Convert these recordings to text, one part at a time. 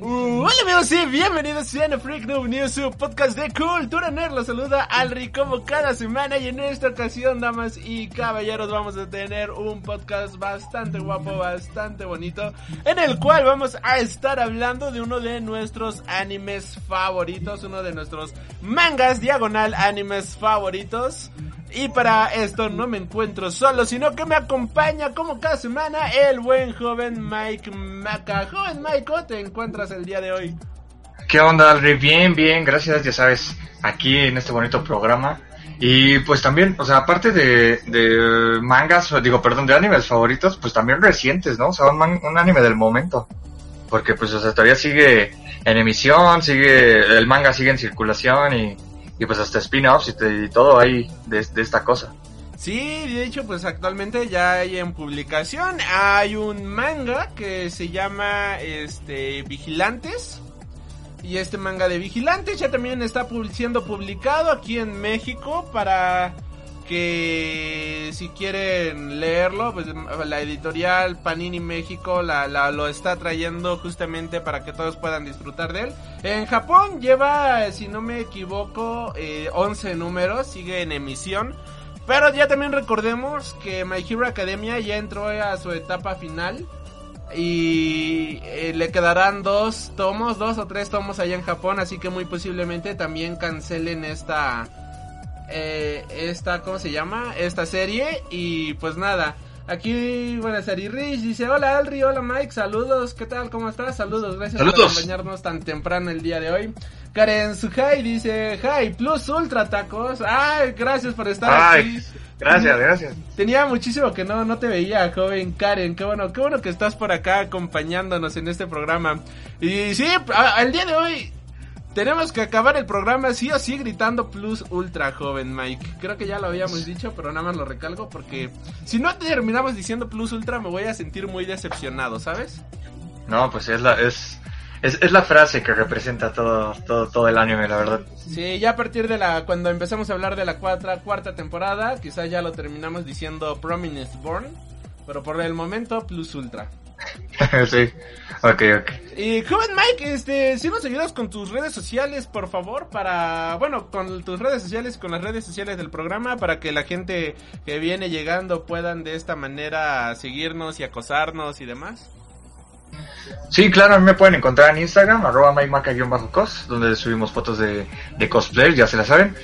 Uh, hola amigos y bienvenidos a Freak Noob News, su podcast de cultura nerd. Los saluda Alri como cada semana y en esta ocasión, damas y caballeros, vamos a tener un podcast bastante guapo, bastante bonito, en el cual vamos a estar hablando de uno de nuestros animes favoritos, uno de nuestros mangas diagonal animes favoritos. Y para esto no me encuentro solo, sino que me acompaña como cada semana el buen joven Mike Maca. Joven Mike, ¿cómo te encuentras el día de hoy? ¿Qué onda, Alri? Bien, bien, gracias, ya sabes, aquí en este bonito programa. Y pues también, o sea, aparte de, de mangas, digo, perdón, de animes favoritos, pues también recientes, ¿no? O sea, un, man- un anime del momento. Porque pues, o sea, todavía sigue en emisión, sigue, el manga sigue en circulación y, y pues hasta spin-offs y, y todo ahí de, de esta cosa. Sí, de hecho, pues actualmente ya hay en publicación. Hay un manga que se llama este Vigilantes. Y este manga de Vigilantes ya también está siendo publicado aquí en México para que si quieren leerlo, pues la editorial Panini México la, la- lo está trayendo justamente para que todos puedan disfrutar de él. En Japón lleva, si no me equivoco, eh, 11 números, sigue en emisión. Pero ya también recordemos que My Hero Academia ya entró a su etapa final. Y eh, le quedarán dos tomos, dos o tres tomos allá en Japón. Así que muy posiblemente también cancelen esta. Eh, esta, ¿cómo se llama? Esta serie. Y pues nada. Aquí, buenas Ari Rich dice: Hola Alri, hola Mike, saludos, ¿qué tal? ¿Cómo estás? Saludos, gracias por acompañarnos tan temprano el día de hoy. Karen Suhai dice: Hi, Plus Ultra Tacos. Ay, gracias por estar aquí. Ay, gracias, gracias. Tenía muchísimo que no, no te veía, joven Karen. Qué bueno, qué bueno que estás por acá acompañándonos en este programa. Y sí, al día de hoy tenemos que acabar el programa sí o sí gritando Plus Ultra, joven Mike. Creo que ya lo habíamos dicho, pero nada más lo recalco porque si no terminamos diciendo Plus Ultra me voy a sentir muy decepcionado, ¿sabes? No, pues es la, es, es, es la frase que representa todo, todo, todo el anime, la verdad. Sí, ya a partir de la cuando empezamos a hablar de la cuarta, cuarta temporada, quizá ya lo terminamos diciendo Prominence Born, pero por el momento Plus Ultra. sí, ok, ok. Y joven Mike, este, si nos ayudas con tus redes sociales, por favor, para, bueno, con tus redes sociales y con las redes sociales del programa, para que la gente que viene llegando puedan de esta manera seguirnos y acosarnos y demás. Sí, claro, a mí me pueden encontrar en Instagram, arroba mike-cos, donde subimos fotos de, de cosplay, ya se la saben.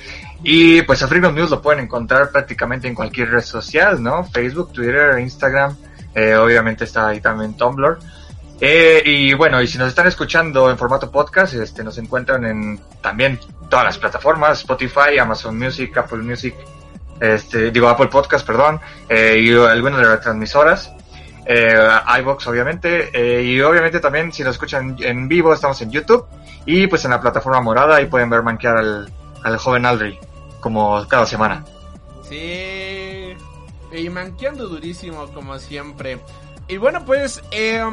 Y pues a Freedom News lo pueden encontrar prácticamente en cualquier red social, ¿no? Facebook, Twitter, Instagram, eh, obviamente está ahí también Tumblr. Eh, y bueno, y si nos están escuchando en formato podcast, este, nos encuentran en también todas las plataformas, Spotify, Amazon Music, Apple Music, este, digo Apple Podcast, perdón, eh, y algunas de las transmisoras eh, iVox obviamente, eh, y obviamente también si nos escuchan en vivo estamos en YouTube y pues en la plataforma morada ahí pueden ver manquear al, al joven Aldri como cada semana. Sí. Y manqueando durísimo como siempre. Y bueno, pues eh,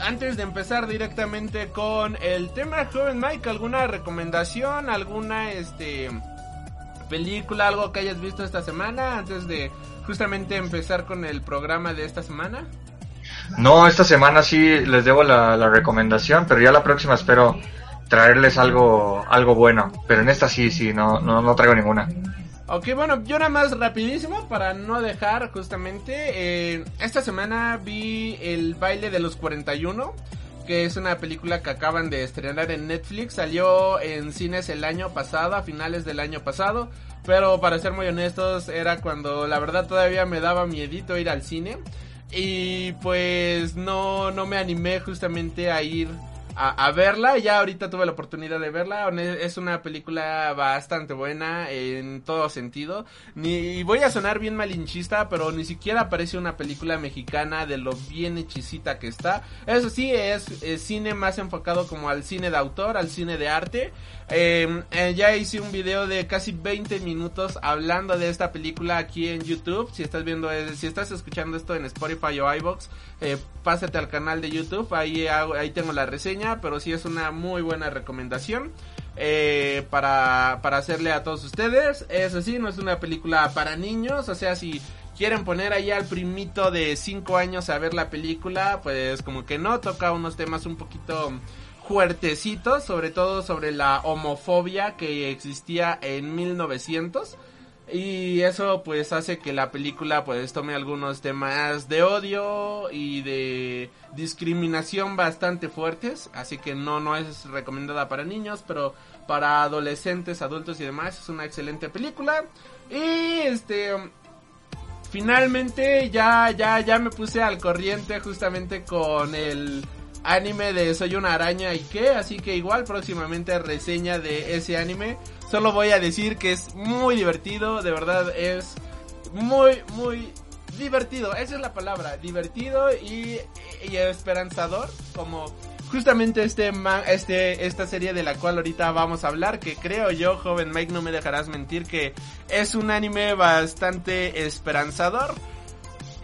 antes de empezar directamente con el tema, joven Mike, ¿alguna recomendación? ¿Alguna este película, algo que hayas visto esta semana antes de justamente empezar con el programa de esta semana? No, esta semana sí les debo la, la recomendación, pero ya la próxima espero traerles algo algo bueno, pero en esta sí, sí, no, no, no traigo ninguna. Ok, bueno, yo nada más rapidísimo para no dejar justamente. eh, esta semana vi El baile de los 41, que es una película que acaban de estrenar en Netflix. Salió en cines el año pasado, a finales del año pasado. Pero para ser muy honestos, era cuando la verdad todavía me daba miedito ir al cine. Y pues no, no me animé justamente a ir a, a verla. Ya ahorita tuve la oportunidad de verla. Es una película bastante buena en todo sentido. Ni voy a sonar bien malinchista, pero ni siquiera parece una película mexicana de lo bien hechicita que está. Eso sí, es, cine más enfocado como al cine de autor, al cine de arte. Em, eh, ya hice un video de casi 20 minutos hablando de esta película aquí en YouTube. Si estás viendo, eh, si estás escuchando esto en Spotify o iBox, eh, pásate al canal de YouTube. Ahí, ahí tengo la reseña, pero sí es una muy buena recomendación. Eh, para, para hacerle a todos ustedes. Eso sí, no es una película para niños. O sea, si quieren poner ahí al primito de 5 años a ver la película, pues como que no, toca unos temas un poquito fuertecitos, sobre todo sobre la homofobia que existía en 1900. Y eso pues hace que la película pues tome algunos temas de odio y de discriminación bastante fuertes, así que no no es recomendada para niños, pero para adolescentes, adultos y demás es una excelente película. Y este finalmente ya ya ya me puse al corriente justamente con el anime de Soy una araña y qué, así que igual próximamente reseña de ese anime. Solo voy a decir que es muy divertido, de verdad es muy, muy divertido. Esa es la palabra, divertido y, esperanzador. Como justamente este, este, esta serie de la cual ahorita vamos a hablar, que creo yo, joven Mike, no me dejarás mentir, que es un anime bastante esperanzador.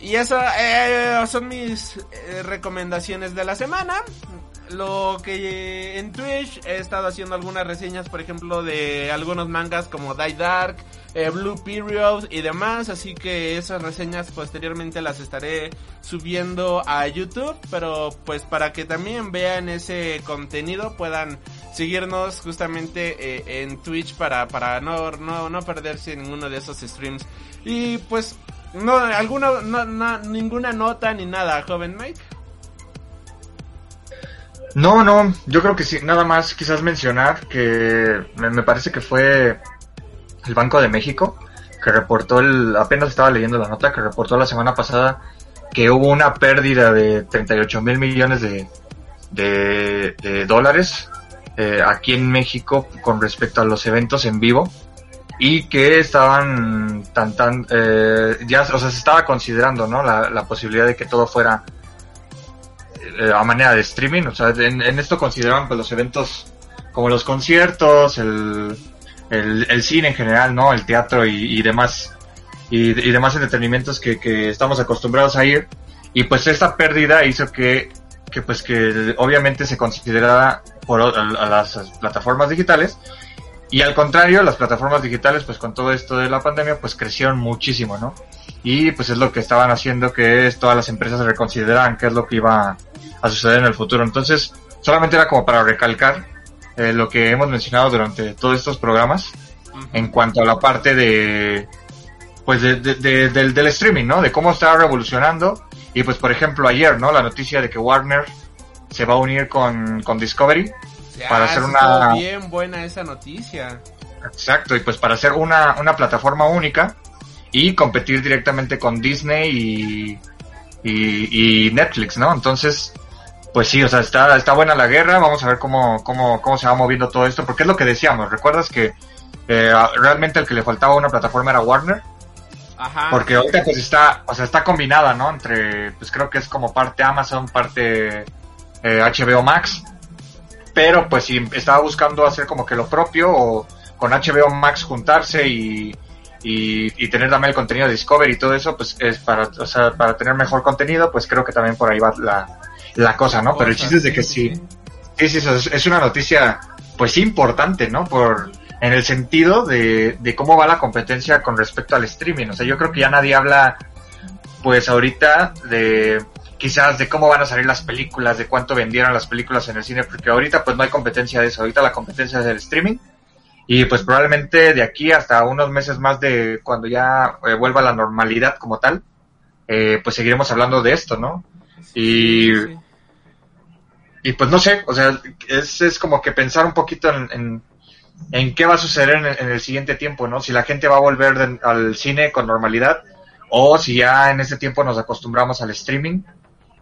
Y eso eh, son mis eh, recomendaciones de la semana. Lo que en Twitch he estado haciendo algunas reseñas, por ejemplo, de algunos mangas como Die Dark, eh, Blue Period y demás, así que esas reseñas posteriormente las estaré subiendo a YouTube, pero pues para que también vean ese contenido puedan seguirnos justamente eh, en Twitch para, para no, no, no perderse ninguno de esos streams. Y pues no, alguna, ninguna nota ni nada, joven Mike. No, no, yo creo que sí, nada más quizás mencionar que me, parece que fue el Banco de México que reportó el, apenas estaba leyendo la nota, que reportó la semana pasada que hubo una pérdida de 38 mil millones de, de, dólares eh, aquí en México con respecto a los eventos en vivo y que estaban tan tan eh, ya o sea se estaba considerando no la, la posibilidad de que todo fuera eh, a manera de streaming. O sea, en, esto consideraban pues, los eventos como los conciertos, el, el, cine en general, ¿no? El teatro y, demás y, demás entretenimientos que, que, estamos acostumbrados a ir. Y pues esta pérdida hizo que, que pues que obviamente se considerara por a, las plataformas digitales. Y al contrario, las plataformas digitales, pues con todo esto de la pandemia, pues crecieron muchísimo, ¿no? Y pues es lo que estaban haciendo que todas las empresas reconsideraran qué es lo que iba a suceder en el futuro. Entonces, solamente era como para recalcar eh, lo que hemos mencionado durante todos estos programas en cuanto a la parte de pues de, del, del, streaming, ¿no? De cómo está revolucionando. Y pues, por ejemplo, ayer, ¿no? La noticia de que Warner se va a unir con, con Discovery para hacer una... bien buena esa noticia. Exacto, y pues para hacer una, una plataforma única y competir directamente con Disney y, y, y Netflix, ¿no? Entonces, pues sí, o sea, está, está buena la guerra, vamos a ver cómo, cómo, cómo se va moviendo todo esto, porque es lo que decíamos, ¿recuerdas que eh, realmente el que le faltaba una plataforma era Warner? Ajá. Porque ahorita pues está, o sea, está combinada, ¿no? Entre, pues creo que es como parte Amazon, parte eh, HBO Max, pero pues si estaba buscando hacer como que lo propio o con HBO Max juntarse y, y, tener también el contenido de Discovery y todo eso, pues es para, o sea, para tener mejor contenido, pues creo que también por ahí va la, la cosa, ¿no? Pero el chiste es de que sí, sí, sí, es una noticia, pues importante, ¿no? Por, en el sentido de, de cómo va la competencia con respecto al streaming. O sea, yo creo que ya nadie habla, pues ahorita de quizás de cómo van a salir las películas, de cuánto vendieron las películas en el cine, porque ahorita pues no hay competencia de eso, ahorita la competencia es del streaming y pues probablemente de aquí hasta unos meses más de cuando ya eh, vuelva la normalidad como tal, eh, pues seguiremos hablando de esto, ¿no? Y y pues no sé, o sea, es, es como que pensar un poquito en, en, qué va a suceder en el, siguiente tiempo, ¿no? Si la gente va a volver al cine con normalidad o si ya en ese tiempo nos acostumbramos al streaming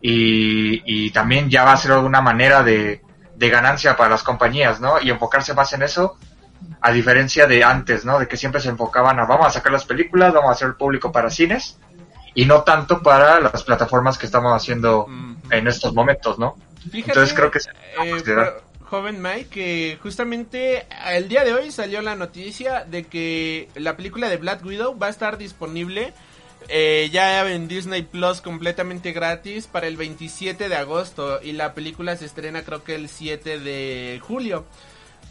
y, y también ya va a ser alguna manera de, de ganancia para las compañías, ¿no? Y enfocarse más en eso, a diferencia de antes, ¿no? De que siempre se enfocaban a vamos a sacar las películas, vamos a hacer el público para cines y no tanto para las plataformas que estamos haciendo en estos momentos, ¿no? Fíjate, Entonces creo que se eh, joven Mike, que justamente el día de hoy salió la noticia de que la película de Black Widow va a estar disponible eh, ya en Disney Plus completamente gratis para el 27 de agosto y la película se estrena creo que el 7 de julio.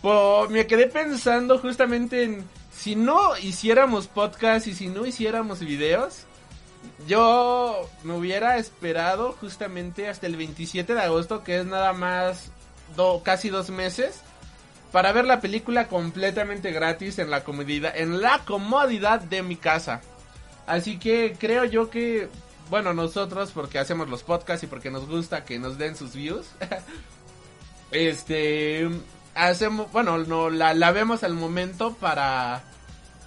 Po- me quedé pensando justamente en si no hiciéramos podcast y si no hiciéramos videos, yo me hubiera esperado justamente hasta el 27 de agosto, que es nada más casi dos meses, para ver la película completamente gratis en la comodidad, en la comodidad de mi casa. Así que creo yo que, bueno, nosotros porque hacemos los podcasts y porque nos gusta que nos den sus views, este, hacemos, bueno, no, la, la vemos al momento para,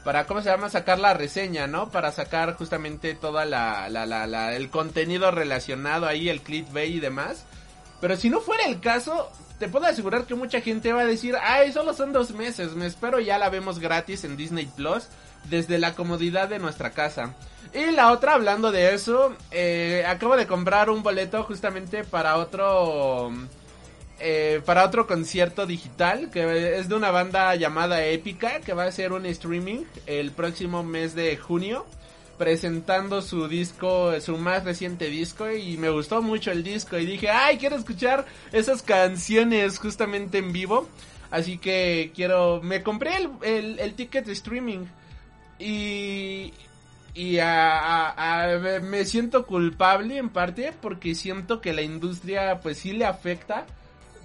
para, ¿cómo se llama? Sacar la reseña, ¿no? Para sacar justamente toda la, la, la, el contenido relacionado ahí, el clickbait y demás. Pero si no fuera el caso, te puedo asegurar que mucha gente va a decir, ay, solo son dos meses, me espero ya la vemos gratis en Disney Plus desde la comodidad de nuestra casa. Y la otra, hablando de eso, eh, acabo de comprar un boleto justamente para otro... eh, para otro concierto digital que es de una banda llamada Épica que va a hacer un streaming el próximo mes de junio presentando su disco, su más reciente disco y me gustó mucho el disco y dije, ay, quiero escuchar esas canciones justamente en vivo. Así que quiero, me compré el, el, el ticket de streaming y, y a- a- me siento culpable en parte porque siento que la industria pues sí le afecta.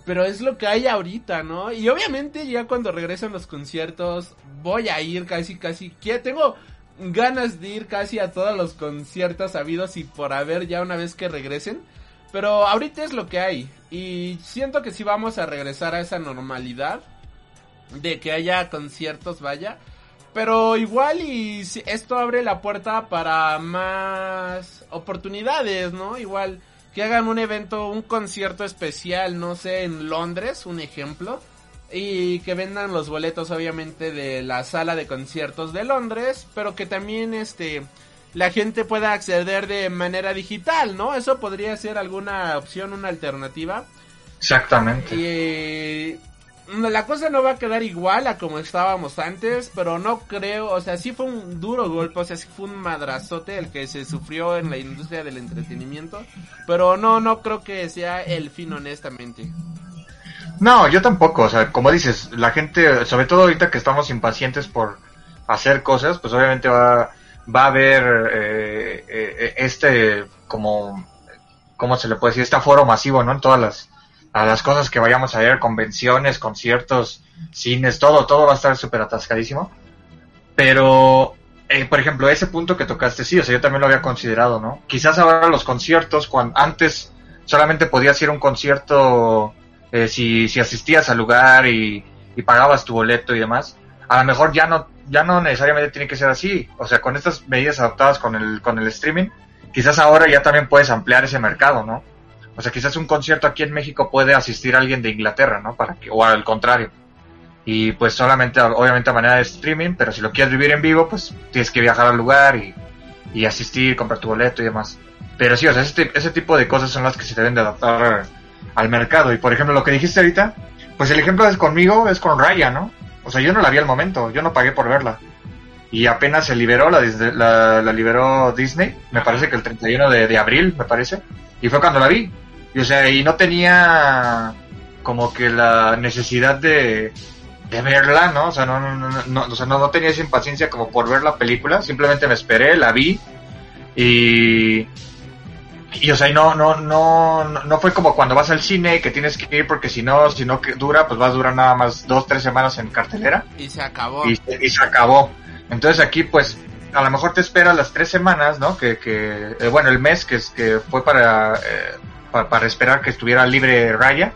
Pero es lo que hay ahorita, ¿no? Y obviamente ya cuando regresan los conciertos voy a ir casi, casi. Que tengo ganas de ir casi a todos los conciertos habidos y por haber ya una vez que regresen. Pero ahorita es lo que hay. Y siento que sí vamos a regresar a esa normalidad. De que haya conciertos, vaya. Pero igual y si- esto abre la puerta para más oportunidades, ¿no? Igual que hagan un evento, un concierto especial, no sé, en Londres, un ejemplo. Y que vendan los boletos obviamente de la sala de conciertos de Londres, pero que también este la gente pueda acceder de manera digital, ¿no? Eso podría ser alguna opción, una alternativa. Exactamente. Y la cosa no va a quedar igual a como estábamos antes, pero no creo, o sea, sí fue un duro golpe, o sea, sí fue un madrazote el que se sufrió en la industria del entretenimiento, pero no, no creo que sea el fin honestamente. No, yo tampoco, o sea, como dices, la gente, sobre todo ahorita que estamos impacientes por hacer cosas, pues obviamente va, va a haber eh, eh, este, como, ¿cómo se le puede decir? Este aforo masivo, ¿no? En todas las, a las cosas que vayamos a ver, convenciones, conciertos, cines, todo, todo va a estar súper atascadísimo. Pero, eh, por ejemplo, ese punto que tocaste, sí, o sea, yo también lo había considerado, ¿no? Quizás ahora los conciertos, cuando antes solamente podías ir a un concierto eh, si, si asistías al lugar y, y pagabas tu boleto y demás, a lo mejor ya no, ya no necesariamente tiene que ser así. O sea, con estas medidas adaptadas con el, con el streaming, quizás ahora ya también puedes ampliar ese mercado, ¿no? O sea, quizás un concierto aquí en México puede asistir alguien de Inglaterra, ¿no? Para que, o al contrario. Y pues solamente, obviamente a manera de streaming, pero si lo quieres vivir en vivo, pues tienes que viajar al lugar y, y asistir, comprar tu boleto y demás. Pero sí, o sea, ese, ese tipo de cosas son las que se deben de adaptar al mercado. Y por ejemplo, lo que dijiste ahorita, pues el ejemplo es conmigo, es con Raya, ¿no? O sea, yo no la vi al momento, yo no pagué por verla. Y apenas se liberó, la, la, la liberó Disney, me parece que el 31 de, de abril, me parece. Y fue cuando la vi. Y o sea, y no tenía como que la necesidad de, de verla, ¿no? O sea, no, no, no, no, o sea, no, no tenía esa impaciencia como por ver la película, simplemente me esperé, la vi y y o sea, y no, no, no, no no fue como cuando vas al cine que tienes que ir porque si no, si no que dura, pues vas a durar nada más dos, tres semanas en cartelera Y se acabó. y, y se acabó. Entonces aquí pues a lo mejor te esperas las tres semanas, ¿no? Que, que eh, bueno, el mes que, es, que fue para, eh, pa- para, esperar que estuviera libre Raya.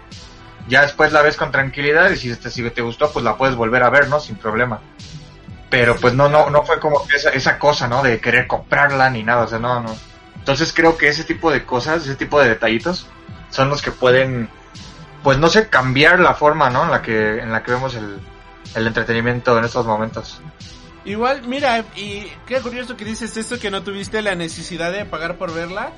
Ya después la ves con tranquilidad y si te, gustó pues la puedes volver a ver, ¿no? Sin problema. Pero pues no, no, no fue como esa, esa cosa, ¿no? De querer comprarla ni nada, o sea, no, no. Entonces creo que ese tipo de cosas, ese tipo de detallitos son los que pueden pues no sé, cambiar la forma, ¿no? En la que, en la que vemos el, el entretenimiento en estos momentos. Igual, mira, y qué curioso que dices esto que no tuviste la necesidad de pagar por verla.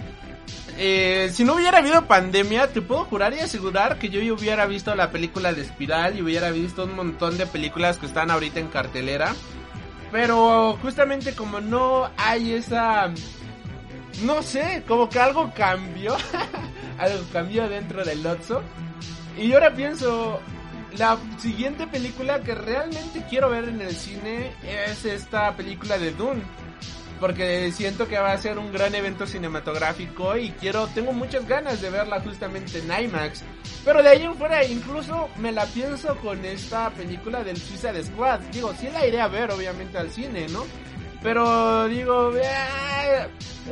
Eh, si no hubiera habido pandemia, te puedo jurar y asegurar que yo ya hubiera visto la película de Espiral y hubiera visto un montón de películas que están ahorita en cartelera. Pero justamente como no hay esa... No sé, como que algo cambió. algo cambió dentro del Lotso. Y ahora pienso, la siguiente película que realmente quiero ver en el cine es esta película de Dune. Porque siento que va a ser un gran evento cinematográfico y quiero, tengo muchas ganas de verla justamente en IMAX. Pero de ahí en fuera, incluso me la pienso con esta película del Suicide Squad. Digo, sí la iré a ver obviamente al cine, ¿no? Pero digo, eh,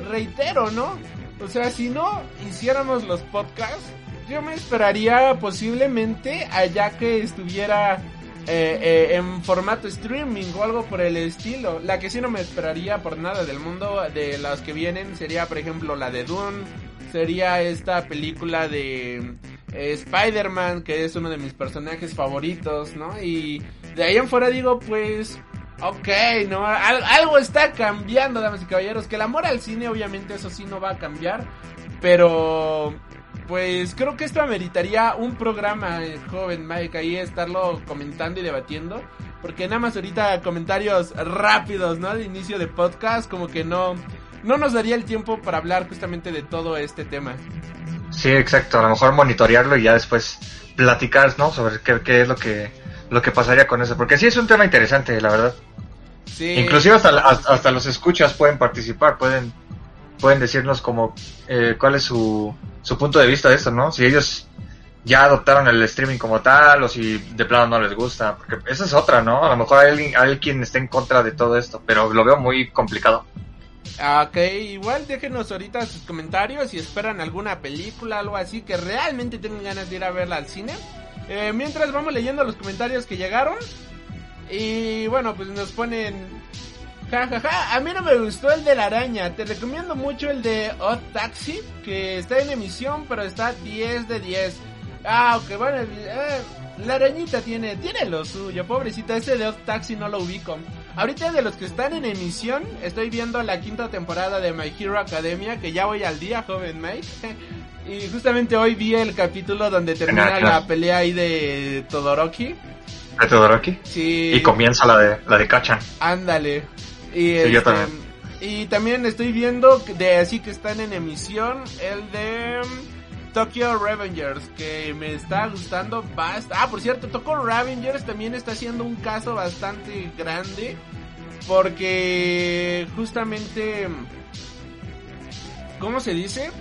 reitero, ¿no? O sea, si no hiciéramos los podcasts, yo me esperaría posiblemente allá que estuviera eh, eh, en formato streaming o algo por el estilo. La que sí no me esperaría por nada del mundo de las que vienen sería, por ejemplo, la de Dune. Sería esta película de eh, Spider-Man, que es uno de mis personajes favoritos, ¿no? Y de ahí en fuera digo, pues, ok, ¿no? algo está cambiando, damas y caballeros. Que el amor al cine, obviamente, eso sí no va a cambiar. Pero pues creo que esto ameritaría un programa, eh, joven Mike, ahí estarlo comentando y debatiendo. Porque nada más ahorita comentarios rápidos, ¿no? De inicio de podcast, como que no, no nos daría el tiempo para hablar justamente de todo este tema. Sí, exacto. A lo mejor monitorearlo y ya después platicar, ¿no? Sobre qué, qué es lo que, lo que pasaría con eso. Porque sí es un tema interesante, la verdad. Sí. Inclusive hasta, hasta los escuchas pueden participar, pueden pueden decirnos como eh, cuál es su, su punto de vista de esto, ¿no? Si ellos ya adoptaron el streaming como tal o si de plano no les gusta, porque esa es otra, ¿no? A lo mejor hay alguien, hay quien esté en contra de todo esto, pero lo veo muy complicado. Ah, ok, igual déjenos ahorita sus comentarios si esperan alguna película, algo así, que realmente tengan ganas de ir a verla al cine. Eh, mientras vamos leyendo los comentarios que llegaron. Y bueno, pues nos ponen a mí no me gustó el de la araña. Te recomiendo mucho el de Odd Taxi, que está en emisión, pero está 10 de 10. Ah, ok, bueno, eh, la arañita tiene, tiene lo suyo, pobrecita. Ese de Odd Taxi no lo ubico. Ahorita de los que están en emisión, estoy viendo la quinta temporada de My Hero Academia, que ya voy al día, joven Mike. y justamente hoy vi el capítulo donde termina la pelea ahí de Todoroki. ¿De Todoroki? Sí. Y comienza la de, la de Kachan. Ándale. Y, este, y también estoy viendo de así que están en emisión el de um, Tokyo Revengers que me está gustando bastante. Ah, por cierto, Tokyo Revengers también está haciendo un caso bastante grande porque justamente ¿cómo se dice?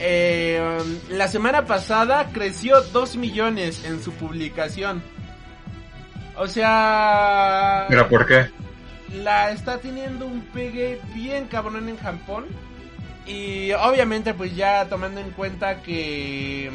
Eh, um, la semana pasada creció 2 millones en su publicación. O sea... ¿Pero por qué? La está teniendo un pegue bien cabrón en Japón. Y obviamente pues ya tomando en cuenta que...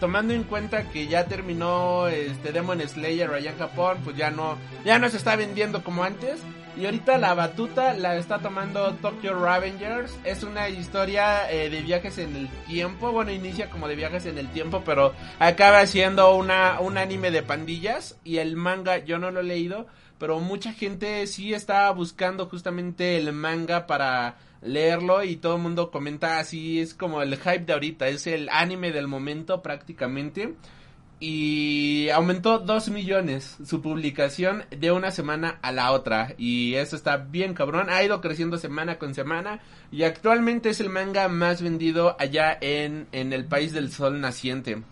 Tomando en cuenta que ya terminó este Demon Slayer allá en Japón, pues ya no, ya no se está vendiendo como antes. Y ahorita la batuta la está tomando Tokyo Ravengers. Es una historia eh, de viajes en el tiempo. Bueno, inicia como de viajes en el tiempo, pero acaba siendo una, un anime de pandillas. Y el manga yo no lo he leído, pero mucha gente sí está buscando justamente el manga para leerlo y todo el mundo comenta así, es como el hype de ahorita, es el anime del momento prácticamente. Y aumentó 2 millones su publicación de una semana a la otra. Y eso está bien cabrón. Ha ido creciendo semana con semana. Y actualmente es el manga más vendido allá en, en el país del sol naciente.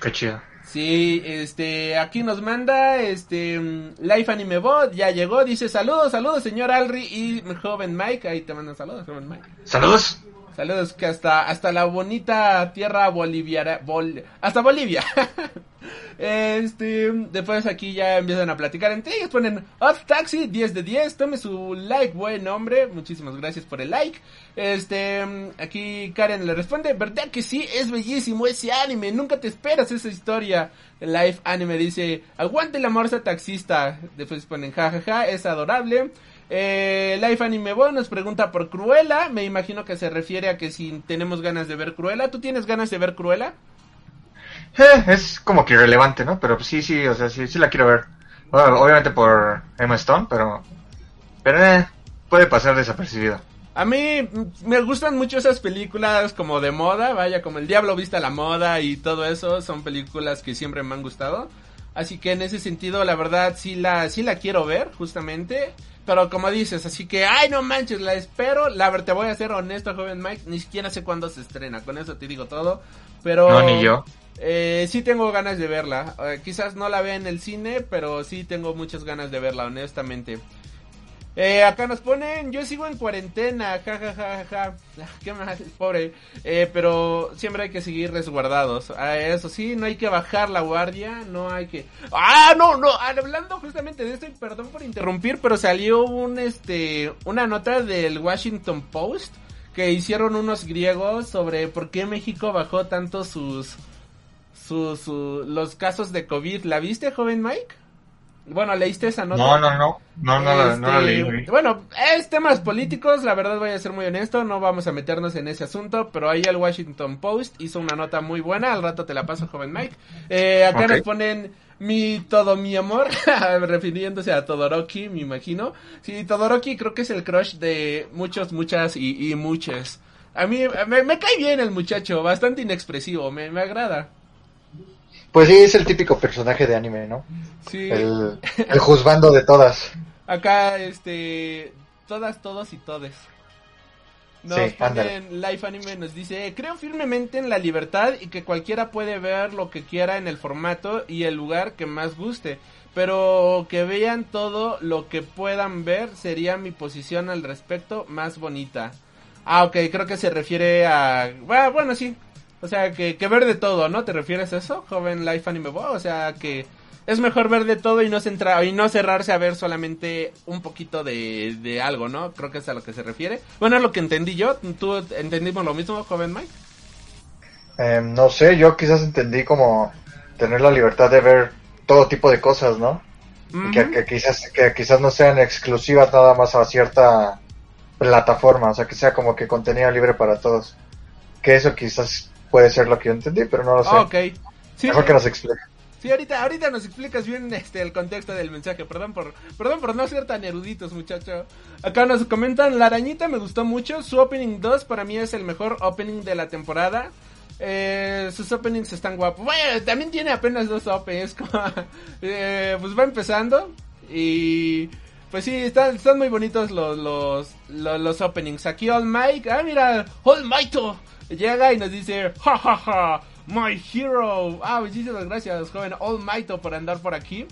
Qué chido. Sí, este, aquí nos manda, este, Life Anime Bot, ya llegó, dice saludos, saludos, señor Alri y joven Mike, ahí te mandan saludos, joven Mike. Saludos. Saludos que hasta, hasta la bonita tierra boliviana, hasta Bolivia. este, después aquí ya empiezan a platicar entre ellos, ponen Off Taxi 10 de 10, tome su like, buen hombre, muchísimas gracias por el like. Este, aquí Karen le responde, ¿verdad que sí? Es bellísimo ese anime, nunca te esperas esa historia. Life Anime dice, aguante la morsa taxista. Después ponen jajaja, es adorable. Eh, Life Anime Boy nos pregunta por Cruella. Me imagino que se refiere a que si tenemos ganas de ver Cruella. ¿Tú tienes ganas de ver Cruella? Eh, es como que irrelevante, ¿no? Pero sí, sí, o sea, sí, sí la quiero ver. Bueno, obviamente por Emma Stone, pero... Pero eh, puede pasar desapercibido. A mí mm, me gustan mucho esas películas como de moda, vaya, como El Diablo Vista la Moda y todo eso, son películas que siempre me han gustado. Así que en ese sentido, la verdad, sí la, sí la quiero ver, justamente. Pero como dices, así que, ay, no manches, la espero. La verdad, te voy a ser honesto, joven Mike, ni siquiera sé cuándo se estrena, con eso te digo todo. Pero... No, ni yo. Eh, sí tengo ganas de verla. Eh, quizás no la vea en el cine, pero sí tengo muchas ganas de verla, honestamente. Eh, acá nos ponen, yo sigo en cuarentena, ja, ja, ja, ja, ja. qué mal, pobre, eh, pero siempre hay que seguir resguardados, ah, eso sí, no hay que bajar la guardia, no hay que, ah, no, no, hablando justamente de esto, perdón por interrumpir, pero salió un, este, una nota del Washington Post, que hicieron unos griegos sobre por qué México bajó tanto sus, sus, sus los casos de COVID, ¿la viste, joven Mike? Bueno, ¿leíste esa nota? No, no, no. No, no, la- no la Este, leí. güey. Bueno, es temas políticos, la verdad voy a ser muy honesto, no vamos a meternos en ese asunto, pero ahí el Washington Post hizo una nota muy buena, al rato te la paso, joven Mike. Eh, acá nos ponen mi todo mi amor, refiriéndose a Todoroki, me imagino. Sí, Todoroki creo que es el crush de muchos, muchas y, y muchas. A mí me, me cae bien el muchacho, bastante inexpresivo, me, me agrada. Pues sí, es el típico personaje de anime, ¿no? Sí. El, el juzgando de todas. Acá, este, todas, todos y todes. Nos Sí, ponen Life Anime, nos dice, creo firmemente en la libertad y que cualquiera puede ver lo que quiera en el formato y el lugar que más guste, pero que vean todo lo que puedan ver sería mi posición al respecto más bonita. Ah, ok, creo que se refiere a... Bueno, bueno sí. O sea, que, que ver de todo, ¿no? ¿Te refieres a eso, joven Life Anime Boy? O sea, que es mejor ver de todo y no centrar y no cerrarse a ver solamente un poquito de, de algo, ¿no? Creo que es a lo que se refiere. Bueno, es lo que entendí yo. ¿Tú entendimos lo mismo, joven Mike? Eh, no sé, yo quizás entendí como tener la libertad de ver todo tipo de cosas, ¿no? Que, Ujú. que quizás que quizás no sean exclusivas nada más a cierta plataforma, o sea, que sea como que contenido libre para todos. Que eso quizás puede ser lo que yo entendí, pero no lo sé. Ok. Sí, Mejor que nos explique. sí, ahorita, ahorita nos explicas bien este el contexto del mensaje. Perdón por, perdón por no ser tan eruditos, muchacho. Acá nos comentan, la arañita me gustó mucho. Su opening 2 para mí es el mejor opening de la temporada. Eh, sus openings están guapos. Bueno, también tiene apenas dos openings. como, eh, pues va empezando. Y pues sí, están, están muy bonitos los, los, los, los openings. Aquí All Might, ah mira, All Might llega y nos dice, ja ja ja, my hero. Ah, muchísimas gracias, joven All Might por andar por aquí.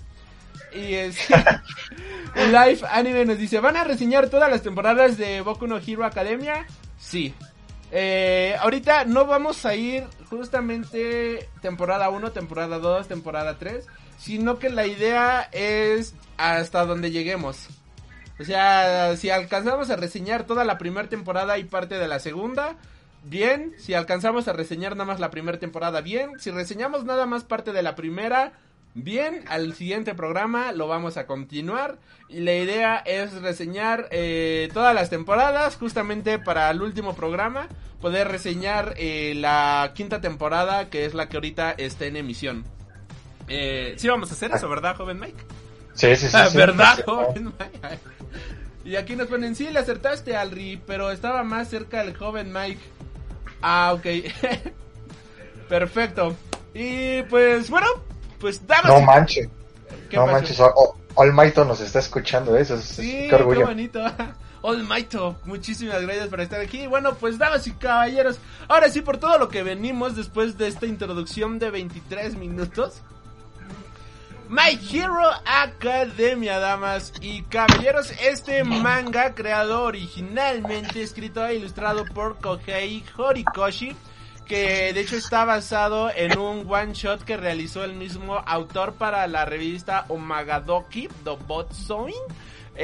Y es Live Anime nos dice, ¿van a reseñar todas las temporadas de Boku no Hero Academia? Sí. Eh, ahorita no vamos a ir justamente temporada 1, temporada 2, temporada 3, sino que la idea es hasta donde lleguemos. O sea, si alcanzamos a reseñar toda la primera temporada y parte de la segunda, bien. Si alcanzamos a reseñar nada más la primera temporada, bien. Si reseñamos nada más parte de la primera, bien. Al siguiente programa lo vamos a continuar. Y la idea es reseñar eh, todas las temporadas, justamente para el último programa, poder reseñar eh, la quinta temporada, que es la que ahorita está en emisión. Eh, sí vamos a hacer eso, ¿verdad, joven Mike? Sí, sí, sí. Ah, sí. ¿Verdad, Sí. joven Mike? Y aquí nos ponen, sí, le acertaste al Ri, pero estaba más cerca el joven Mike. Ah, ok. Perfecto. Y pues, bueno, pues damas No manches, ¿Qué no pasó? manches. o- o- All Might nos está escuchando eso. Es, Sí, qué bonito. Mighto, muchísimas gracias por estar aquí. Bueno, pues damas y caballeros, ahora sí por todo lo que venimos después de esta introducción de 23 minutos. My Hero Academia, damas y caballeros, este manga creado originalmente, escrito e ilustrado por Kohei Horikoshi, que de hecho está basado en un one shot que realizó el mismo autor para la revista Omagadoki, The Bot Sewing,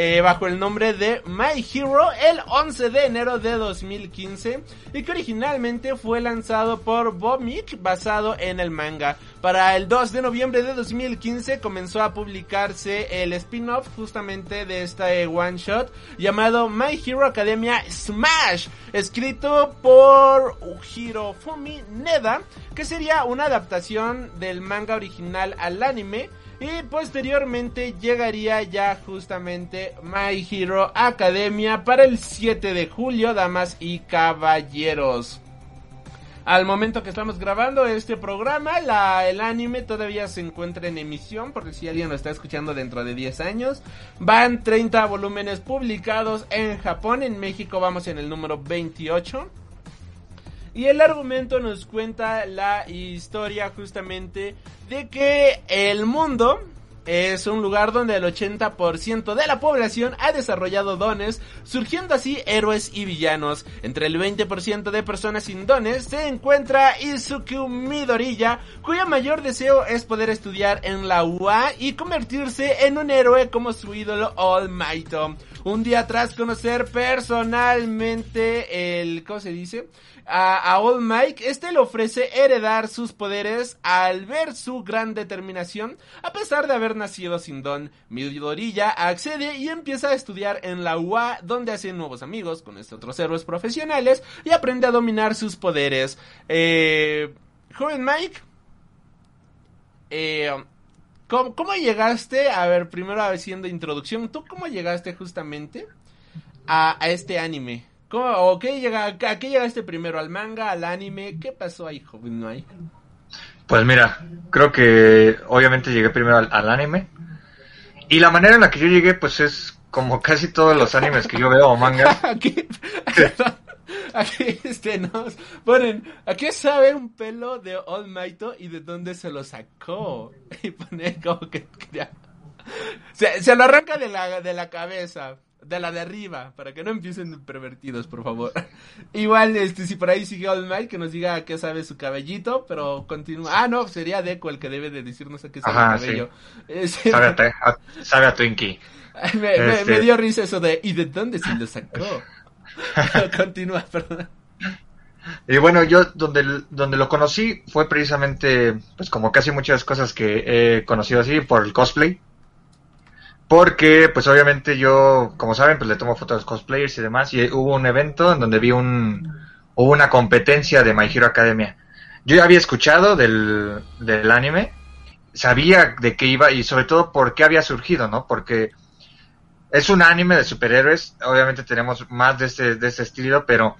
eh, bajo el nombre de My Hero el 11 de enero de 2015 y que originalmente fue lanzado por Vomik basado en el manga. Para el 2 de noviembre de 2015 comenzó a publicarse el spin-off justamente de este one shot llamado My Hero Academia Smash, escrito por Ujiro Fumi Neda, que sería una adaptación del manga original al anime. Y posteriormente llegaría ya justamente My Hero Academia para el 7 de julio, damas y caballeros. Al momento que estamos grabando este programa, la, el anime todavía se encuentra en emisión, por si alguien lo está escuchando dentro de 10 años. Van 30 volúmenes publicados en Japón, en México vamos en el número 28. Y el argumento nos cuenta la historia justamente de que el mundo es un lugar donde el 80% de la población ha desarrollado dones, surgiendo así héroes y villanos. Entre el 20% de personas sin dones se encuentra Izuku Midoriya, cuyo mayor deseo es poder estudiar en la UA y convertirse en un héroe como su ídolo All Might. Un día tras conocer personalmente el, ¿cómo se dice? a, All Might, este le ofrece heredar sus poderes al ver su gran determinación, a pesar de haber nacido sin don. Midorilla accede y empieza a estudiar en la UA, donde hace nuevos amigos con estos otros héroes profesionales y aprende a dominar sus poderes. Eh, joven Mike, eh, ¿cómo, ¿cómo llegaste? A ver, primero haciendo introducción, ¿tú cómo llegaste justamente a, a este anime? ¿Cómo, o qué llega, ¿A qué llegaste primero? ¿Al manga? ¿Al anime? ¿Qué pasó ahí, joven Mike? Pues mira, creo que obviamente llegué primero al, al anime. Y la manera en la que yo llegué, pues es como casi todos los animes que yo veo o mangas. aquí, este, nos ponen, ¿a qué sabe un pelo de All Might y de dónde se lo sacó? Y pone como que, se, se lo arranca de la, de la cabeza. De la de arriba, para que no empiecen pervertidos, por favor. Igual, este, si por ahí sigue All Might, que nos diga a qué sabe su cabellito, pero continúa. Ah, no, sería Deco el que debe de decirnos a qué sabe Ajá, el cabello. Sí. Sabe a, a- sabe a Twinkie. me, me- Este- me dio risa eso de, ¿y de dónde se lo sacó? Continúa, perdón. Y bueno, yo donde, donde lo conocí fue precisamente, pues como casi muchas cosas que he conocido así, por el cosplay. Porque, pues obviamente yo, como saben, pues le tomo fotos a los cosplayers y demás. Y hubo un evento en donde vi un, hubo una competencia de My Hero Academia. Yo ya había escuchado del, del anime, sabía de qué iba y sobre todo por qué había surgido, ¿no? Porque es un anime de superhéroes, obviamente tenemos más de este, de este estilo, pero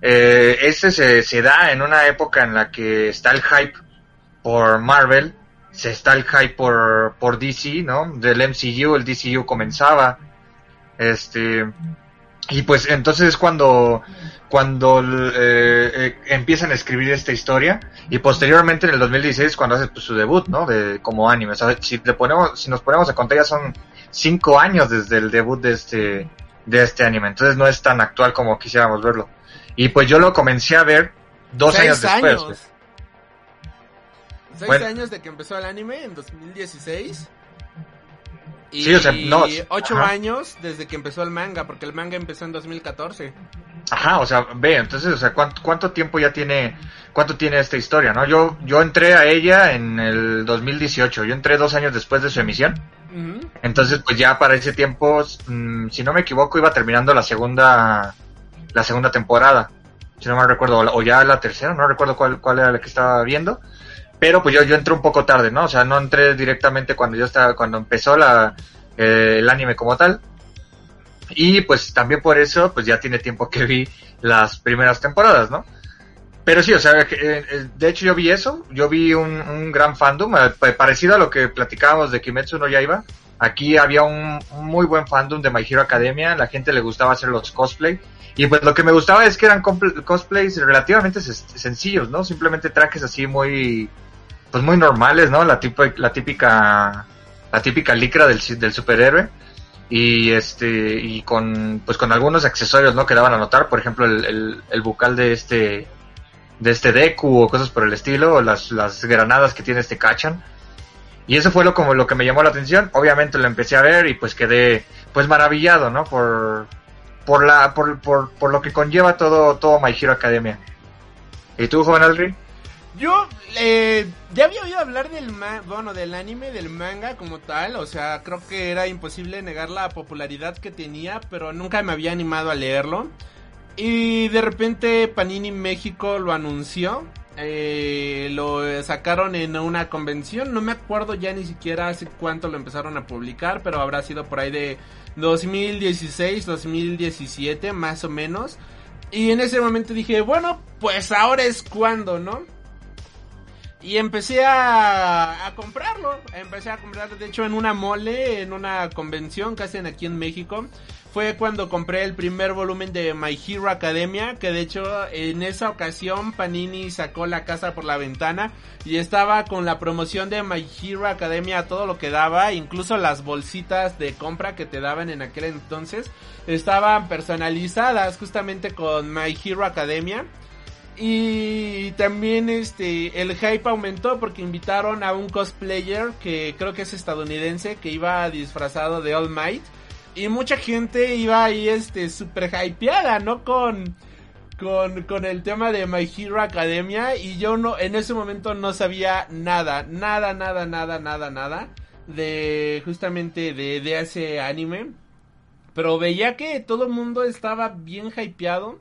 eh, este se, se da en una época en la que está el hype por Marvel, se está el hype por, por DC, ¿no? Del MCU, el DCU comenzaba. Este. Y pues entonces es cuando, cuando eh, eh, empiezan a escribir esta historia. Y posteriormente en el 2016 cuando hace pues, su debut, ¿no? De, como anime. O sea, si, le ponemos, si nos ponemos a contar ya son cinco años desde el debut de este, de este anime. Entonces no es tan actual como quisiéramos verlo. Y pues yo lo comencé a ver dos años después. años. pues. Seis Bueno. años de que empezó el anime en 2016. Y Sí, o sea, no, ocho ajá. años desde que empezó el manga, porque el manga empezó en 2014. Ajá, o sea, ve, entonces, o sea, ¿cuánto, cuánto tiempo ya tiene, cuánto tiene esta historia, no? Yo, yo entré a ella en el 2018, yo entré dos años después de su emisión, entonces, pues ya para ese tiempo, mm, si no me equivoco, iba terminando la segunda, la segunda temporada, si no me recuerdo, o ya la tercera, no recuerdo cuál, cuál era la que estaba viendo, pero pues yo, yo entré un poco tarde, ¿no? O sea, no entré directamente cuando yo estaba, cuando empezó la, eh, el anime como tal, y pues también por eso, pues ya tiene tiempo que vi las primeras temporadas, ¿no? Pero sí, o sea, eh, eh, de hecho yo vi eso, yo vi un, un gran fandom, eh, pa- parecido a lo que platicábamos de Kimetsu no Yaiba. Aquí había un, muy buen fandom de My Hero Academia, la gente le gustaba hacer los cosplay. Y pues lo que me gustaba es que eran cosplays relativamente sencillos, ¿no? Simplemente trajes así muy, pues muy normales, ¿no? La, tipo, la típica, la típica licra del, del superhéroe y este y con pues con algunos accesorios no que daban a notar por ejemplo el, el, bucal de este de este Deku o cosas por el estilo o las, las granadas que tiene este Kachan. Y eso fue lo como lo que me llamó la atención. Obviamente lo empecé a ver y pues quedé pues maravillado no por por la por, por, por lo que conlleva todo todo My Hero Academia. Y tú joven Aldrin Yo eh, ya había oído hablar del ma bueno, del anime, del manga como tal, o sea, creo que era imposible negar la popularidad que tenía, pero nunca me había animado a leerlo. Y de repente Panini México lo anunció. Eh, lo sacaron en una convención. No me acuerdo ya ni siquiera hace cuánto lo empezaron a publicar. Pero habrá sido por ahí de 2016, 2017, más o menos. Y en ese momento dije, bueno, pues ahora es cuando, ¿no? Y empecé a, a comprarlo. Empecé a comprarlo, de hecho, en una mole, en una convención que hacen aquí en México. Fue cuando compré el primer volumen de My Hero Academia. Que de hecho, en esa ocasión, Panini sacó la casa por la ventana. Y estaba con la promoción de My Hero Academia todo lo que daba. Incluso las bolsitas de compra que te daban en aquel entonces. Estaban personalizadas justamente con My Hero Academia. Y también este el hype aumentó porque invitaron a un cosplayer que creo que es estadounidense que iba disfrazado de All Might y mucha gente iba ahí este super hypeada, ¿no? Con con, con el tema de My Hero Academia y yo no en ese momento no sabía nada, nada, nada, nada, nada, nada de justamente de, de ese anime. Pero veía que todo el mundo estaba bien hypeado.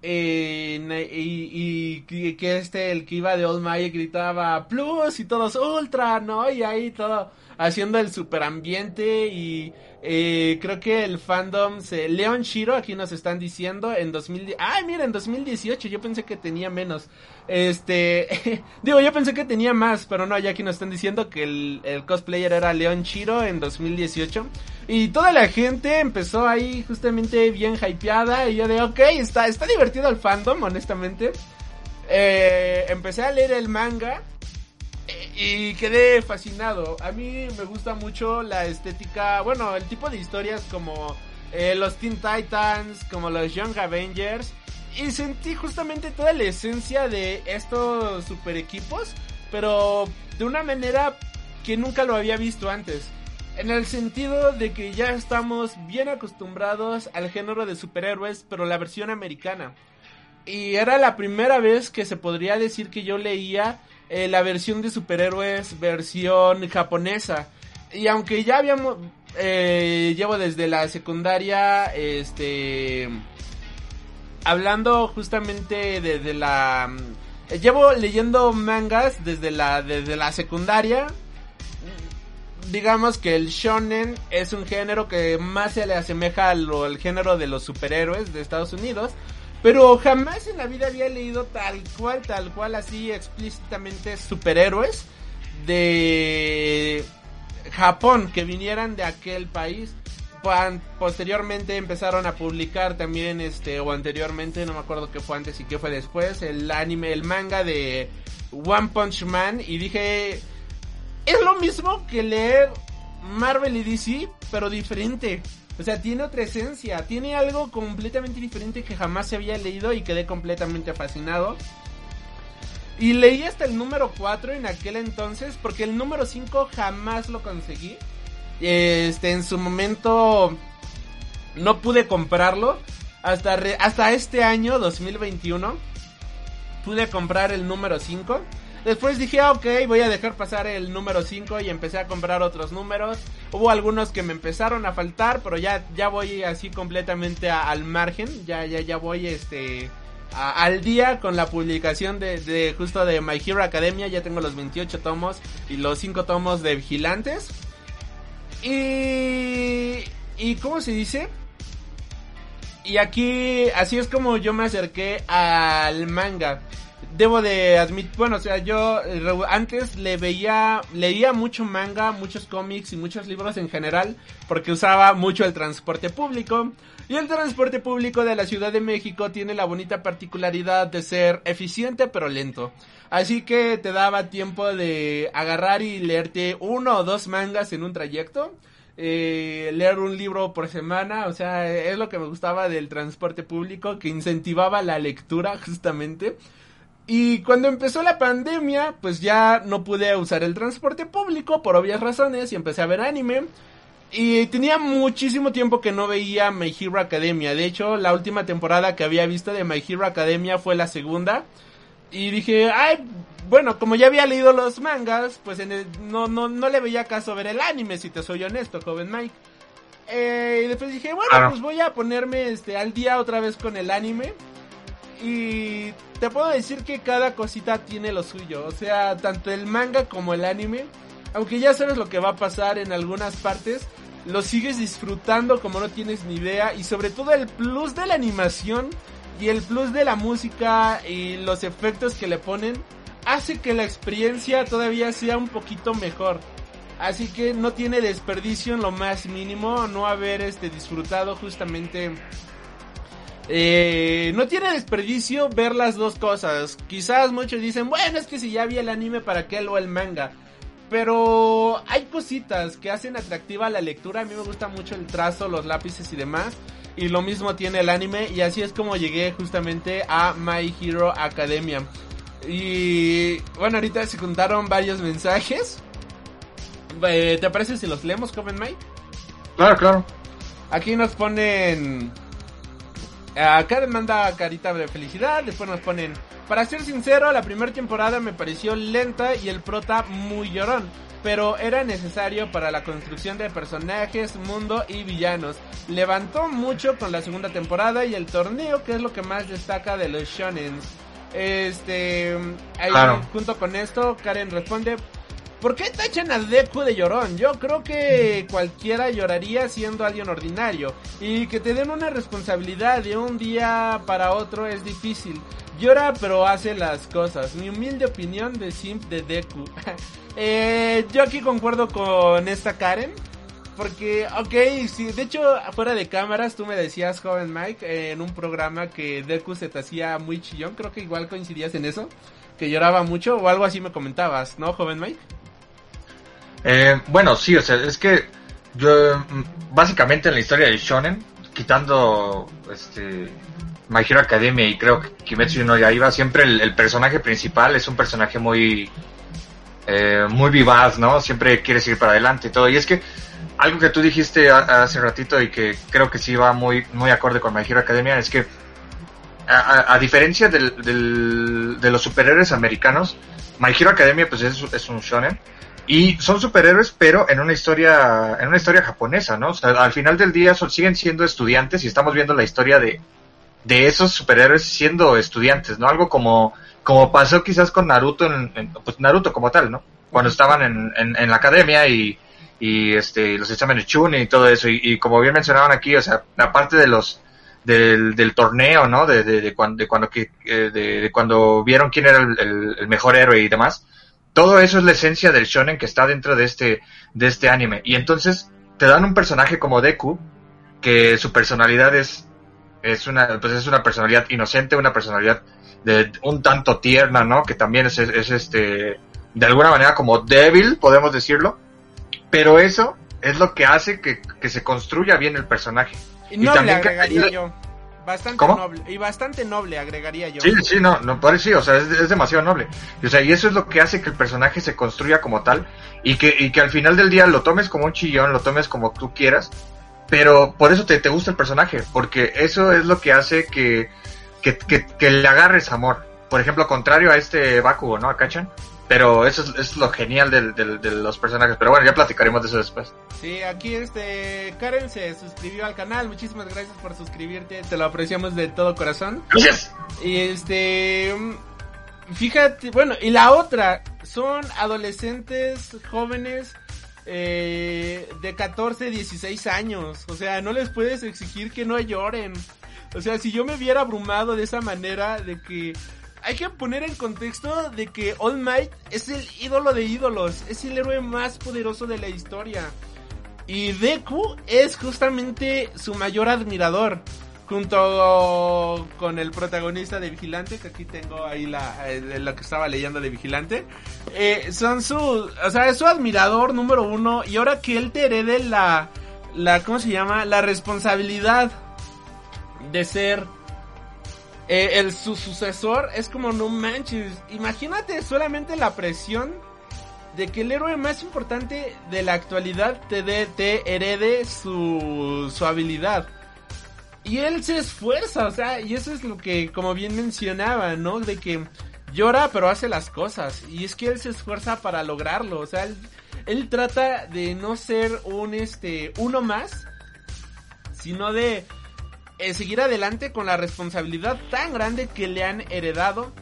Eh, y, y, que este, el que iba de All Might gritaba Plus y todos Ultra, ¿no? Y ahí todo haciendo el super ambiente y eh, creo que el fandom se... Leon Shiro, aquí nos están diciendo en 2000... Ay, mira, en 2018 yo pensé que tenía menos. Este... digo, yo pensé que tenía más, pero no, ya aquí nos están diciendo que el, el cosplayer era Leon Shiro en 2018. Y toda la gente empezó ahí justamente bien hypeada y yo de, ok, está, está divertido el fandom, honestamente. Eh, empecé a leer el manga y quedé fascinado. A mí me gusta mucho la estética, bueno, el tipo de historias como eh, los Teen Titans, como los Young Avengers. Y sentí justamente toda la esencia de estos super equipos, pero de una manera que nunca lo había visto antes. En el sentido de que ya estamos bien acostumbrados al género de superhéroes, pero la versión americana. Y era la primera vez que se podría decir que yo leía eh, la versión de superhéroes versión japonesa. Y aunque ya habíamos, eh, llevo desde la secundaria, este, hablando justamente desde la, eh, llevo leyendo mangas desde la, desde la secundaria. Digamos que el shonen es un género que más se le asemeja al género de los superhéroes de Estados Unidos. Pero jamás en la vida había leído tal cual, tal cual, así explícitamente superhéroes de Japón que vinieran de aquel país. Posteriormente empezaron a publicar también, este, o anteriormente, no me acuerdo qué fue antes y qué fue después, el anime, el manga de One Punch Man. Y dije, es lo mismo que leer Marvel y DC, pero diferente. O sea, tiene otra esencia, tiene algo completamente diferente que jamás se había leído y quedé completamente fascinado. Y leí hasta el número 4 en aquel entonces, porque el número 5 jamás lo conseguí. Este, en su momento no pude comprarlo. Hasta, hasta este año, 2021, pude comprar el número 5. Después dije, ah, ok, voy a dejar pasar el número 5 y empecé a comprar otros números. Hubo algunos que me empezaron a faltar, pero ya, ya voy así completamente al margen. Ya, ya, ya voy este al día con la publicación de, de, justo de My Hero Academia. Ya tengo los 28 tomos y los 5 tomos de Vigilantes. Y... ¿Y cómo se dice? Y aquí, así es como yo me acerqué al manga debo de admitir, bueno, o sea, yo eh, antes le veía, leía mucho manga, muchos cómics y muchos libros en general, porque usaba mucho el transporte público. Y el transporte público de la Ciudad de México tiene la bonita particularidad de ser eficiente pero lento. Así que te daba tiempo de agarrar y leerte uno o dos mangas en un trayecto. Eh, leer un libro por semana, o sea, es lo que me gustaba del transporte público, que incentivaba la lectura justamente. Y cuando empezó la pandemia, pues ya no pude usar el transporte público por obvias razones y empecé a ver anime. Y tenía muchísimo tiempo que no veía My Hero Academia. De hecho, la última temporada que había visto de My Hero Academia fue la segunda. Y dije, ay, bueno, como ya había leído los mangas, pues en no, no, no le veía caso ver el anime, si te soy honesto, joven Mike. Eh, y después dije, bueno, pues voy a ponerme este al día otra vez con el anime. Y te puedo decir que cada cosita tiene lo suyo. O sea, tanto el manga como el anime. Aunque ya sabes lo que va a pasar en algunas partes. Lo sigues disfrutando como no tienes ni idea. Y sobre todo el plus de la animación. Y el plus de la música y los efectos que le ponen. Hace que la experiencia todavía sea un poquito mejor. Así que no tiene desperdicio en lo más mínimo no haber este disfrutado justamente eh, no tiene desperdicio ver las dos cosas. Quizás muchos dicen, bueno, es que si ya vi el anime, ¿para qué lo el manga? Pero hay cositas que hacen atractiva la lectura. A mí me gusta mucho el trazo, los lápices y demás. Y lo mismo tiene el anime. Y así es como llegué justamente a My Hero Academia. Y bueno, ahorita se contaron varios mensajes. Eh, ¿Te parece si los leemos, joven Mike? Claro, claro. Aquí nos ponen. Acá manda carita de felicidad. Después nos ponen. Para ser sincero, la primera temporada me pareció lenta y el prota muy llorón. Pero era necesario para la construcción de personajes, mundo y villanos. Levantó mucho con la segunda temporada y el torneo, que es lo que más destaca de los shonens. Este. Ahí, Claro. junto con esto, Karen responde. ¿Por qué tachan a Deku de llorón? Yo creo que cualquiera lloraría siendo alguien ordinario. Y que te den una responsabilidad de un día para otro es difícil. Llora pero hace las cosas. Mi humilde opinión de Simp de Deku. Eh, yo aquí concuerdo con esta Karen. Porque, ok, sí, de hecho, fuera de cámaras, tú me decías, joven Mike, en un programa que Deku se te hacía muy chillón. Creo que igual coincidías en eso. Que lloraba mucho o algo así me comentabas, ¿no, joven Mike? Eh, bueno, sí, o sea, es que yo, mm, básicamente en la historia de Shonen, quitando este My Hero Academia y creo que Kimetsu no Yaiba, siempre el, el personaje principal es un personaje muy, eh, muy vivaz, ¿no? Siempre quiere seguir para adelante y todo. Y es que algo que tú dijiste hace ratito y que creo que sí va muy, muy acorde con My Hero Academia es que a, diferencia del, de los superhéroes americanos, My Hero Academia pues es, es un shonen y son superhéroes pero en una historia en una historia japonesa, ¿no? O sea, al final del día son- siguen siendo estudiantes y estamos viendo la historia de de esos superhéroes siendo estudiantes, ¿no? Algo como como pasó quizás con Naruto en, pues Naruto como tal, ¿no? Cuando estaban en, en, la academia y y este los exámenes Chunin y todo eso y, como bien mencionaban aquí, o sea, aparte de los del, del torneo, ¿no? De, de, de cuando, de cuando que, eh, de, de cuando vieron quién era el mejor héroe y demás. Todo eso es la esencia del shonen que está dentro de este, de este anime. Y entonces te dan un personaje como Deku, que su personalidad es, es una, pues es una personalidad inocente, una personalidad de un tanto tierna, ¿no? Que también es, es, es, este, de alguna manera como débil, podemos decirlo. Pero eso es lo que hace que, que se construya bien el personaje. Y también agregaría yo. Bastante ¿Cómo? noble. Y bastante noble agregaría yo. Sí, sí, no, no parece, sí, o sea, es, es demasiado noble. Y, o sea, y eso es lo que hace que el personaje se construya como tal y que, y que al final del día lo tomes como un chillón, lo tomes como tú quieras, pero por eso te, te gusta el personaje, porque eso es lo que hace que, que, que, que le agarres amor. Por ejemplo, contrario a este Bakugo, ¿no? A Kachan. Pero eso es, es lo genial del, del- de los personajes. Pero bueno, ya platicaremos de eso después. Sí, aquí este Karen se suscribió al canal. Muchísimas gracias por suscribirte. Te lo apreciamos de todo corazón. Gracias. Y este fíjate, bueno, y la otra son adolescentes jóvenes eh, de 14, 16 años. O sea, no les puedes exigir que no lloren. O sea, si yo me viera abrumado de esa manera de que hay que poner en contexto de que All Might es el ídolo de ídolos, es el héroe más poderoso de la historia. Y Deku es justamente su mayor admirador. Junto con el protagonista de Vigilante, que aquí tengo ahí la, eh, lo que estaba leyendo de Vigilante. Eh, son su, o sea, es su admirador número uno. Y ahora que él te herede la, la, ¿cómo se llama? La responsabilidad de ser eh, el su sucesor, es como no manches. Imagínate solamente la presión de que el héroe más importante de la actualidad te, dé te herede su, su habilidad. Y él se esfuerza, o sea, y eso es lo que, como bien mencionaba, ¿no? De que llora pero hace las cosas. Y es que él se esfuerza para lograrlo, o sea, él, él trata de no ser un, este, uno más, sino de eh, seguir adelante con la responsabilidad tan grande que le han heredado.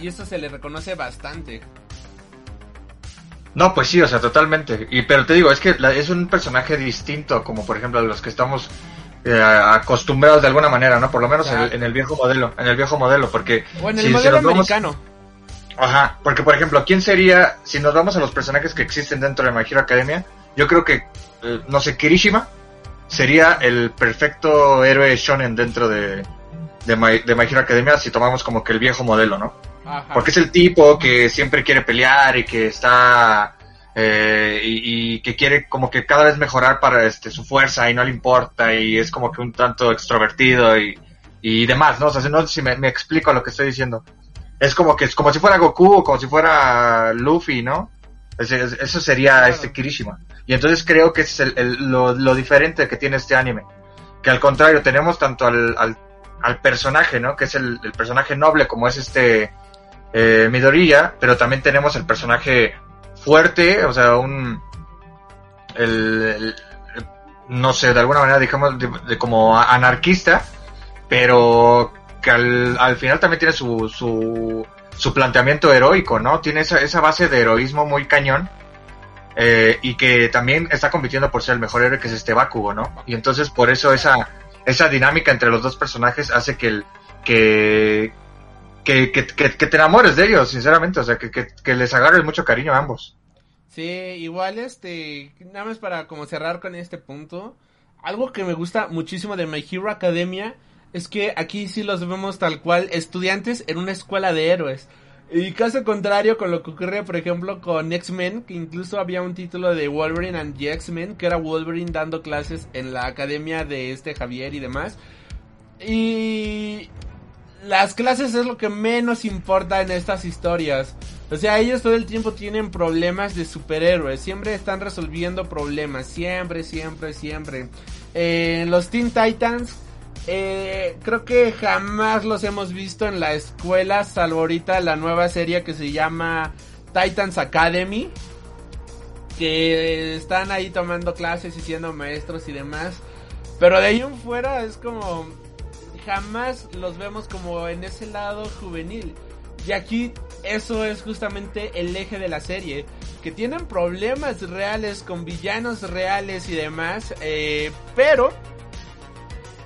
Y eso se le reconoce bastante. No, pues sí, o sea, totalmente. Y pero te digo, es que la- es un personaje distinto, como por ejemplo a los que estamos eh, acostumbrados de alguna manera, ¿no? Por lo menos en el, en el viejo modelo, en el viejo modelo, porque O en el si- modelo nos vamos-. Ajá, porque por ejemplo, ¿quién sería, si nos vamos a los personajes que existen dentro de My Hero Academia? Yo creo que, eh, no sé, Kirishima sería el perfecto héroe shonen dentro de, de, My, de My Hero Academia si tomamos como que el viejo modelo, ¿no? Ajá. Porque es el tipo que siempre quiere pelear y que está eh, y, y que quiere como que cada vez mejorar para este su fuerza y no le importa y es como que un tanto extrovertido y, y demás, ¿no? O sea, no si me, me explico lo que estoy diciendo. Es como que es como si fuera Goku o como si fuera Luffy, ¿no? Eso sería Claro. este Kirishima. Y entonces creo que es el- el- lo, lo diferente que tiene este anime. Que al contrario, tenemos tanto al, al, al personaje, ¿no? Que es el, el personaje noble como es este eh, Midoriya, pero también tenemos el personaje fuerte, o sea, un... El, el- no sé, de alguna manera, digamos, de, de como anarquista, pero que al, al final también tiene su, su, su planteamiento heroico, ¿no? Tiene esa, esa base de heroísmo muy cañón. eh, y que también está compitiendo por ser el mejor héroe que es este Bakugo, ¿no? Y entonces por eso esa, esa dinámica entre los dos personajes hace que el, que, que, que, que- te enamores de ellos, sinceramente, o sea, que, que, que les agarres mucho cariño a ambos. Sí, igual este, nada más para como cerrar con este punto, algo que me gusta muchísimo de My Hero Academia es que aquí sí los vemos tal cual estudiantes en una escuela de héroes. Y caso contrario con lo que ocurre, por ejemplo, con X-Men, que incluso había un título de Wolverine and the X-Men, que era Wolverine dando clases en la academia de este Javier y demás. Y las clases es lo que menos importa en estas historias. O sea, ellos todo el tiempo tienen problemas de superhéroes. Siempre están resolviendo problemas. Siempre, siempre, siempre. Eh, los Teen Titans. Eh, creo que jamás los hemos visto en la escuela. Salvo ahorita la nueva serie que se llama Titans Academy. Que están ahí tomando clases y siendo maestros y demás. Pero de ahí en fuera es como jamás los vemos como en ese lado juvenil. Y aquí eso es justamente el eje de la serie. Que tienen problemas reales con villanos reales y demás. eh, pero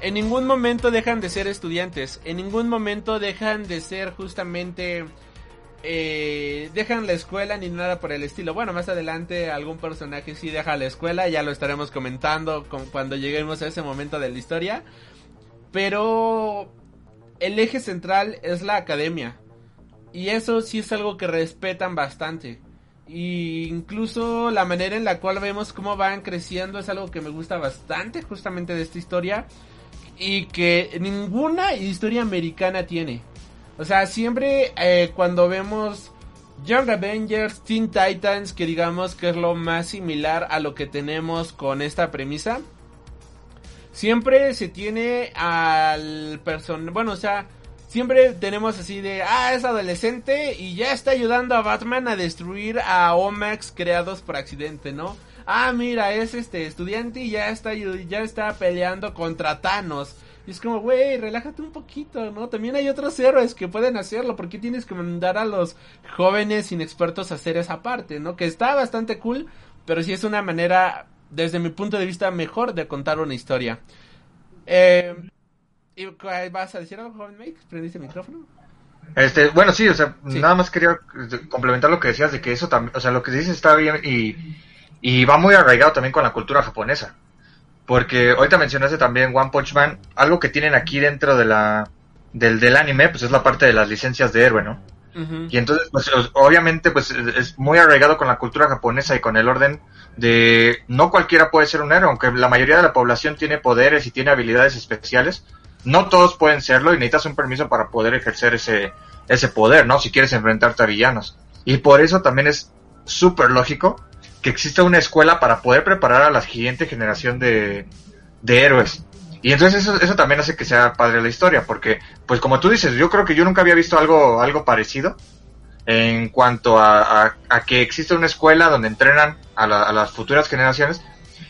en ningún momento dejan de ser estudiantes. En ningún momento dejan de ser justamente... eh, dejan la escuela ni nada por el estilo. Bueno, más adelante algún personaje sí deja la escuela. Ya lo estaremos comentando cuando lleguemos a ese momento de la historia. Pero el eje central es la academia. Y eso sí es algo que respetan bastante. Y incluso la manera en la cual vemos cómo van creciendo es algo que me gusta bastante justamente de esta historia. Y que ninguna historia americana tiene. O sea, siempre eh, cuando vemos Young Avengers, Teen Titans, que digamos que es lo más similar a lo que tenemos con esta premisa siempre se tiene al person bueno, o sea, siempre tenemos así de, ah, es adolescente y ya está ayudando a Batman a destruir a Omax creados por accidente, ¿no? Ah, mira, es este estudiante y ya está ya está peleando contra Thanos. Y es como, güey, relájate un poquito, ¿no? También hay otros héroes que pueden hacerlo. ¿Por qué tienes que mandar a los jóvenes inexpertos a hacer esa parte, ¿no? Que está bastante cool, pero sí es una manera, desde mi punto de vista, mejor de contar una historia. Eh, ¿y ¿Vas a decir algo, joven Mike? ¿Prendiste el micrófono? Este, bueno, sí, o sea, Sí. nada más quería complementar lo que decías de que eso también, o sea, lo que dices está bien y, y va muy arraigado también con la cultura japonesa. Porque ahorita mencionaste también One Punch Man, algo que tienen aquí dentro de la del, del anime, pues es la parte de las licencias de héroe, ¿no? Y entonces, pues obviamente, pues es es muy arraigado con la cultura japonesa y con el orden de no cualquiera puede ser un héroe, aunque la mayoría de la población tiene poderes y tiene habilidades especiales, no todos pueden serlo y necesitas un permiso para poder ejercer ese, ese poder, ¿no? Si quieres enfrentarte a villanos. Y por eso también es súper lógico que exista una escuela para poder preparar a la siguiente generación de, de héroes. Y entonces eso, eso también hace que sea padre la historia, porque, pues como tú dices, yo creo que yo nunca había visto algo, algo parecido en cuanto a, a- que existe una escuela donde entrenan a, la- a las futuras generaciones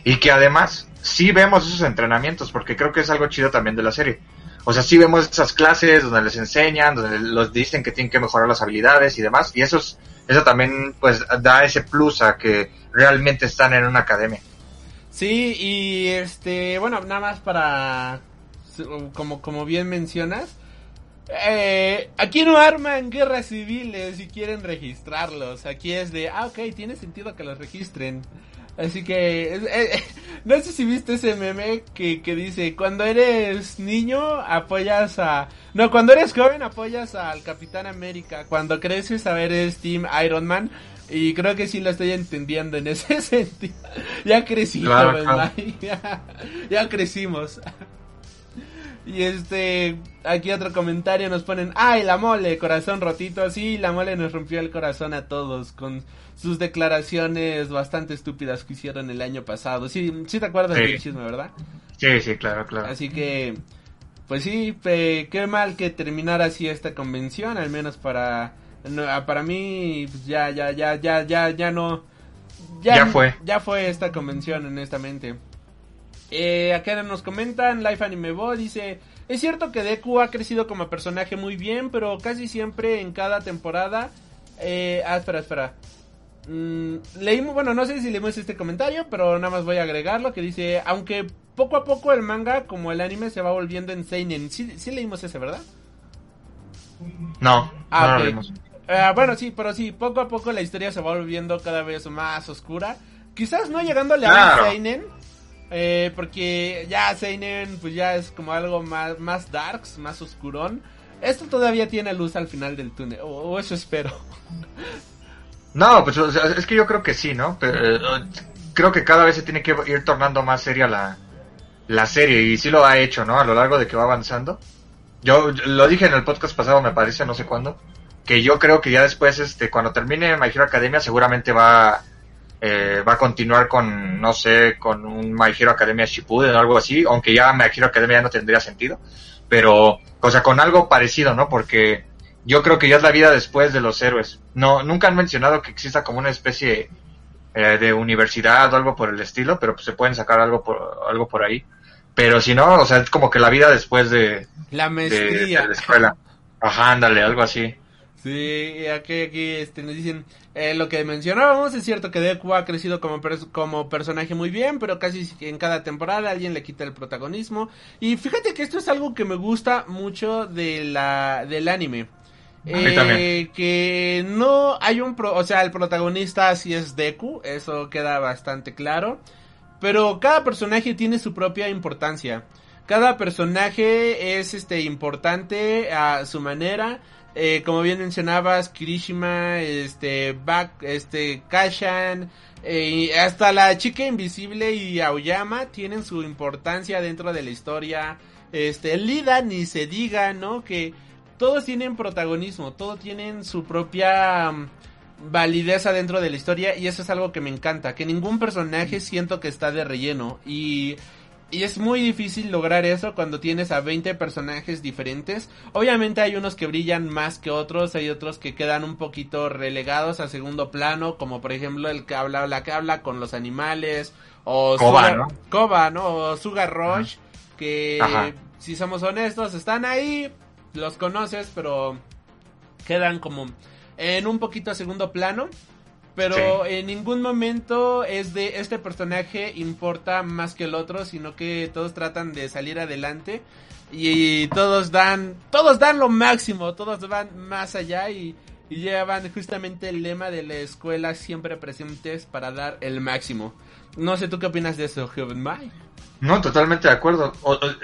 y que además sí vemos esos entrenamientos, porque creo que es algo chido también de la serie. O sea, sí vemos esas clases donde les enseñan, donde los dicen que tienen que mejorar las habilidades y demás, y eso, es, eso también pues da ese plus a que realmente están en una academia. Sí, y este, bueno, nada más para, como, como bien mencionas, eh, aquí no arman guerras civiles y quieren registrarlos. Aquí es de, ah, ok, tiene sentido que los registren. Así que, eh, eh, no sé si viste ese meme que, que dice, cuando eres niño apoyas a... No, cuando eres joven apoyas al Capitán América. Cuando creces a ver es Team Iron Man. Y creo que sí lo estoy entendiendo en ese sentido. Ya crecimos, Ya, ya crecimos. Y este, aquí otro comentario nos ponen, ay, la mole, corazón rotito. Sí, la mole nos rompió el corazón a todos con sus declaraciones bastante estúpidas que hicieron el año pasado. Sí, sí te acuerdas del chisme, ¿verdad? Sí, sí, claro, claro. Así que, pues sí, qué mal que terminara así esta convención, al menos para, para mí, pues ya, ya, ya, ya, ya, ya no. Ya, fue. Ya fue esta convención, honestamente. Eh, acá nos comentan, Life Anime Bo dice, es cierto que Deku ha crecido como personaje muy bien, pero casi siempre en cada temporada... Eh, ah, espera, espera. Mm, leímos, bueno, no sé si leímos este comentario, pero nada más voy a agregarlo, que dice, aunque poco a poco el manga como el anime se va volviendo en Seinen. Sí, sí leímos ese, ¿verdad? No, ah, no ah, bueno, sí, pero sí, poco a poco la historia se va volviendo cada vez más oscura. Quizás no llegándole a Seinen, eh, porque ya Seinen pues ya es como algo más, más darks, más oscurón. Esto todavía tiene luz al final del túnel, o, eso espero. No, pues es que yo creo que sí, ¿no? Eh, creo que cada vez se tiene que ir tornando más seria la, la serie y sí lo ha hecho, ¿no? A lo largo de que va avanzando. Yo lo dije en el podcast pasado, me parece, no sé cuándo, que yo creo que ya después, este, cuando termine My Hero Academia, seguramente va eh, va a continuar con, no sé, con un My Hero Academia Shippuden o algo así, aunque ya My Hero Academia no tendría sentido, pero, o sea, con algo parecido, ¿no? Porque yo creo que ya es la vida después de los héroes. No, nunca han mencionado que exista como una especie eh, de universidad o algo por el estilo, pero pues se pueden sacar algo por, algo por ahí. Pero si no, o sea, es como que la vida después de la maestría. de la escuela. Ajá, ándale, algo así. Sí, aquí, aquí este, nos dicen eh, lo que mencionábamos. Es cierto que Deku ha crecido como, como personaje muy bien, pero casi en cada temporada alguien le quita el protagonismo. Y fíjate que esto es algo que me gusta mucho de la, del anime. Eh, que no hay un o sea el protagonista sí es Deku eso queda bastante claro pero cada personaje tiene su propia importancia cada personaje es este importante a su manera eh, como bien mencionabas, Kirishima, este, Bak, este, Kashan, eh, hasta la chica invisible y Aoyama tienen su importancia dentro de la historia. Este, Lida ni se diga, ¿no? Que todos tienen protagonismo, todos tienen su propia mm, validez dentro de la historia y eso es algo que me encanta, que ningún personaje siento que está de relleno y y es muy difícil lograr eso cuando tienes a 20 personajes diferentes. Obviamente hay unos que brillan más que otros, hay otros que quedan un poquito relegados a segundo plano, como por ejemplo el que habla, la que habla con los animales, o Koba, ¿no? Koba, ¿no? O Sugar Rush, que si somos honestos, están ahí, los conoces, pero quedan como en un poquito a segundo plano pero en ningún momento es de este personaje importa más que el otro, sino que todos tratan de salir adelante y, todos dan, todos dan lo máximo, todos van más allá y, llevan justamente el lema de la escuela siempre presentes para dar el máximo. No sé tú qué opinas de eso, Joven Mai. No, totalmente de acuerdo.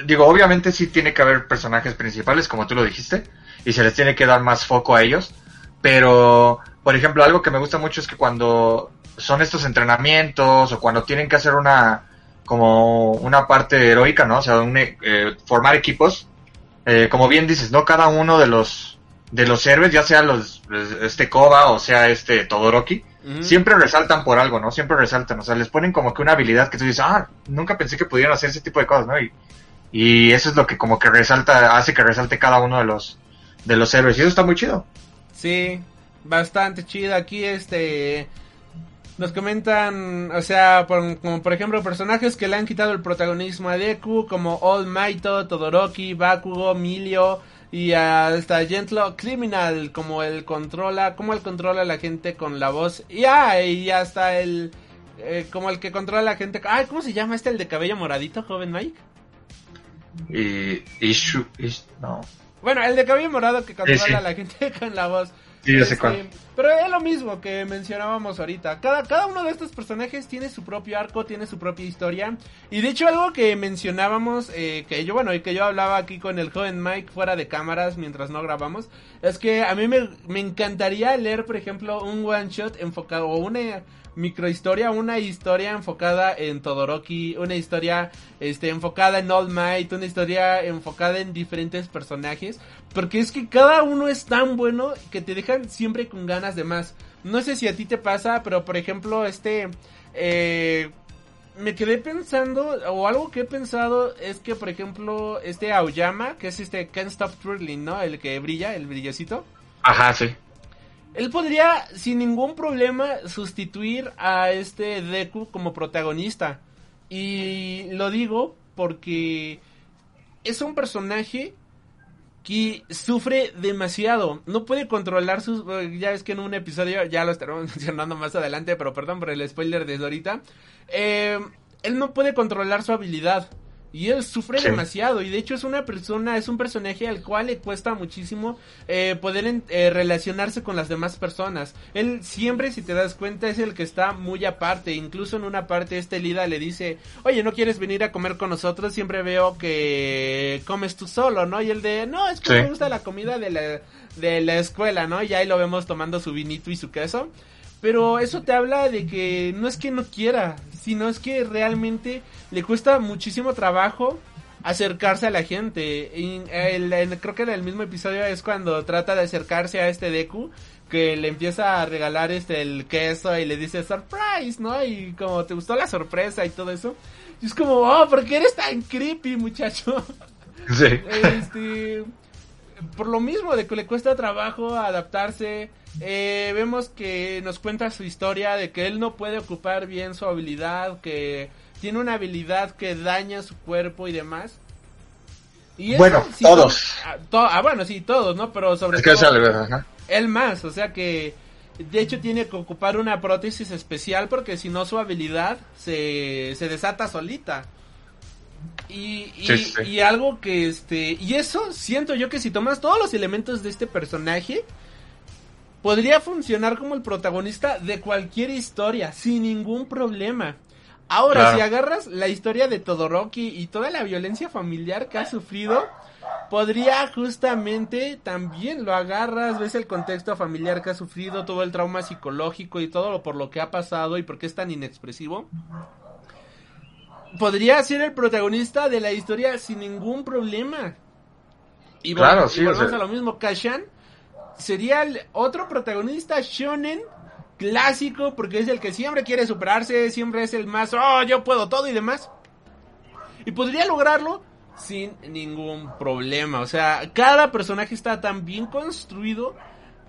digo, obviamente sí tiene que haber personajes principales, como tú lo dijiste, y se les tiene que dar más foco a ellos, pero por ejemplo, algo que me gusta mucho es que cuando son estos entrenamientos o cuando tienen que hacer una como una parte heroica, ¿no? O sea, eh, formar equipos, eh, como bien dices, ¿no? Cada uno de los de los héroes, ya sea los este Koba o sea este Todoroki, siempre resaltan por algo, ¿no? Siempre resaltan, o sea, les ponen como que una habilidad que tú dices, ah, nunca pensé que pudieran hacer ese tipo de cosas, ¿no? Y, y eso es lo que como que resalta, hace que resalte cada uno de los de los héroes y eso está muy chido. Sí, bastante chida. Aquí este... Nos comentan, o sea, por- como por ejemplo personajes que le han quitado el protagonismo a Deku, como All Might, Todoroki, Bakugo, Milio y hasta Gentlo Criminal, como él controla, como él controla a la gente con la voz. Y, ah, y hasta el, eh, como el que controla a la gente. Ay, ¿cómo se llama este, el de cabello moradito, joven Mike? Ish- no. Bueno, el de cabello morado que controla a la gente con la voz. Sí, yo sé Este, cuál. Pero es lo mismo que mencionábamos ahorita. Cada, cada uno de estos personajes tiene su propio arco, tiene su propia historia. Y de hecho algo que mencionábamos, eh, que yo, bueno, y que yo hablaba aquí con el joven Mike fuera de cámaras mientras no grabamos, es que a mí me, me encantaría leer, por ejemplo, un one shot enfocado, o una microhistoria, una historia enfocada en Todoroki, una historia este enfocada en All Might, una historia enfocada en diferentes personajes, porque es que cada uno es tan bueno que te dejan siempre con ganas de más. No sé si a ti te pasa, pero por ejemplo, este eh, me quedé pensando, o algo que he pensado es que, por ejemplo, este Aoyama, que es este Can't Stop Twirling, ¿no? El que brilla, el brillecito. Ajá, sí. Él podría sin ningún problema sustituir a este Deku como protagonista. Y lo digo porque es un personaje que sufre demasiado. No puede controlar sus... Ya ves que en un episodio, ya lo estaremos mencionando más adelante, pero perdón por el spoiler desde ahorita. Eh, él no puede controlar su habilidad. Y él sufre Sí. demasiado. Y de hecho es una persona, es un personaje al cual le cuesta muchísimo eh, poder en- eh, relacionarse con las demás personas. Él siempre, si te das cuenta, es el que está muy aparte. Incluso en una parte este Lida le dice, oye, ¿no quieres venir a comer con nosotros? Siempre veo que comes tú solo, ¿no? Y el de, no, es que Sí. me gusta la comida de la, de la escuela, ¿no? Y ahí lo vemos tomando su vinito y su queso. Pero eso te habla de que no es que no quiera, sino es que realmente le cuesta muchísimo trabajo acercarse a la gente. Y el- en- creo que en el mismo episodio es cuando trata de acercarse a este Deku que le empieza a regalar este el queso y le dice surprise, ¿no? Y como te gustó la sorpresa y todo eso. Y es como, oh, ¿por qué eres tan creepy, muchacho? Sí. este por lo mismo de que le cuesta trabajo adaptarse eh, vemos que nos cuenta su historia de que él no puede ocupar bien su habilidad que tiene una habilidad que daña su cuerpo y demás y eso, Bueno, sí, todos. ah, to- ah, bueno sí todos no pero sobre Es todo esa le ajá. él más, o sea que de hecho tiene que ocupar una prótesis especial porque si no su habilidad se, se desata solita. Y, y, Sí, sí. y algo que este, y eso siento yo que si tomas todos los elementos de este personaje, podría funcionar como el protagonista de cualquier historia, sin ningún problema. Ahora, Claro. si agarras la historia de Todoroki y toda la violencia familiar que ha sufrido, podría justamente también lo agarras, ves el contexto familiar que ha sufrido, todo el trauma psicológico y todo lo por lo que ha pasado y por qué es tan inexpresivo. Podría ser el protagonista de la historia sin ningún problema. Y, Claro, y sí, o sea- a lo mismo, Kashan sería el otro protagonista shonen clásico porque es el que siempre quiere superarse, siempre es el más, oh, yo puedo todo y demás. Y podría lograrlo sin ningún problema. O sea, cada personaje está tan bien construido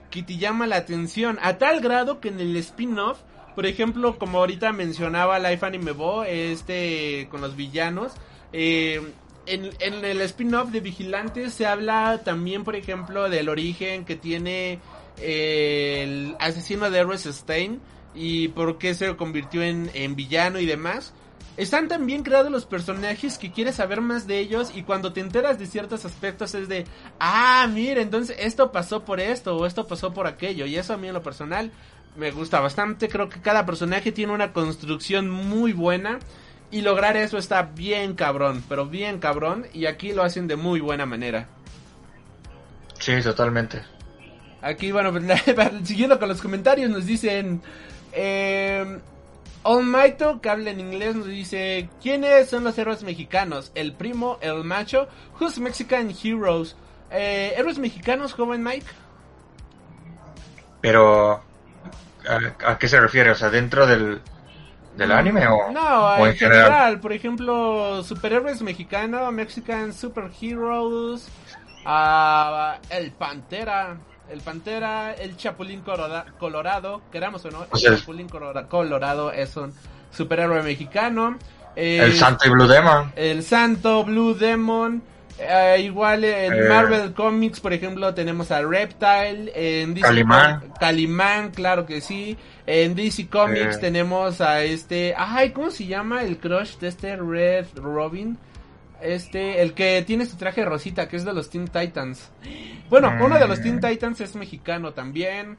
que te llama la atención. A tal grado que en el spin-off, por ejemplo, como ahorita mencionaba Life Anime Bo, este con los villanos, eh, en, el spin-off de Vigilantes se habla también, por ejemplo, del origen que tiene eh, el asesino de Héroes Stein y por qué se convirtió en, en villano y demás. Están tan bien creados los personajes que quieres saber más de ellos y cuando te enteras de ciertos aspectos es de, ah, mira, entonces esto pasó por esto o esto pasó por aquello y eso a mí en lo personal me gusta bastante, creo que cada personaje tiene una construcción muy buena y lograr eso está bien cabrón, pero bien cabrón y aquí lo hacen de muy buena manera. Sí, totalmente. Aquí, bueno, pues, siguiendo con los comentarios, nos dicen. Eh, Almighto, que habla en inglés, nos dice: ¿Quiénes son los héroes mexicanos? El primo, el macho. Who's Mexican Heroes? Eh, ¿Héroes mexicanos, joven Mike? Pero, ¿a, a qué se refiere? O sea, ¿dentro del, del anime o, No, o en general. Por ejemplo, superhéroes mexicano, Mexican Superheroes. ah, el Pantera. el Pantera, el Chapulín Colora- Colorado, queramos o no, el sea, Chapulín Colora- Colorado es un superhéroe mexicano. Eh, El Santo y Blue Demon. el Santo, Blue Demon. Eh, igual en Eh. Marvel Comics, por ejemplo, tenemos a Reptile. En DC Calimán. Com- Calimán, claro que sí. En DC Comics Eh. tenemos a este. Ay, ¿cómo se llama el crush de este Red Robin? Este, el que tiene su traje rosita, que es de los Teen Titans. Bueno, Mm. uno de los Teen Titans es mexicano también.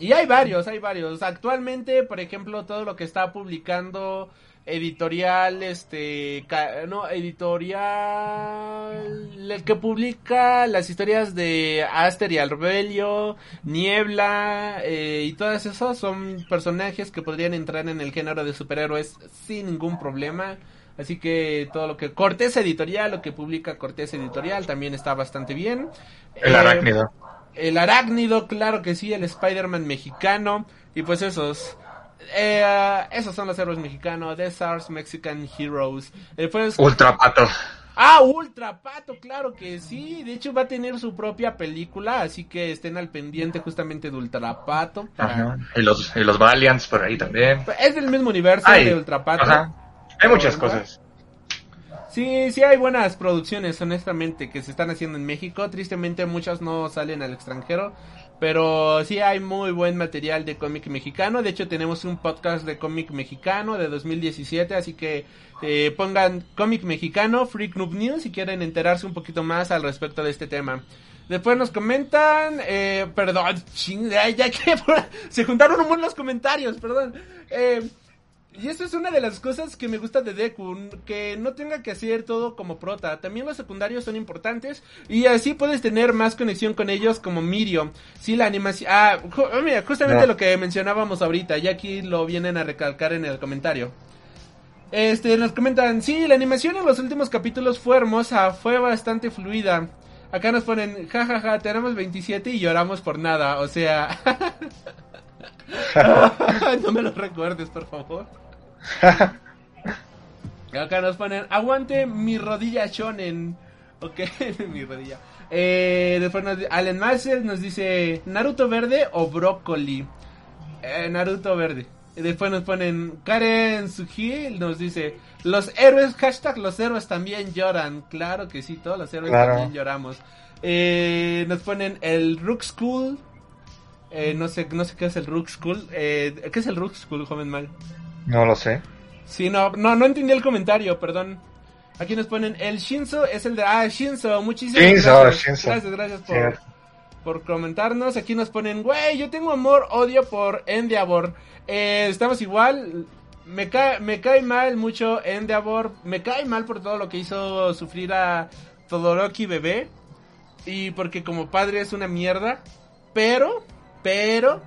Y hay varios, hay varios. Actualmente, por ejemplo, todo lo que está publicando editorial, este, ca- no, editorial, el que publica las historias de Aster y Arbelio, Niebla, eh, y todas esos son personajes que podrían entrar en el género de superhéroes sin ningún problema. Así que todo lo que Cortés Editorial, lo que publica Cortés Editorial también está bastante bien. El Eh, arácnido. el arácnido, claro que sí, el Spider-Man mexicano. Y pues esos. Eh, esos son los héroes mexicanos. The SARS Mexican Heroes. Después, Ultra Pato. ah, Ultra Pato, claro que sí. De hecho, va a tener su propia película. Así que estén al pendiente justamente de Ultra Pato. para- Ajá. Y los, y los Valiants por ahí también. Es del mismo universo Ay, de Ultra Pato. Ajá. Hay muchas cosas. Sí, sí hay buenas producciones, honestamente, que se están haciendo en México. Tristemente muchas no salen al extranjero, pero sí hay muy buen material de cómic mexicano. De hecho, tenemos un podcast de cómic mexicano de 2017, así que eh, pongan cómic mexicano, Freak Noob News, si quieren enterarse un poquito más al respecto de este tema. Después nos comentan, eh, perdón, ching, ya que se juntaron un buen los comentarios, perdón. Eh, y eso es una de las cosas que me gusta de Deku, que no tenga que hacer todo como prota. También los secundarios son importantes y así puedes tener más conexión con ellos como Mirio. Sí, la animación... Ah, ju- oh, mira, justamente lo que mencionábamos ahorita, ya aquí lo vienen a recalcar en el comentario. Este, nos comentan, sí, la animación en los últimos capítulos fue hermosa, fue bastante fluida. Acá nos ponen, jajaja, tenemos 27 y lloramos por nada, o sea... no me lo recuerdes, por favor. Acá nos ponen, aguante mi rodilla shonen. Ok, mi rodilla. Eh, después nos, Allen Marcel nos dice, Naruto verde o brócoli. Eh, Naruto verde. Después nos ponen, Karen Suji nos dice, los héroes, hashtag los héroes también lloran. Claro que sí, todos los héroes Claro. también lloramos. Eh, nos ponen el Rook School. Eh, no sé, no sé qué es el Rook School. Eh, ¿Qué es el Rook School, joven mal? No lo sé. Sí, no, no, no entendí el comentario, perdón. Aquí nos ponen, el Shinzo es el de... Ah, Shinzo, muchísimas Shinzo, gracias. Shinzo. Gracias, gracias por, Sí. por comentarnos. Aquí nos ponen, güey, yo tengo amor, odio por Endeavor. Eh, estamos igual. Me cae, me cae mal mucho Endeavor. Me cae mal por todo lo que hizo sufrir a Todoroki bebé. Y porque como padre es una mierda. Pero, pero,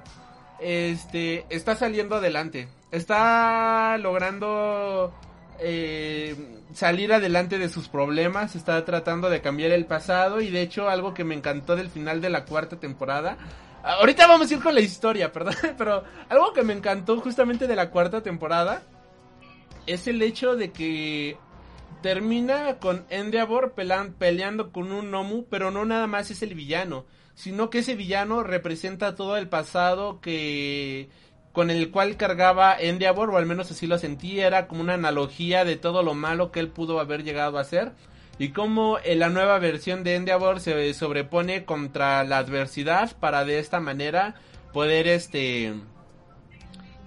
este, está saliendo adelante. Está logrando eh, salir adelante de sus problemas. Está tratando de cambiar el pasado. Y de hecho, algo que me encantó del final de la cuarta temporada. Ahorita vamos a ir con la historia, perdón. Pero algo que me encantó justamente de la cuarta temporada es el hecho de que termina con Endeavor peleando con un Nomu, pero no nada más es el villano, sino que ese villano representa todo el pasado que con el cual cargaba Endeavor, o al menos así lo sentí, era como una analogía de todo lo malo que él pudo haber llegado a hacer. Y cómo en la nueva versión de Endeavor se sobrepone contra la adversidad para de esta manera poder este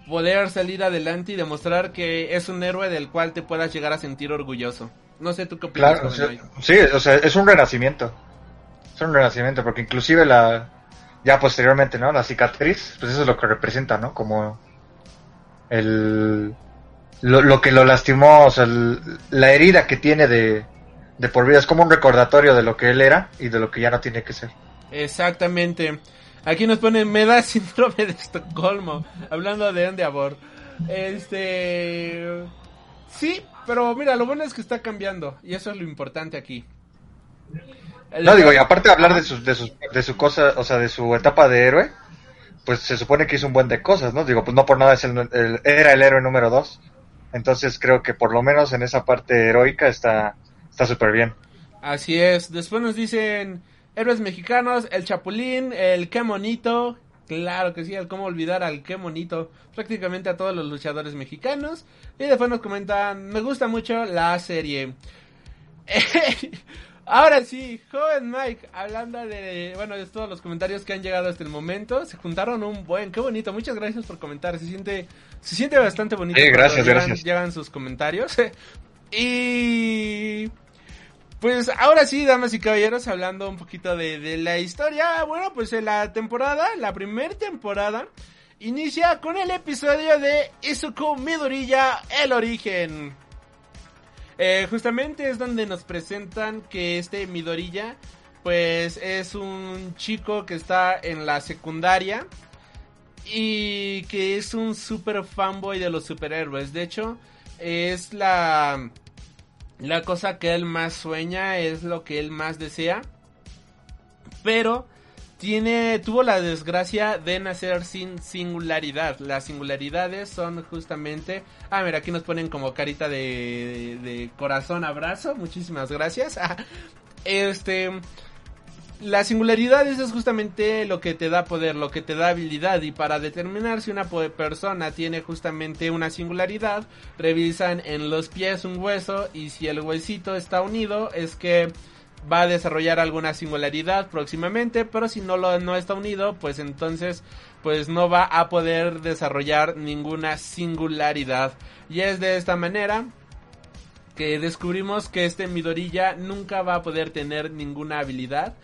poder salir adelante y demostrar que es un héroe del cual te puedas llegar a sentir orgulloso. No sé tú qué opinas. Claro, o sea, sí, o sea, es un renacimiento. Es un renacimiento, porque inclusive la, ya posteriormente, ¿no? La cicatriz, pues eso es lo que representa, ¿no? Como el, lo, lo que lo lastimó, o sea, el- la herida que tiene de, de por vida, es como un recordatorio de lo que él era y de lo que ya no tiene que ser. Exactamente. Aquí nos ponen, me da síndrome de Estocolmo. Hablando de Endeavor. Este... Sí, pero mira, lo bueno es que está cambiando. Y eso es lo importante aquí. No, digo, y aparte de hablar de sus, de sus, de su cosa, o sea, de su etapa de héroe, pues se supone que hizo un buen de cosas, ¿no? Digo, pues no por nada es el, el- era el héroe número dos. Entonces creo que por lo menos en esa parte heroica está está súper bien. Así es. Después nos dicen héroes mexicanos, el Chapulín, el Qué Monito. Claro que sí, el cómo olvidar al Qué Monito. Prácticamente a todos los luchadores mexicanos. Y después nos comentan, me gusta mucho la serie. Ahora sí, joven Mike, hablando de, bueno, de todos los comentarios que han llegado hasta el momento, se juntaron un buen, qué bonito, muchas gracias por comentar, se siente, se siente bastante bonito. Sí, gracias, llegan, gracias. Llegan sus comentarios. y pues ahora sí, damas y caballeros, hablando un poquito de, de la historia, bueno, pues la temporada, la primera temporada, inicia con el episodio de Izuku Midoriya, el origen. Eh, justamente es donde nos presentan que este Midoriya, pues es un chico que está en la secundaria y que es un super fanboy de los superhéroes. De hecho, es la la cosa que él más sueña, es lo que él más desea. Pero tiene tuvo la desgracia de nacer sin singularidad. Las singularidades son justamente, ah, mira, aquí nos ponen como carita de, de, de corazón abrazo, muchísimas gracias. Este la singularidad es justamente lo que te da poder, lo que te da habilidad y para determinar si una persona tiene justamente una singularidad, revisan en los pies un hueso y si el huesito está unido es que va a desarrollar alguna singularidad próximamente, pero si no lo no está unido, pues entonces pues no va a poder desarrollar ninguna singularidad. Y es de esta manera que descubrimos que este Midorilla nunca va a poder tener ninguna habilidad.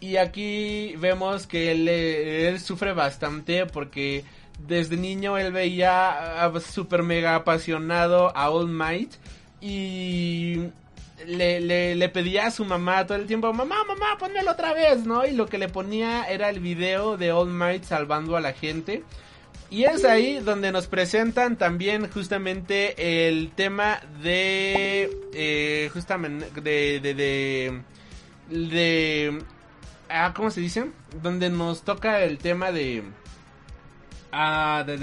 Y aquí vemos que él, él sufre bastante porque desde niño él veía super mega apasionado a All Might y le, le, pedía a su mamá todo el tiempo, mamá, mamá, ponmelo otra vez, ¿no? Y lo que le ponía era el video de All Might salvando a la gente. Y es ahí donde nos presentan también justamente el tema de... Eh, justamente de... de, de, ah, ¿Cómo se dice? Donde nos toca el tema de... Ah, del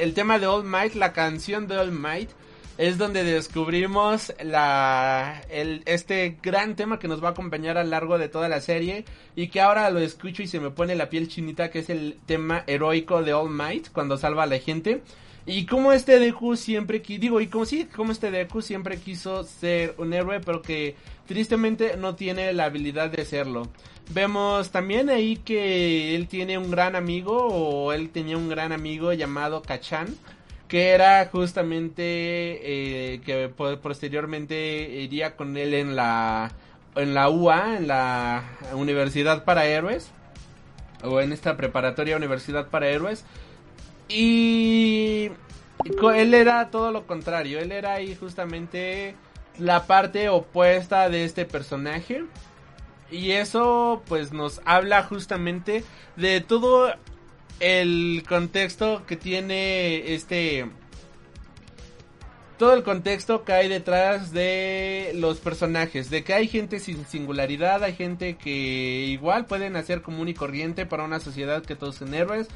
el tema de All Might, la canción de All Might es donde descubrimos la el, este gran tema que nos va a acompañar a lo largo de toda la serie y que ahora lo escucho y se me pone la piel chinita que es el tema heroico de All Might cuando salva a la gente. Y como este Deku siempre digo y como sí como este Deku siempre quiso ser un héroe pero que tristemente no tiene la habilidad de serlo. Vemos también ahí que él tiene un gran amigo o él tenía un gran amigo llamado Kachan que era justamente eh, que posteriormente iría con él en la en la UA, en la Universidad para Héroes o en esta preparatoria Universidad para Héroes y él era todo lo contrario, él era ahí justamente la parte opuesta de este personaje y eso pues nos habla justamente de todo el contexto que tiene este todo el contexto que hay detrás de los personajes, de que hay gente sin singularidad, hay gente que igual pueden hacer común y corriente para una sociedad que todos son héroes.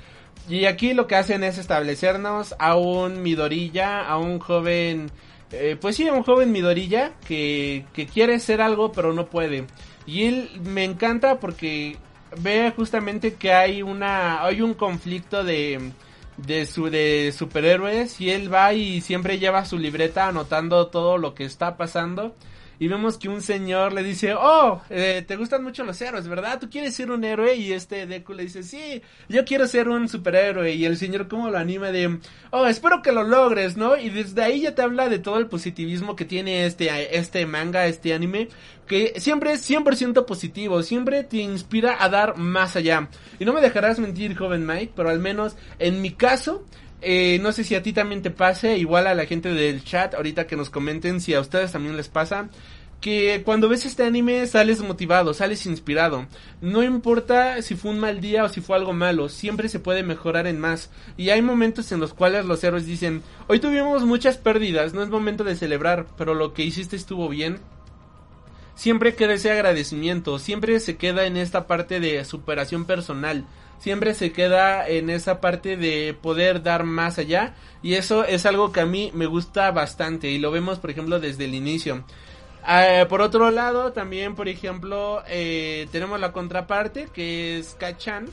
Y aquí lo que hacen es establecernos a un Midorilla, a un joven, eh, pues sí, a un joven Midorilla que, que quiere ser algo pero no puede. Y él me encanta porque ve justamente que hay una hay un conflicto de de su de superhéroes y él va y siempre lleva su libreta anotando todo lo que está pasando y vemos que un señor le dice, oh, eh, te gustan mucho los héroes, ¿verdad? ¿Tú quieres ser un héroe? Y este Deku le dice, sí, yo quiero ser un superhéroe. Y el señor como lo anima de, oh, espero que lo logres, ¿no? Y desde ahí ya te habla de todo el positivismo que tiene este, este manga, este anime, que siempre es 100% positivo, siempre te inspira a dar más allá. Y no me dejarás mentir, joven Mike, pero al menos en mi caso, eh, no sé si a ti también te pase, igual a la gente del chat, ahorita que nos comenten si a ustedes también les pasa. Que cuando ves este anime sales motivado, sales inspirado. No importa si fue un mal día o si fue algo malo, siempre se puede mejorar en más. Y hay momentos en los cuales los héroes dicen, hoy tuvimos muchas pérdidas, no es momento de celebrar, pero lo que hiciste estuvo bien. Siempre queda ese agradecimiento, siempre se queda en esta parte de superación personal siempre se queda en esa parte de poder dar más allá y eso es algo que a mí me gusta bastante y lo vemos por ejemplo desde el inicio. Eh, por otro lado, también, por ejemplo, eh, tenemos la contraparte, que es Kachan,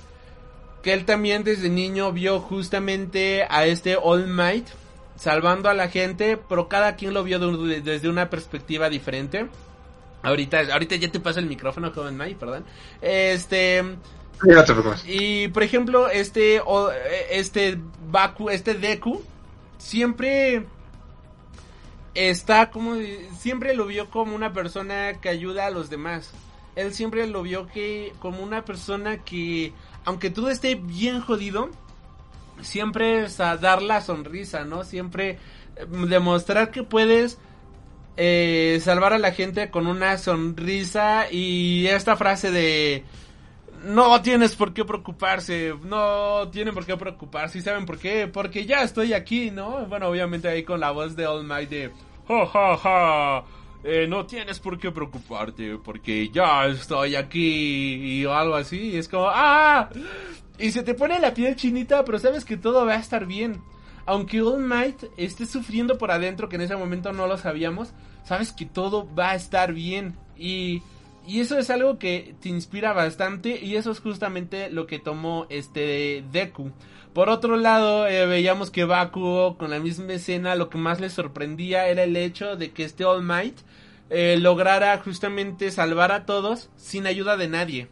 que él también desde niño vio justamente a este All Might salvando a la gente, pero cada quien lo vio de- desde una perspectiva diferente. Ahorita, ahorita ya te paso el micrófono, joven perdón. Este, y por ejemplo, este eh, este Baku, este Deku siempre está como siempre lo vio como una persona que ayuda a los demás. Él siempre lo vio que como una persona que aunque todo esté bien jodido, siempre es a dar la sonrisa, ¿no? Siempre eh, demostrar que puedes eh, salvar a la gente con una sonrisa y esta frase de no tienes por qué preocuparse, no tienen por qué preocuparse, ¿y saben por qué? Porque ya estoy aquí, ¿no? Bueno, obviamente ahí con la voz de All Might de ja ja ja, eh, no tienes por qué preocuparte porque ya estoy aquí y algo así, y es como ¡ah! Y se te pone la piel chinita, pero sabes que todo va a estar bien. Aunque All Might esté sufriendo por adentro, que en ese momento no lo sabíamos, sabes que todo va a estar bien. Y, y eso es algo que te inspira bastante y eso es justamente lo que tomó este Deku. Por otro lado, eh, veíamos que Bakugo con la misma escena lo que más le sorprendía era el hecho de que este All Might eh, lograra justamente salvar a todos sin ayuda de nadie.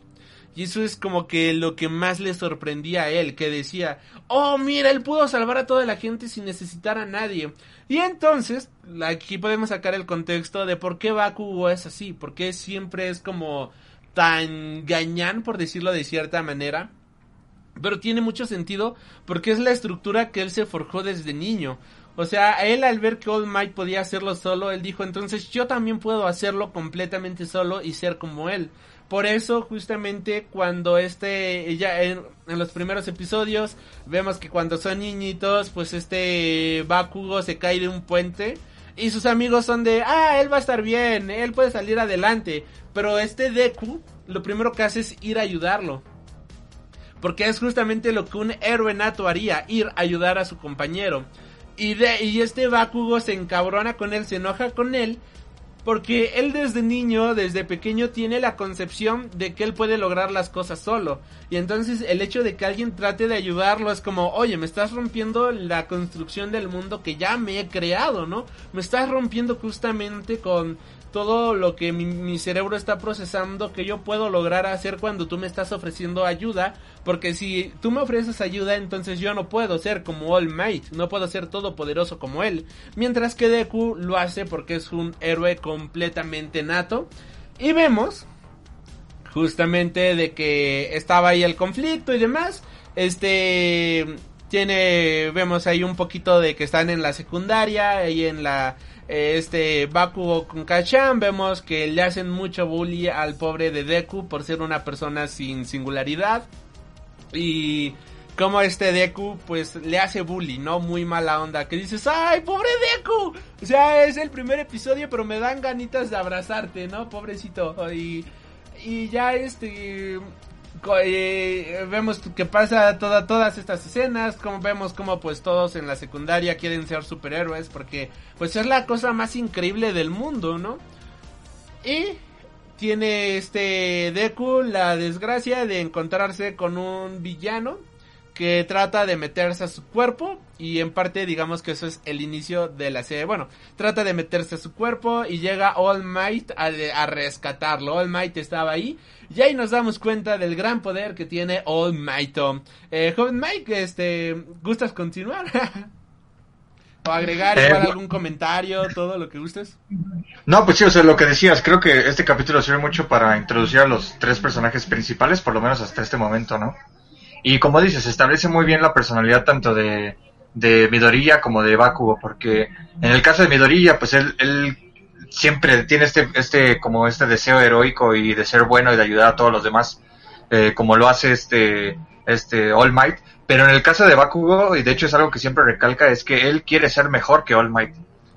Y eso es como que lo que más le sorprendía a él, que decía, oh mira, él pudo salvar a toda la gente sin necesitar a nadie. Y entonces, aquí podemos sacar el contexto de por qué Bakugo es así, por qué siempre es como tan gañán, por decirlo de cierta manera. Pero tiene mucho sentido porque es la estructura que él se forjó desde niño. O sea, él al ver que All Might podía hacerlo solo, él dijo, entonces yo también puedo hacerlo completamente solo y ser como él. Por eso, justamente, cuando este, ya en, los primeros episodios, vemos que cuando son niñitos, pues este Bakugo se cae de un puente. Y sus amigos son de, ah, él va a estar bien, él puede salir adelante. Pero este Deku, lo primero que hace es ir a ayudarlo. Porque es justamente lo que un héroe nato haría, ir a ayudar a su compañero. Y, de, y este Bakugo se encabrona con él, se enoja con él. Porque él desde niño, desde pequeño, tiene la concepción de que él puede lograr las cosas solo. Y entonces el hecho de que alguien trate de ayudarlo es como, oye, me estás rompiendo la construcción del mundo que ya me he creado, ¿no? Me estás rompiendo justamente con todo lo que mi, cerebro está procesando que yo puedo lograr hacer cuando tú me estás ofreciendo ayuda. Porque si tú me ofreces ayuda, entonces yo no puedo ser como All Might, no puedo ser todopoderoso como él. Mientras que Deku lo hace porque es un héroe completamente nato. Y vemos justamente de que estaba ahí el conflicto y demás. Este tiene, vemos ahí un poquito de que están en la secundaria, ahí en la este Bakugo con Kachan, vemos que le hacen mucho bully al pobre de Deku por ser una persona sin singularidad. Y como este Deku pues le hace bully, ¿no? Muy mala onda, que dices, "Ay, pobre Deku." O sea, es el primer episodio, pero me dan ganitas de abrazarte, ¿no? Pobrecito. Y y ya este eh, vemos que pasa toda, todas estas escenas, como vemos como pues todos en la secundaria quieren ser superhéroes porque pues es la cosa más increíble del mundo, ¿no? Y tiene este Deku la desgracia de encontrarse con un villano que trata de meterse a su cuerpo y en parte digamos que eso es el inicio de la serie. Bueno, trata de meterse a su cuerpo y llega All Might a, a rescatarlo. All Might estaba ahí y ahí nos damos cuenta del gran poder que tiene All Might. Eh, joven Mike, este, ¿gustas continuar? o agregar Eh, igual algún comentario, todo lo que gustes. No, pues sí, o sea, lo que decías, creo que este capítulo sirve mucho para introducir a los tres personajes principales, por lo menos hasta este momento, ¿no? Y como dices, establece muy bien la personalidad tanto de, de Midoriya como de Bakugo, porque en el caso de Midoriya, pues él, siempre tiene este, este, como este deseo heroico y de ser bueno y de ayudar a todos los demás, eh, como lo hace este, este All Might. Pero en el caso de Bakugo, y de hecho es algo que siempre recalca, es que él quiere ser mejor que All Might.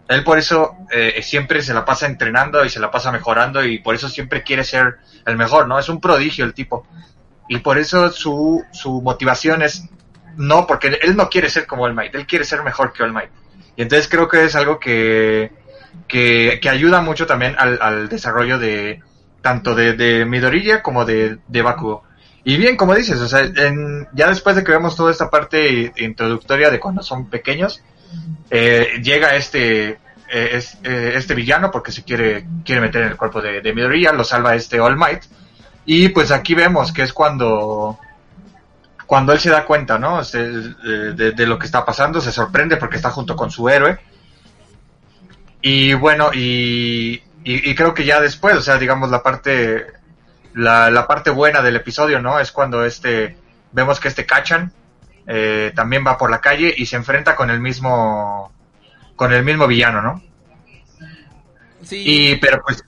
Él por eso eh, siempre se la pasa entrenando y se la pasa mejorando y por eso siempre quiere ser el mejor, ¿no? Es un prodigio el tipo. Y por eso su, su motivación es no, porque él no quiere ser como All Might, él quiere ser mejor que All Might. Y entonces creo que es algo que, que, que ayuda mucho también al, al desarrollo de tanto de, de Midoriya como de, de Bakugo. Y bien, como dices, o sea, en, ya después de que vemos toda esta parte introductoria de cuando son pequeños, eh, llega este eh, eh, este villano porque se quiere quiere meter en el cuerpo de, de Midoriya, lo salva este All Might y pues aquí vemos que es cuando cuando él se da cuenta, ¿no? De, de, lo que está pasando, se sorprende porque está junto con su héroe. Y bueno, y, y, y creo que ya después, o sea, digamos la parte la, la, parte buena del episodio, ¿no? Es cuando este vemos que este Kachan eh, también va por la calle y se enfrenta con el mismo con el mismo villano, ¿no? Sí. Y pero pues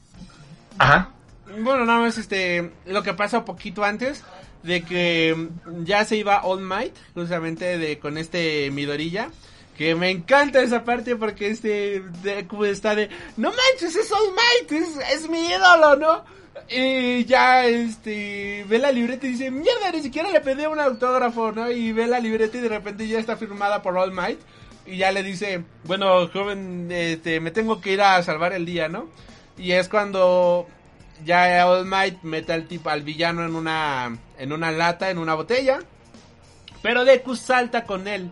ajá. Bueno, nada más este lo que pasa un poquito antes de que ya se iba All Might, justamente de con este Midorilla. Que me encanta esa parte porque este Deku está de No manches, es All Might, es, es mi ídolo, ¿no? Y ya, este, ve la libreta y dice, mierda, ni siquiera le pedí un autógrafo, ¿no? Y ve la libreta y de repente ya está firmada por All Might. Y ya le dice, bueno, joven, este, me tengo que ir a salvar el día, ¿no? Y es cuando ya All Might mete al tipo, al villano en una, en una lata, en una botella. Pero Deku salta con él.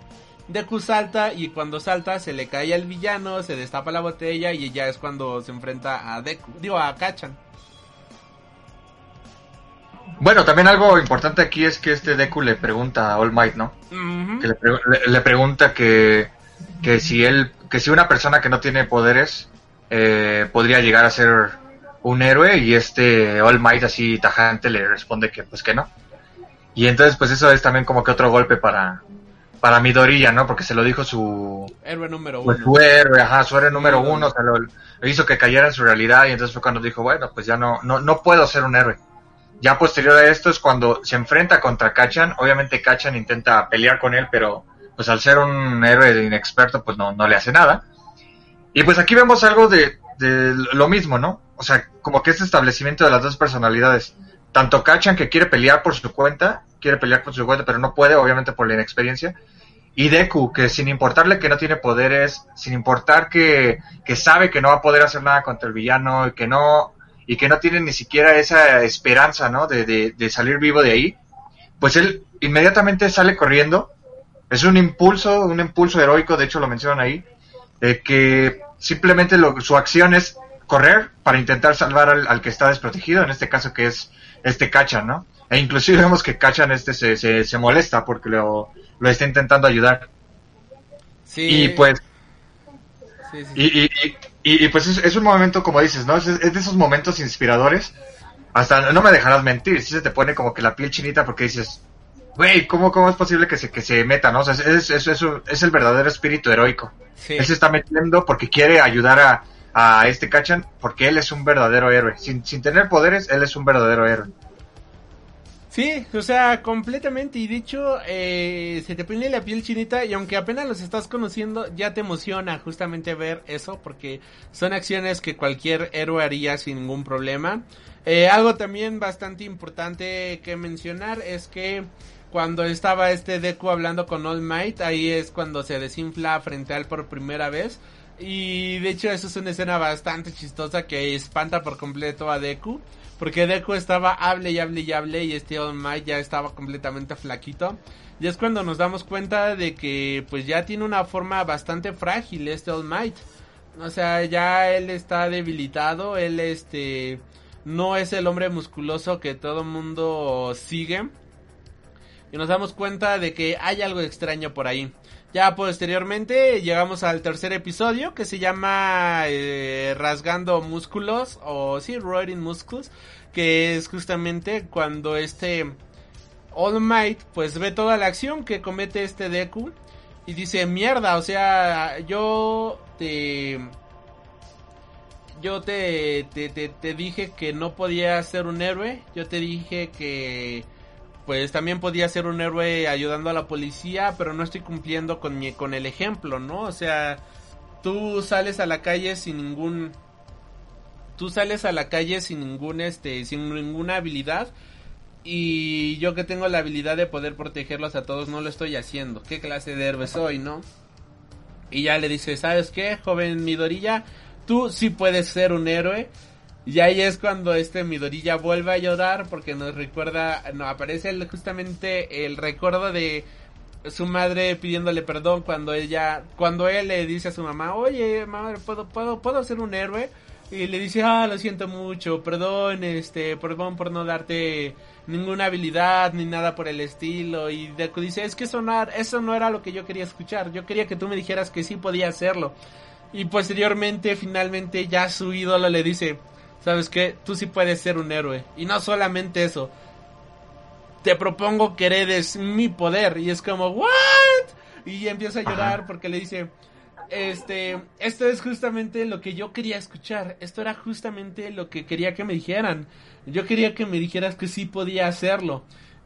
Deku salta y cuando salta se le cae al villano, se destapa la botella y ya es cuando se enfrenta a Deku, digo a Kachan. Bueno, también algo importante aquí es que este Deku le pregunta a All Might, ¿no? Uh -huh. Que le, pre le, le, pregunta que, que si él, que si una persona que no tiene poderes eh, podría llegar a ser un héroe y este All Might así tajante le responde que pues que no. Y entonces pues eso es también como que otro golpe para para Midoriya, ¿no? Porque se lo dijo su héroe número pues, uno. su héroe, ajá, su héroe número uno, o sea, lo, lo, hizo que cayera en su realidad y entonces fue cuando dijo, bueno, pues ya no, no, no puedo ser un héroe. Ya posterior a esto es cuando se enfrenta contra Kachan. Obviamente Kachan intenta pelear con él, pero pues al ser un héroe inexperto, pues no, no le hace nada. Y pues aquí vemos algo de, de lo mismo, ¿no? O sea, como que este establecimiento de las dos personalidades. Tanto Kachan que quiere pelear por su cuenta, quiere pelear por su cuenta, pero no puede, obviamente por la inexperiencia. Y Deku, que sin importarle que no tiene poderes, sin importar que, que sabe que no va a poder hacer nada contra el villano y que no y que no tiene ni siquiera esa esperanza, ¿no? De, de, de, salir vivo de ahí, pues él inmediatamente sale corriendo. Es un impulso, un impulso heroico, de hecho lo mencionan ahí, que simplemente lo, su acción es correr para intentar salvar al, al, que está desprotegido, en este caso que es este Kachan, ¿no? E inclusive vemos que Kachan este se, se, se molesta porque lo, lo está intentando ayudar. Sí. Y pues... Sí, sí. Y, y, y, y, pues es, es, un momento, como dices, ¿no? Es, es, de esos momentos inspiradores. Hasta no me dejarás mentir, si se te pone como que la piel chinita porque dices, güey, ¿cómo, ¿cómo es posible que se, que se meta, no? O sea, es, es, es, es el verdadero espíritu heroico. Sí. Él se está metiendo porque quiere ayudar a, a este Kachan porque él es un verdadero héroe. Sin, sin tener poderes, él es un verdadero héroe. Sí, o sea, completamente. Y dicho, eh, se te pone la piel chinita y aunque apenas los estás conociendo, ya te emociona justamente ver eso porque son acciones que cualquier héroe haría sin ningún problema. Eh, algo también bastante importante que mencionar es que cuando estaba este Deku hablando con All Might, ahí es cuando se desinfla frente a él por primera vez. Y de hecho eso es una escena bastante chistosa que espanta por completo a Deku. Porque Deku estaba hable y hable y hable y este All Might ya estaba completamente flaquito. Y es cuando nos damos cuenta de que pues ya tiene una forma bastante frágil este All Might. O sea, ya él está debilitado, él este no es el hombre musculoso que todo mundo sigue. Y nos damos cuenta de que hay algo extraño por ahí. Ya posteriormente llegamos al tercer episodio que se llama eh, Rasgando Músculos o sí, Roaring Muscles, que es justamente cuando este All Might pues ve toda la acción que comete este Deku y dice, mierda, o sea, yo te... Yo te, te, te, te dije que no podía ser un héroe, yo te dije que pues también podía ser un héroe ayudando a la policía, pero no estoy cumpliendo con mi, con el ejemplo, ¿no? O sea, tú sales a la calle sin ningún tú sales a la calle sin ningún este sin ninguna habilidad y yo que tengo la habilidad de poder protegerlos a todos no lo estoy haciendo. ¿Qué clase de héroe soy, no? Y ya le dice, ¿sabes qué, joven Midorilla? tú sí puedes ser un héroe. Y ahí es cuando este Midorilla vuelve a llorar porque nos recuerda, no, aparece el- justamente el recuerdo de su madre pidiéndole perdón cuando ella, cuando él le dice a su mamá, oye, mamá, ¿puedo, puedo, puedo ser un héroe? Y le dice, ah, lo siento mucho, perdón, este, perdón por no darte ninguna habilidad ni nada por el estilo. Y Deku dice, es que no, eso no era lo que yo quería escuchar, yo quería que tú me dijeras que sí podía hacerlo. Y posteriormente, finalmente, ya su ídolo le dice, ¿sabes qué? Tú sí puedes ser un héroe. Y no solamente eso, te propongo que heredes mi poder. Y es como, ¿what? Y empieza a llorar porque le dice, este, esto es justamente lo que yo quería escuchar. Esto era justamente lo que quería que me dijeran. Yo quería que me dijeras que sí podía hacerlo.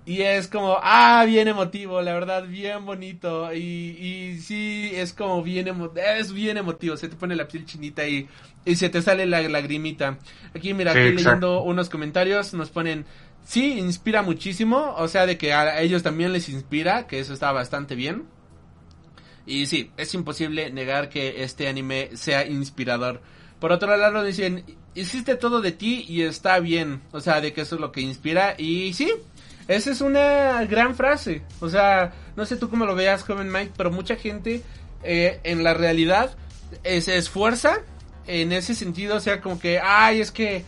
Y es como, ah, bien emotivo, la verdad, bien bonito. Y, y sí, es como bien, emo es bien emotivo. Se te pone la piel chinita y, y se te sale la lagrimita. Aquí, mira, Sí, aquí exacto. leyendo unos comentarios, nos ponen, sí, inspira muchísimo. O sea, de que a ellos también les inspira, que eso está bastante bien. Y sí, es imposible negar que este anime sea inspirador. Por otro lado dicen, hiciste todo de ti y está bien. O sea, de que eso es lo que inspira. Y sí, esa es una gran frase. O sea, no sé tú cómo lo veas, joven Mike, pero mucha gente eh, en la realidad eh, se esfuerza en ese sentido. O sea, como que, ay, es que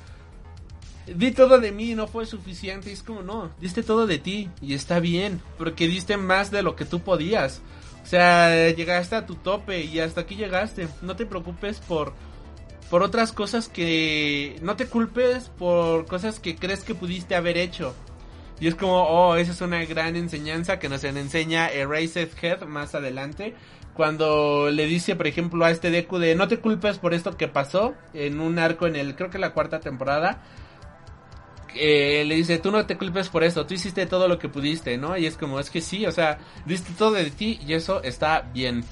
di todo de mí, no fue suficiente. Y es como, no, diste todo de ti y está bien, porque diste más de lo que tú podías. O sea, llegaste a tu tope y hasta aquí llegaste. No te preocupes por por otras cosas que no te culpes por cosas que crees que pudiste haber hecho. Y es como, oh, esa es una gran enseñanza que nos enseña Erased Head más adelante. Cuando le dice, por ejemplo, a este Deku de no te culpes por esto que pasó en un arco en el, creo que la cuarta temporada. Eh, le dice, tú no te culpes por eso, tú hiciste todo lo que pudiste, ¿no? Y es como, es que sí, o sea, diste todo de ti y eso está bien.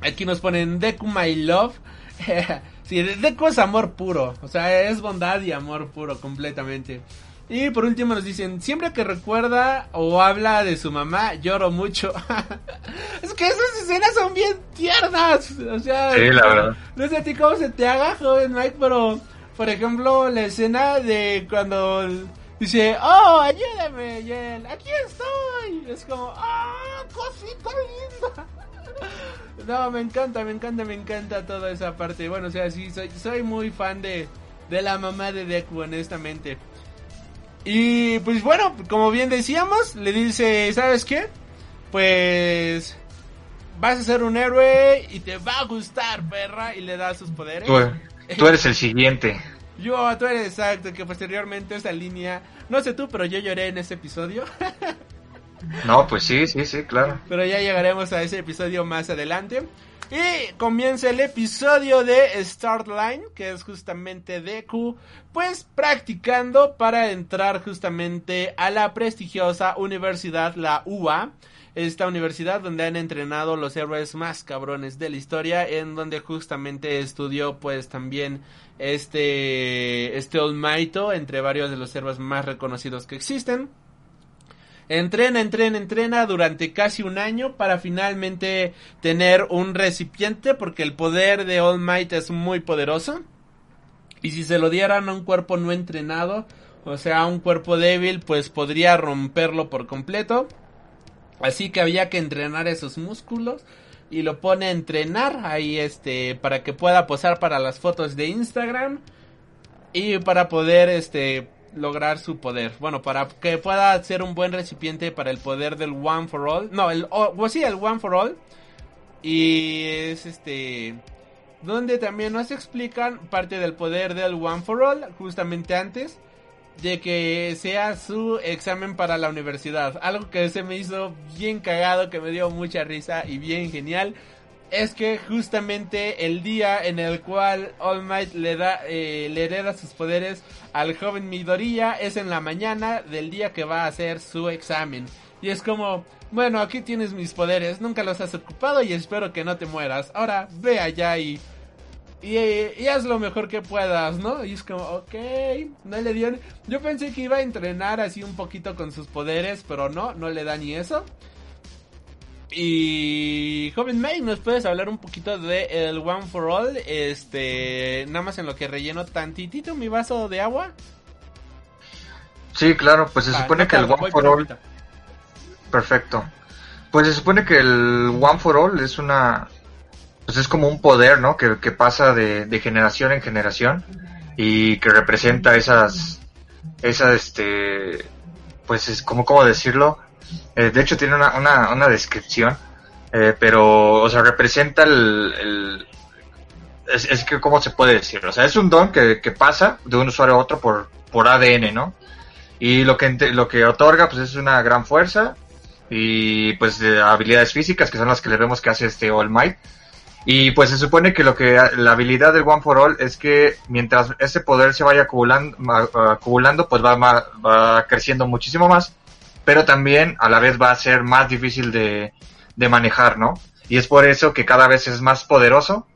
Aquí nos ponen Deku My Love. sí, Deku es amor puro, o sea, es bondad y amor puro completamente. Y por último nos dicen, siempre que recuerda o habla de su mamá, lloro mucho. es que esas escenas son bien tiernas. O sea, Sí, la verdad. no sé a ti cómo se te haga, joven Mike, pero por ejemplo, la escena de cuando dice, oh, ayúdame, y él, aquí estoy. Es como, ah, cosita linda. No, me encanta, me encanta, me encanta toda esa parte. Bueno, o sea, sí, soy, soy muy fan de, de la mamá de Deku, honestamente. Y pues bueno, como bien decíamos, le dice, ¿sabes qué? Pues vas a ser un héroe y te va a gustar, perra, y le da sus poderes. Tú, tú eres el siguiente. Yo, tú eres exacto, que posteriormente esa línea, no sé tú, pero yo lloré en ese episodio. No, pues sí, sí, sí, claro. Pero ya llegaremos a ese episodio más adelante. Y comienza el episodio de Startline, que es justamente Deku, pues practicando para entrar justamente a la prestigiosa universidad, la UA. Esta universidad donde han entrenado los héroes más cabrones de la historia, en donde justamente estudió pues también este, este Mighto, entre varios de los héroes más reconocidos que existen. Entrena, entrena, entrena durante casi un año para finalmente tener un recipiente porque el poder de All Might es muy poderoso. Y si se lo dieran a un cuerpo no entrenado, o sea, un cuerpo débil, pues podría romperlo por completo. Así que había que entrenar esos músculos y lo pone a entrenar ahí este para que pueda posar para las fotos de Instagram y para poder este lograr su poder. Bueno, para que pueda ser un buen recipiente para el poder del One for All. No, el o pues sí, el One for All. Y es este donde también nos explican parte del poder del One for All justamente antes de que sea su examen para la universidad. Algo que se me hizo bien cagado, que me dio mucha risa y bien genial. Es que justamente el día en el cual All Might le da, eh, le hereda sus poderes al joven Midoriya es en la mañana del día que va a hacer su examen. Y es como, bueno, aquí tienes mis poderes, nunca los has ocupado y espero que no te mueras. Ahora ve allá y y, haz lo mejor que puedas, ¿no? Y es como, ok, no le dio... Yo pensé que iba a entrenar así un poquito con sus poderes, pero no, no le da ni eso. Y joven May, ¿nos puedes hablar un poquito de el One for All? Este, nada más en lo que relleno tantitito mi vaso de agua. Sí, claro, pues se Ah, supone no que el One for All ahorita. Perfecto. Pues se supone que el One for All es una. Pues es como un poder, ¿no? Que, que pasa de, de generación en generación y que representa esas. Esas, este. Pues es como, ¿cómo decirlo? Eh, de hecho, tiene una, una, una descripción, eh, pero, o sea, representa el. es, es que, ¿cómo se puede decir? O sea, es un don que, que pasa de un usuario a otro por, por ADN, ¿no? Y lo que, lo que otorga, pues es una gran fuerza, y pues de habilidades físicas que son las que le vemos que hace este All Might y pues se supone que lo que la habilidad del One for All es que mientras ese poder se vaya acumulando, acumulando pues va, va creciendo muchísimo más pero también a la vez va a ser más difícil de, de manejar no y es por eso que cada vez es más poderoso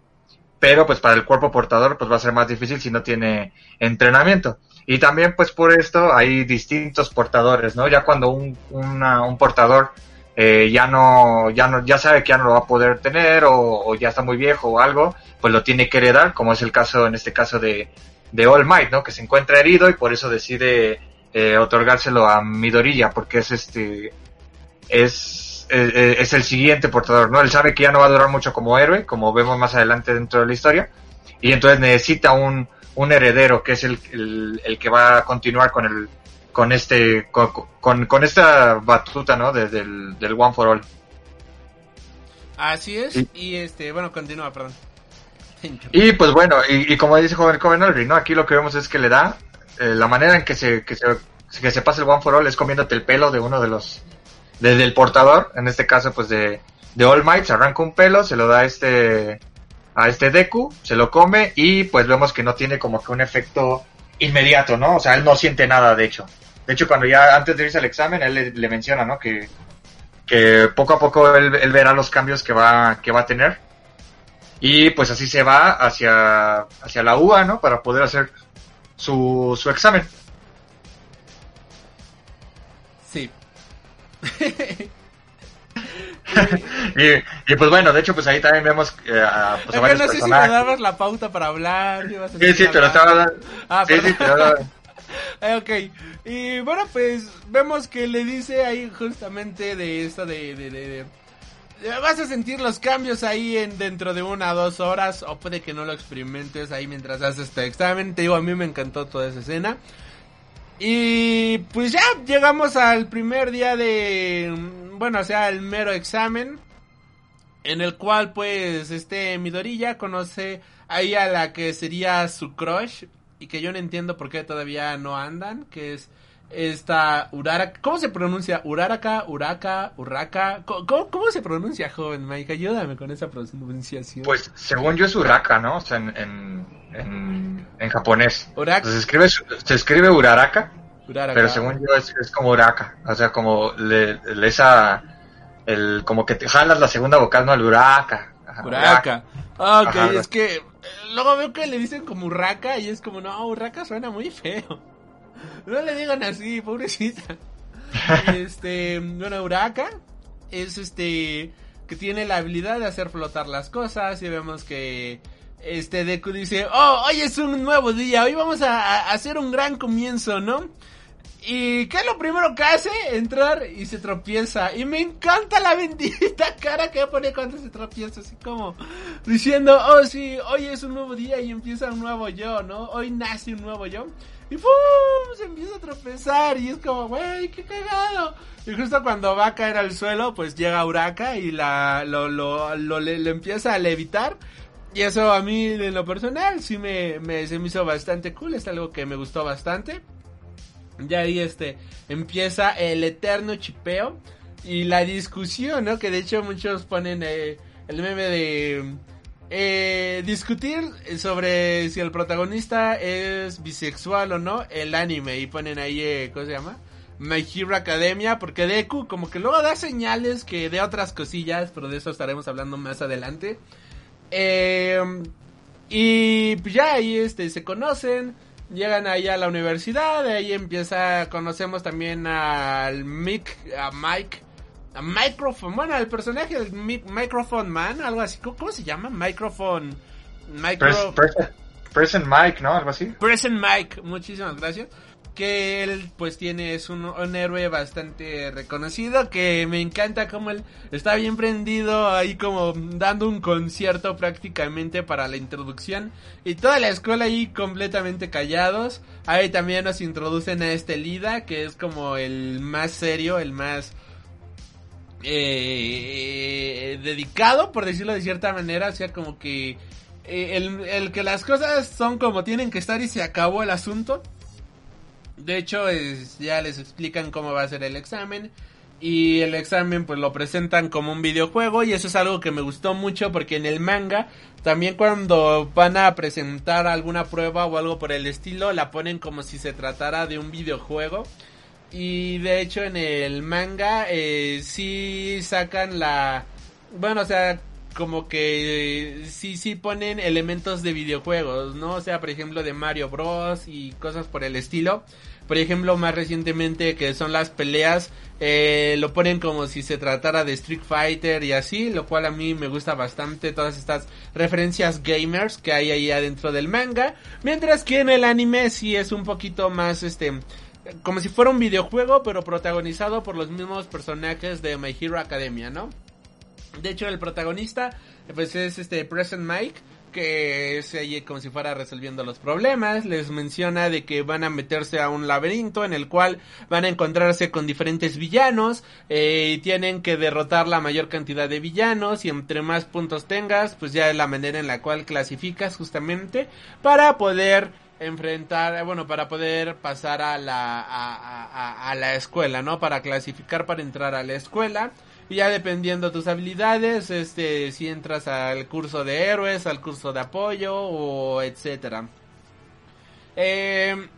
pero pues para el cuerpo portador pues va a ser más difícil si no tiene entrenamiento y también pues por esto hay distintos portadores, ¿no? Ya cuando un, un portador eh, ya no ya no ya sabe que ya no lo va a poder tener o, o ya está muy viejo o algo, pues lo tiene que heredar, como es el caso en este caso de, de All Might, ¿no? Que se encuentra herido y por eso decide eh, otorgárselo a Midorilla porque es este es eh, eh, es el siguiente portador, ¿no? Él sabe que ya no va a durar mucho como héroe, como vemos más adelante dentro de la historia, y entonces necesita un, un heredero que es el, el, el que va a continuar con el con este con, con, con esta batuta no De- del, del One for All Así es. Y- Y este, bueno, continúa, perdón. y pues bueno y, y como dice joven joven Alvin no aquí lo que vemos es que le da eh, la manera en que se que se que se pasa el One for All es comiéndote el pelo de uno de los de- del portador en este caso pues de de All Might se arranca un pelo se lo da a este a este Deku se lo come y pues vemos que no tiene como que un efecto inmediato no o sea él no siente nada de hecho. De hecho cuando ya antes de irse al examen él le, le menciona no que que poco a poco él, él verá los cambios que va que va a tener. Y pues así se va hacia hacia la UA no para poder hacer su, su examen. Sí. y, y, pues bueno de hecho pues ahí también vemos eh, a, pues, a varios no sé si me dabas la pauta para hablar. a sí sí te lo estaba dando. Ah, sí sí te lo daba- Eh, ok, y bueno, pues vemos que le dice ahí justamente de de- de- Vas a sentir los cambios ahí en dentro de una o dos horas, o puede que no lo experimentes ahí mientras haces este examen. Te digo, a mí me encantó toda esa escena. Y pues ya llegamos al primer día de, bueno, o sea, el mero examen. En el cual pues este Midorilla conoce ahí a la que sería su crush. Y que yo no entiendo por qué todavía no andan. Que es esta Uraraka. ¿Cómo se pronuncia? Uraraka, Uraka, Urraka. ¿Cómo, cómo, se pronuncia, joven Mike? Ayúdame con esa pronunciación. pues según yo es Uraka no o sea en en, en, en japonés Uraka. se escribe se escribe Uraraka Uraraka. pero según yo es, es como Uraka o sea como le, le- esa el como que te jalas la segunda vocal no el Uraka Ajá, Uraka. Ah, ok, Ajá. es que eh, luego veo que le dicen como Urraca y es como, no, Urraca suena muy feo. No le digan así, pobrecita. este, bueno, Uraka es este que tiene la habilidad de hacer flotar las cosas y vemos que este Deku dice, oh, hoy es un nuevo día, hoy vamos a, a hacer un gran comienzo, ¿no? ¿Y qué es lo primero que hace? Entrar y se tropieza. Y me encanta la bendita cara que pone cuando se tropieza, así como diciendo, oh sí, hoy es un nuevo día y empieza un nuevo yo, ¿no? Hoy nace un nuevo yo. Y ¡pum! Se empieza a tropezar y es como, güey, qué cagado. Y justo cuando va a caer al suelo, pues llega Uraka y la, lo, lo, lo, le, empieza a levitar. Y eso a mí, en lo personal, sí me, me, se me hizo bastante cool. Es algo que me gustó bastante. Ya ahí este empieza el eterno chipeo y la discusión, ¿no? Que de hecho muchos ponen eh, el meme de eh, discutir sobre si el protagonista es bisexual o no, el anime y ponen ahí, eh, ¿cómo se llama? My Hero Academia, porque Deku como que luego da señales que de otras cosillas, pero de eso estaremos hablando más adelante. Eh, y pues ya ahí este se conocen, llegan ahí a la universidad, de ahí empieza, conocemos también al Mick, a Mike, Microphone, bueno, el personaje del Mi- Microphone Man, algo así, ¿cómo, cómo se llama? Microphone, Micro... Pres- Present, Present Mike, ¿no? Algo así. Present Mike, muchísimas gracias. Que él pues tiene, es un, un héroe bastante reconocido, que me encanta como él está bien prendido ahí como dando un concierto prácticamente para la introducción. Y toda la escuela ahí completamente callados. Ahí también nos introducen a este Lida, que es como el más serio, el más eh, dedicado, por decirlo de cierta manera, o sea, como que eh, el, el que las cosas son como tienen que estar y se acabó el asunto. De hecho, es- ya les explican cómo va a ser el examen. Y el examen pues lo presentan como un videojuego y eso es algo que me gustó mucho porque en el manga también cuando van a presentar alguna prueba o algo por el estilo la ponen como si se tratara de un videojuego. Y de hecho en el manga eh, sí sacan la... Bueno, o sea, como que eh, sí, sí ponen elementos de videojuegos, ¿no? O sea, por ejemplo, de Mario Bros. y cosas por el estilo. Por ejemplo, más recientemente que son las peleas, eh, lo ponen como si se tratara de Street Fighter y así, lo cual a mí me gusta bastante todas estas referencias gamers que hay ahí adentro del manga. Mientras que en el anime sí es un poquito más, este, como si fuera un videojuego, pero protagonizado por los mismos personajes de My Hero Academia, ¿no? De hecho, el protagonista, pues es este Present Mike, que es ahí como si fuera resolviendo los problemas. Les menciona de que van a meterse a un laberinto en el cual van a encontrarse con diferentes villanos eh, y tienen que derrotar la mayor cantidad de villanos y entre más puntos tengas, pues ya es la manera en la cual clasificas justamente para poder enfrentar, eh, bueno, para poder pasar a la, a, la escuela, ¿no? Para clasificar para entrar a la escuela. Y ya dependiendo tus habilidades, este, si entras al curso de héroes, al curso de apoyo o etcétera. Eh,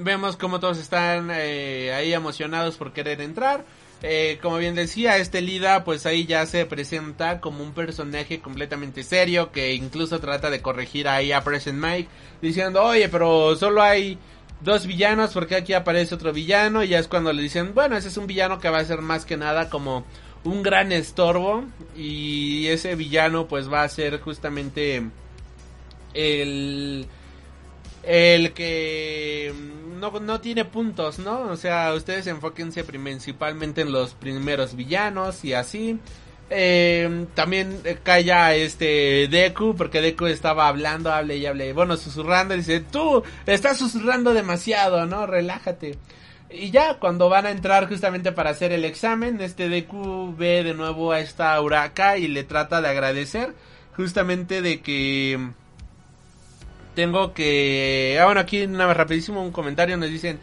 vemos como todos están eh, ahí emocionados por querer entrar. Eh, como bien decía, este Lida pues ahí ya se presenta como un personaje completamente serio que incluso trata de corregir ahí a Present Mike diciendo, oye, pero solo hay dos villanos porque aquí aparece otro villano y ya es cuando le dicen, bueno, ese es un villano que va a ser más que nada como un gran estorbo y ese villano pues va a ser justamente el el que no, no tiene puntos, ¿no? O sea, ustedes enfóquense principalmente en los primeros villanos y así. Eh, también calla este Deku, porque Deku estaba hablando, hable y hable, bueno, susurrando, dice, tú estás susurrando demasiado, ¿no? Relájate. Y ya cuando van a entrar justamente para hacer el examen, este Deku ve de nuevo a esta Uraka y le trata de agradecer justamente de que tengo que ah bueno aquí nada más rapidísimo un comentario nos dicen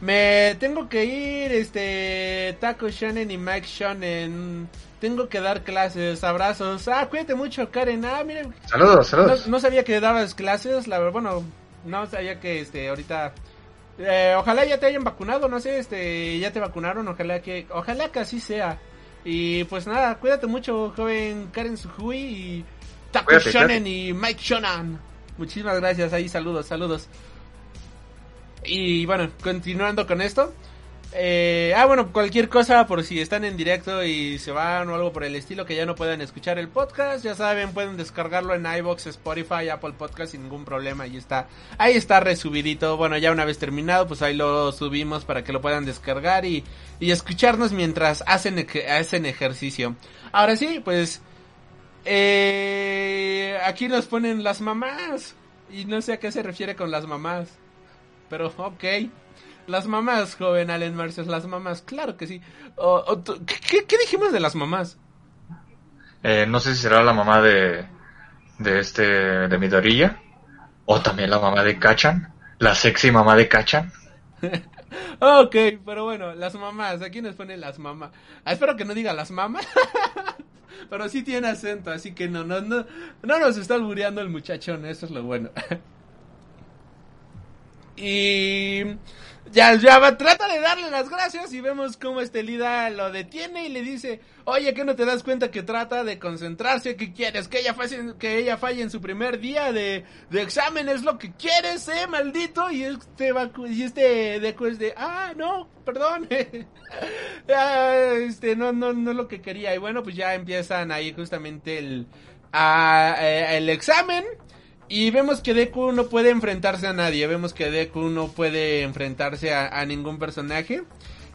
me tengo que ir este Taco Shonen y Mike Shonen. Tengo que dar clases abrazos. Ah cuídate mucho Karen. Ah mira Saludos, saludos. no sabía que dabas clases la verdad bueno no sabía que este ahorita eh, ojalá ya te hayan vacunado no sé este ya te vacunaron ojalá que ojalá que así sea. Y pues nada cuídate mucho joven Karen Suhui y Taco Shonen y Mike Shonen Muchísimas gracias, ahí saludos, saludos. Y bueno, continuando con esto. Eh, ah, bueno, cualquier cosa por si están en directo y se van o algo por el estilo que ya no puedan escuchar el podcast, ya saben, pueden descargarlo en iBox, Spotify, Apple Podcast sin ningún problema, ahí está. Ahí está resubidito. Bueno, ya una vez terminado, pues ahí lo subimos para que lo puedan descargar y, y escucharnos mientras hacen, hacen ejercicio. Ahora sí, pues eh, aquí nos ponen las mamás. Y no sé a qué se refiere con las mamás. Pero ok. Las mamás, joven Allen Marcios, las mamás, claro que sí. O- o tú- ¿qué, dijimos de las mamás? Eh, no sé si será la mamá de, de este, de Midoriya. O también la mamá de Kachan. La sexy mamá de Kachan. Ok, pero bueno, las mamás, aquí nos ponen las mamás. Ah, espero que no diga las mamás. pero sí tiene acento, así que no, no, no, no nos está albureando el muchachón, eso es lo bueno. Y ya, ya va- trata de darle las gracias y vemos cómo este Lida lo detiene y le dice, oye, que no te das cuenta que trata de concentrarse, que quieres, que ella falle, que ella falle en su primer día de, de examen, es lo que quieres, eh, maldito, y este va, y este Deku es de, ah, no, perdón, Ah, este, no, no, no es lo que quería, y bueno, pues ya empiezan ahí justamente el, ah, eh, el examen, y vemos que Deku no puede enfrentarse a nadie. Vemos que Deku no puede enfrentarse a, a ningún personaje.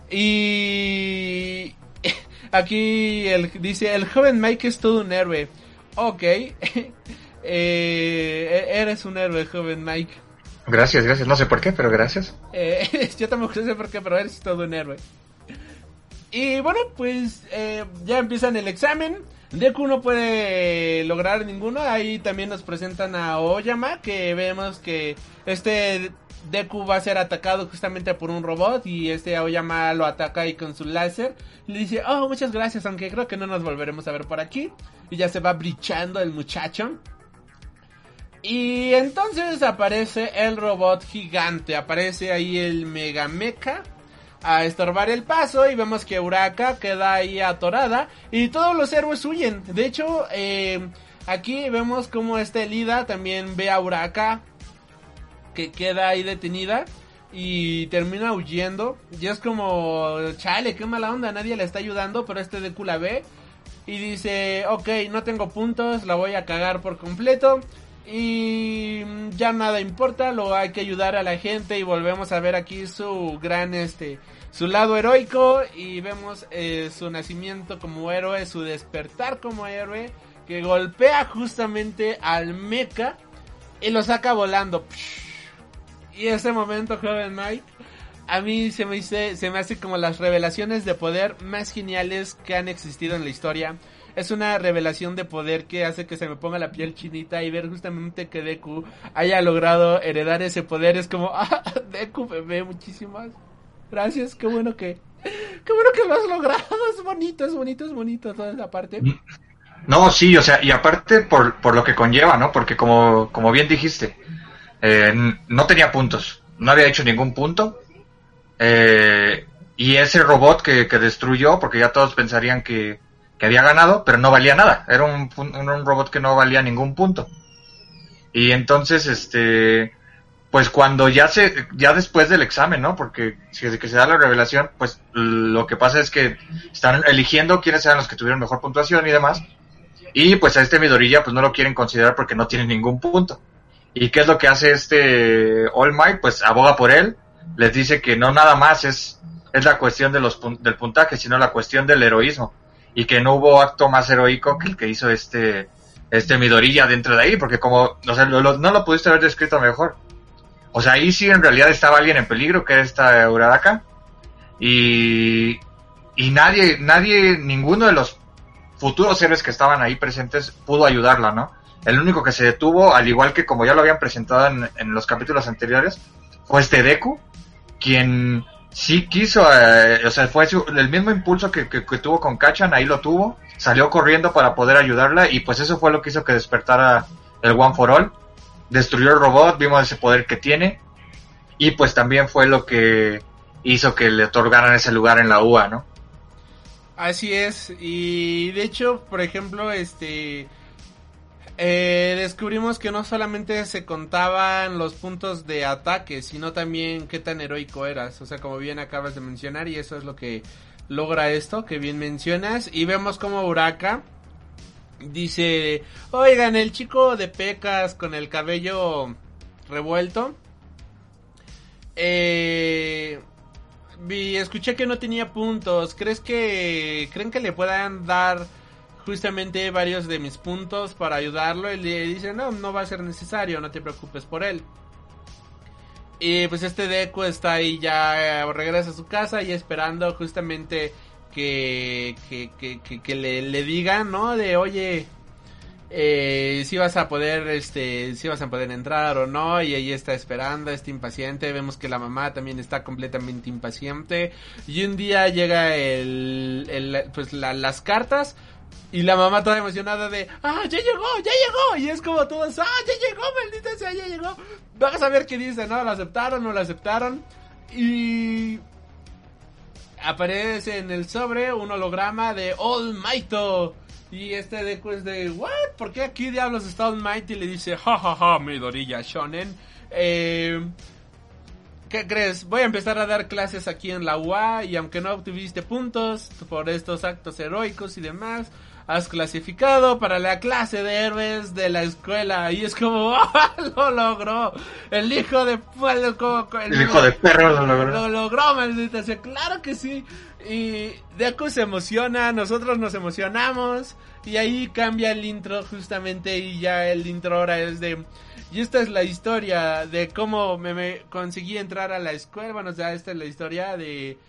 Y aquí el, dice, el joven Mike es todo un héroe. Ok. Eh, eres un héroe, joven Mike. Gracias, gracias. No sé por qué, pero gracias. Eh, yo tampoco sé por qué, pero eres todo un héroe. Y bueno, pues eh, ya empiezan el examen. Deku no puede lograr ninguno. Ahí también nos presentan a Oyama, que vemos que este Deku va a ser atacado justamente por un robot y este Oyama lo ataca ahí con su láser. Le dice, oh, muchas gracias, aunque creo que no nos volveremos a ver por aquí. Y ya se va brichando el muchacho. Y entonces aparece el robot gigante, aparece ahí el Mega Mecha a estorbar el paso y vemos que Uraka queda ahí atorada y todos los héroes huyen. De hecho, eh, aquí vemos como este Lida también ve a Uraka que queda ahí detenida y termina huyendo. Y es como, chale, qué mala onda, nadie le está ayudando, pero este Deku la ve y dice, ok, no tengo puntos, la voy a cagar por completo. Y ya nada importa, lo hay que ayudar a la gente y volvemos a ver aquí su gran este su lado heroico y vemos eh, su nacimiento como héroe, su despertar como héroe que golpea justamente al mecha y lo saca volando. Y ese momento, joven Mike, a mí se me, hice, se me hace como las revelaciones de poder más geniales que han existido en la historia. Es una revelación de poder que hace que se me ponga la piel chinita y ver justamente que Deku haya logrado heredar ese poder. Es como, ah, Deku bebé, muchísimas gracias, qué bueno que, qué bueno que lo has logrado. Es bonito, es bonito, es bonito toda esa parte. No, sí, o sea, y aparte por, por lo que conlleva, ¿no? Porque como, como bien dijiste, eh, no tenía puntos, no había hecho ningún punto. Eh, y ese robot que, que, destruyó, porque ya todos pensarían que, había ganado, pero no valía nada. Era un, un, un, robot que no valía ningún punto. Y entonces, este, pues cuando ya se, ya después del examen, ¿no? Porque si que se da la revelación, pues lo que pasa es que están eligiendo quiénes eran los que tuvieron mejor puntuación y demás. Y pues a este Midorilla pues no lo quieren considerar porque no tiene ningún punto. ¿Y qué es lo que hace este All Might? Pues aboga por él, les dice que no nada más es, es la cuestión de los, del puntaje, sino la cuestión del heroísmo. Y que no hubo acto más heroico que el que hizo este, este Midorilla dentro de ahí, porque como, o sea, lo, lo, no lo pudiste haber descrito mejor. O sea, ahí sí en realidad estaba alguien en peligro, que era esta Uraraka. Y, y nadie, nadie, ninguno de los futuros héroes que estaban ahí presentes pudo ayudarla, ¿no? El único que se detuvo, al igual que como ya lo habían presentado en, en los capítulos anteriores, fue este Deku, quien sí quiso, eh, o sea, fue el mismo impulso que, que, que, tuvo con Kachan, ahí lo tuvo, salió corriendo para poder ayudarla y pues eso fue lo que hizo que despertara el One for All. Destruyó el robot, vimos ese poder que tiene y pues también fue lo que hizo que le otorgaran ese lugar en la UA, ¿no? Así es, y de hecho, por ejemplo, este... Eh, descubrimos que no solamente se contaban los puntos de ataque, sino también qué tan heroico eras. O sea, como bien acabas de mencionar, y eso es lo que logra esto, que bien mencionas. Y vemos como Uraka dice, oigan, el chico de pecas con el cabello revuelto. Eh, vi, escuché que no tenía puntos. ¿Crees que creen que le puedan dar justamente varios de mis puntos para ayudarlo? Y le dice, no, no va a ser necesario, no te preocupes por él. Y pues este Deku está ahí ya, eh, regresa a su casa y esperando justamente que, que, que, que, le, le, digan, ¿no? De, oye, eh, si vas a poder, este, si vas a poder entrar o no, y ella está esperando, está impaciente, vemos que la mamá también está completamente impaciente, y un día llega el, el pues la, las cartas, Y la mamá toda emocionada de, ah, ya llegó, ya llegó. Y es como todos, ah, ya llegó, maldita sea, ya llegó. Vamos a ver qué dice, ¿no? ¿Lo aceptaron, no lo aceptaron? Y aparece en el sobre un holograma de All Mighto. Y este Deku es de, ¿what? ¿Por qué aquí diablos está All Might? Y le dice, jajaja, ja, ja, Midorilla Shonen. Eh, ¿Qué crees? Voy a empezar a dar clases aquí en la UA y aunque no obtuviste puntos por estos actos heroicos y demás, has clasificado para la clase de héroes de la escuela. Y es como, ¡ah! lo logró. El hijo de... El, el hijo de perro lo logró. Lo logró, maldita sea. Claro que sí. Y Deku se emociona, nosotros nos emocionamos. Y ahí cambia el intro justamente y ya el intro ahora es de... Y esta es la historia de cómo me, conseguí entrar a la escuela. Bueno, o sea, esta es la historia de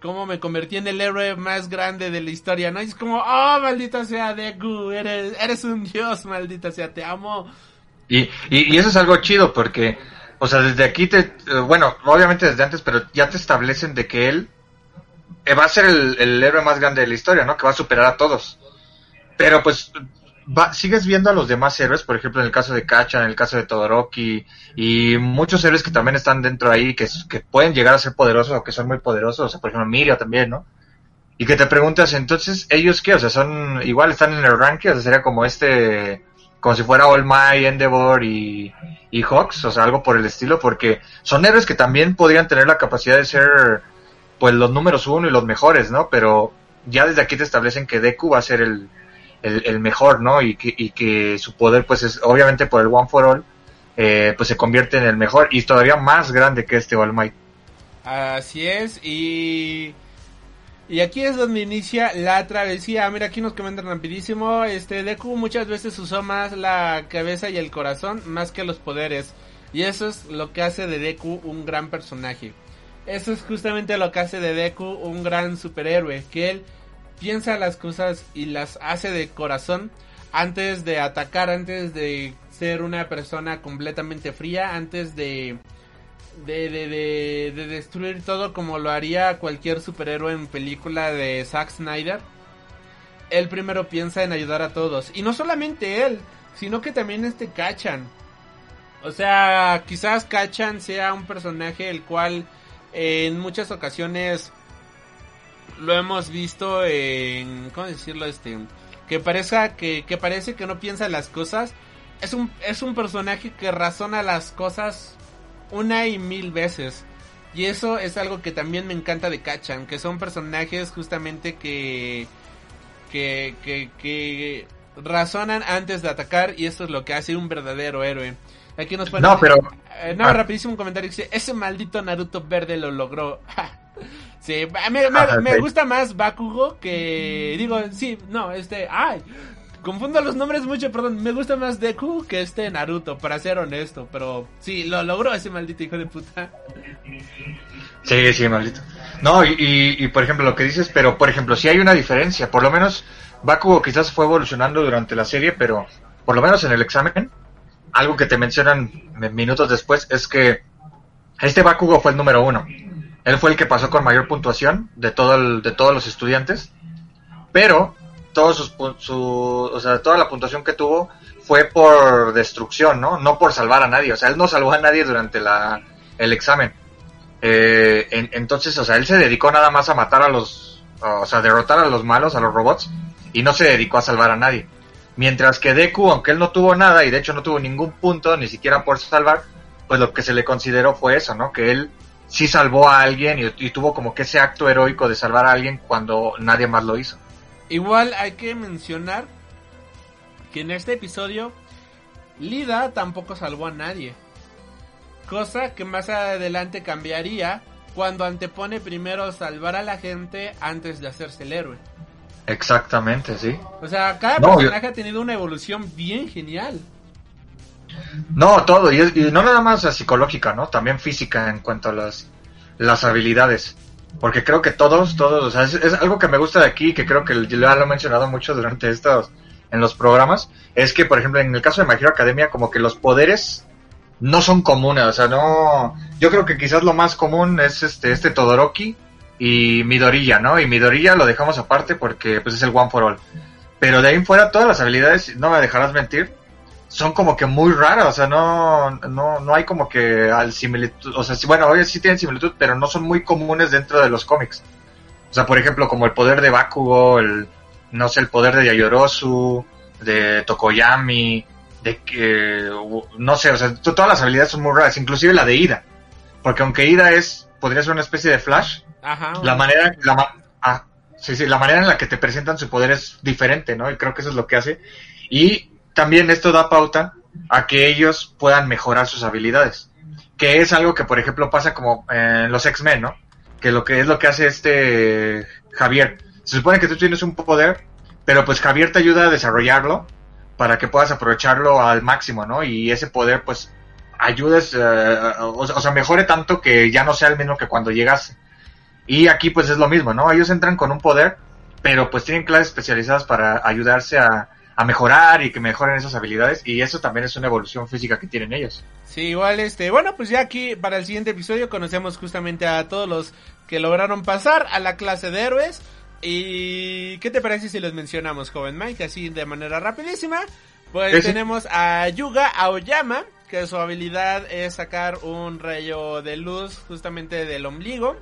cómo me convertí en el héroe más grande de la historia, ¿no? Es como, oh, maldita sea Deku, eres, eres un dios, maldita sea, te amo. Y, y, eso es algo chido porque, o sea, desde aquí te, eh, bueno, obviamente desde antes, pero ya te establecen de que él eh, va a ser el héroe más grande de la historia, ¿no? Que va a superar a todos. Pero pues sigues viendo a los demás héroes, por ejemplo, en el caso de Kacha, en el caso de Todoroki, y muchos héroes que también están dentro ahí, que, pueden llegar a ser poderosos o que son muy poderosos, o sea, por ejemplo, Miria también, ¿no? Y que te preguntas, entonces, ¿ellos qué? O sea, son, igual están en el ranking, o sea, sería como este, como si fuera All Might, Endeavor y, y Hawks, o sea, algo por el estilo, porque son héroes que también podrían tener la capacidad de ser, pues, los números uno y los mejores, ¿no? Pero ya desde aquí te establecen que Deku va a ser el, el, mejor, ¿no? Y que, y que su poder, pues es obviamente por el One for All, eh, pues se convierte en el mejor y todavía más grande que este All Might. Así es, y... Y aquí es donde inicia la travesía. Mira, aquí nos comentan rapidísimo. Este Deku muchas veces usó más la cabeza y el corazón más que los poderes. Y eso es lo que hace de Deku un gran personaje. Eso es justamente lo que hace de Deku un gran superhéroe. Que él piensa las cosas y las hace de corazón antes de atacar, antes de ser una persona completamente fría, antes de de, de, de, destruir todo como lo haría cualquier superhéroe en película de Zack Snyder. Él primero piensa en ayudar a todos. Y no solamente él, sino que también este Kachan. O sea, quizás Kachan sea un personaje el cual en muchas ocasiones lo hemos visto en cómo decirlo este que parezca que, que parece que no piensa las cosas. Es un es un personaje que razona las cosas una y mil veces. Y eso es algo que también me encanta de Kachan que son personajes justamente que que que, que razonan antes de atacar y eso es lo que hace un verdadero héroe. Aquí nos no pero eh, no ah. rapidísimo un comentario dice ese maldito Naruto verde lo logró Sí, me, me, gusta más Bakugo que. Digo, sí, no, este. ¡Ay! Confundo los nombres mucho, perdón. Me gusta más Deku que este Naruto, para ser honesto. Pero sí, lo logró ese maldito hijo de puta. Sí, sí, maldito. No, y, y, por ejemplo, lo que dices, pero por ejemplo, si hay una diferencia. Por lo menos, Bakugo quizás fue evolucionando durante la serie, pero por lo menos en el examen, algo que te mencionan minutos después es que este Bakugo fue el número uno. Él fue el que pasó con mayor puntuación de todo el, de todos los estudiantes, pero todos sus, su, o sea, toda la puntuación que tuvo fue por destrucción, ¿no? No por salvar a nadie. O sea, él no salvó a nadie durante la, el examen. Eh, entonces, o sea, él se dedicó nada más a matar a los, o sea, derrotar a los malos, a los robots, y no se dedicó a salvar a nadie. Mientras que Deku, aunque él no tuvo nada, y de hecho no tuvo ningún punto, ni siquiera por salvar, pues lo que se le consideró fue eso, ¿no? Que él sí salvó a alguien y, tuvo como que ese acto heroico de salvar a alguien cuando nadie más lo hizo. Igual hay que mencionar que en este episodio Lida tampoco salvó a nadie. Cosa que más adelante cambiaría cuando antepone primero salvar a la gente antes de hacerse el héroe. Exactamente, sí. O sea, cada personaje ha tenido una evolución bien genial. No, todo, y, no nada más psicológica, ¿no? También física en cuanto a las, las habilidades. Porque creo que todos, todos, es, algo que me gusta de aquí, que creo que ya lo he mencionado mucho durante estos, en los programas, es que, por ejemplo, en el caso de My Academia, como que los poderes no son comunes, o sea, no, yo creo que quizás lo más común es este, este Todoroki y Midorilla, ¿no? Y Midorilla lo dejamos aparte porque, pues, es el One for All Pero de ahí en fuera todas las habilidades, no me dejarás mentir, son como que muy raras, o sea, no, no, no hay como que al similitud, o sea, sí, bueno, obviamente sí tienen similitud, pero no son muy comunes dentro de los cómics. O sea, por ejemplo, como el poder de Bakugo, el, no sé, el poder de Yayorosu, de Tokoyami, de que, no sé, o sea, to- todas las habilidades son muy raras, inclusive la de Ida. Porque aunque Ida es, podría ser una especie de Flash, Ajá. la manera, la, ah, sí, sí, la manera en la que te presentan su poder es diferente, ¿no? Y creo que eso es lo que hace. Y también esto da pauta a que ellos puedan mejorar sus habilidades. Que es algo que, por ejemplo, pasa como en los X-Men, ¿no? Que lo que es lo que hace este Javier. Se supone que tú tienes un poder, pero pues Javier te ayuda a desarrollarlo para que puedas aprovecharlo al máximo, ¿no? Y ese poder, pues, ayudes, eh, o, o sea, mejore tanto que ya no sea el mismo que cuando llegaste. Y aquí pues es lo mismo, ¿no? Ellos entran con un poder, pero pues tienen clases especializadas para ayudarse a, a mejorar y que mejoren esas habilidades y eso también es una evolución física que tienen ellos. Sí, igual este, bueno, pues ya aquí para el siguiente episodio conocemos justamente a todos los que lograron pasar a la clase de héroes. ¿Y qué te parece si los mencionamos, joven Mike? Así de manera rapidísima. Pues tenemos a Yuga Aoyama, que su habilidad es sacar un rayo de luz justamente del ombligo.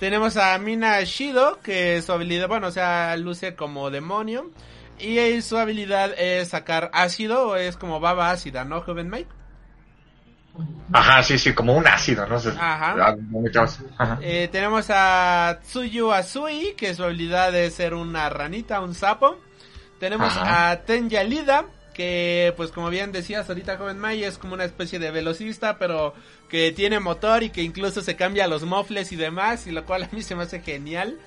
Tenemos a Mina Shido, que su habilidad, bueno, o sea, luce como demonio. Y su habilidad es sacar ácido, o es como baba ácida, ¿no, joven Mike? Ajá, sí, sí, como un ácido, ¿no? Ajá. ah. Ajá. Eh, tenemos a Tsuyu Asui, que su habilidad es ser una ranita, un sapo. Tenemos Ajá. a Tenya Lida, que pues como bien decías ahorita, joven Mai, es como una especie de velocista, pero que tiene motor y que incluso se cambia los mofles y demás, y lo cual a mí se me hace genial.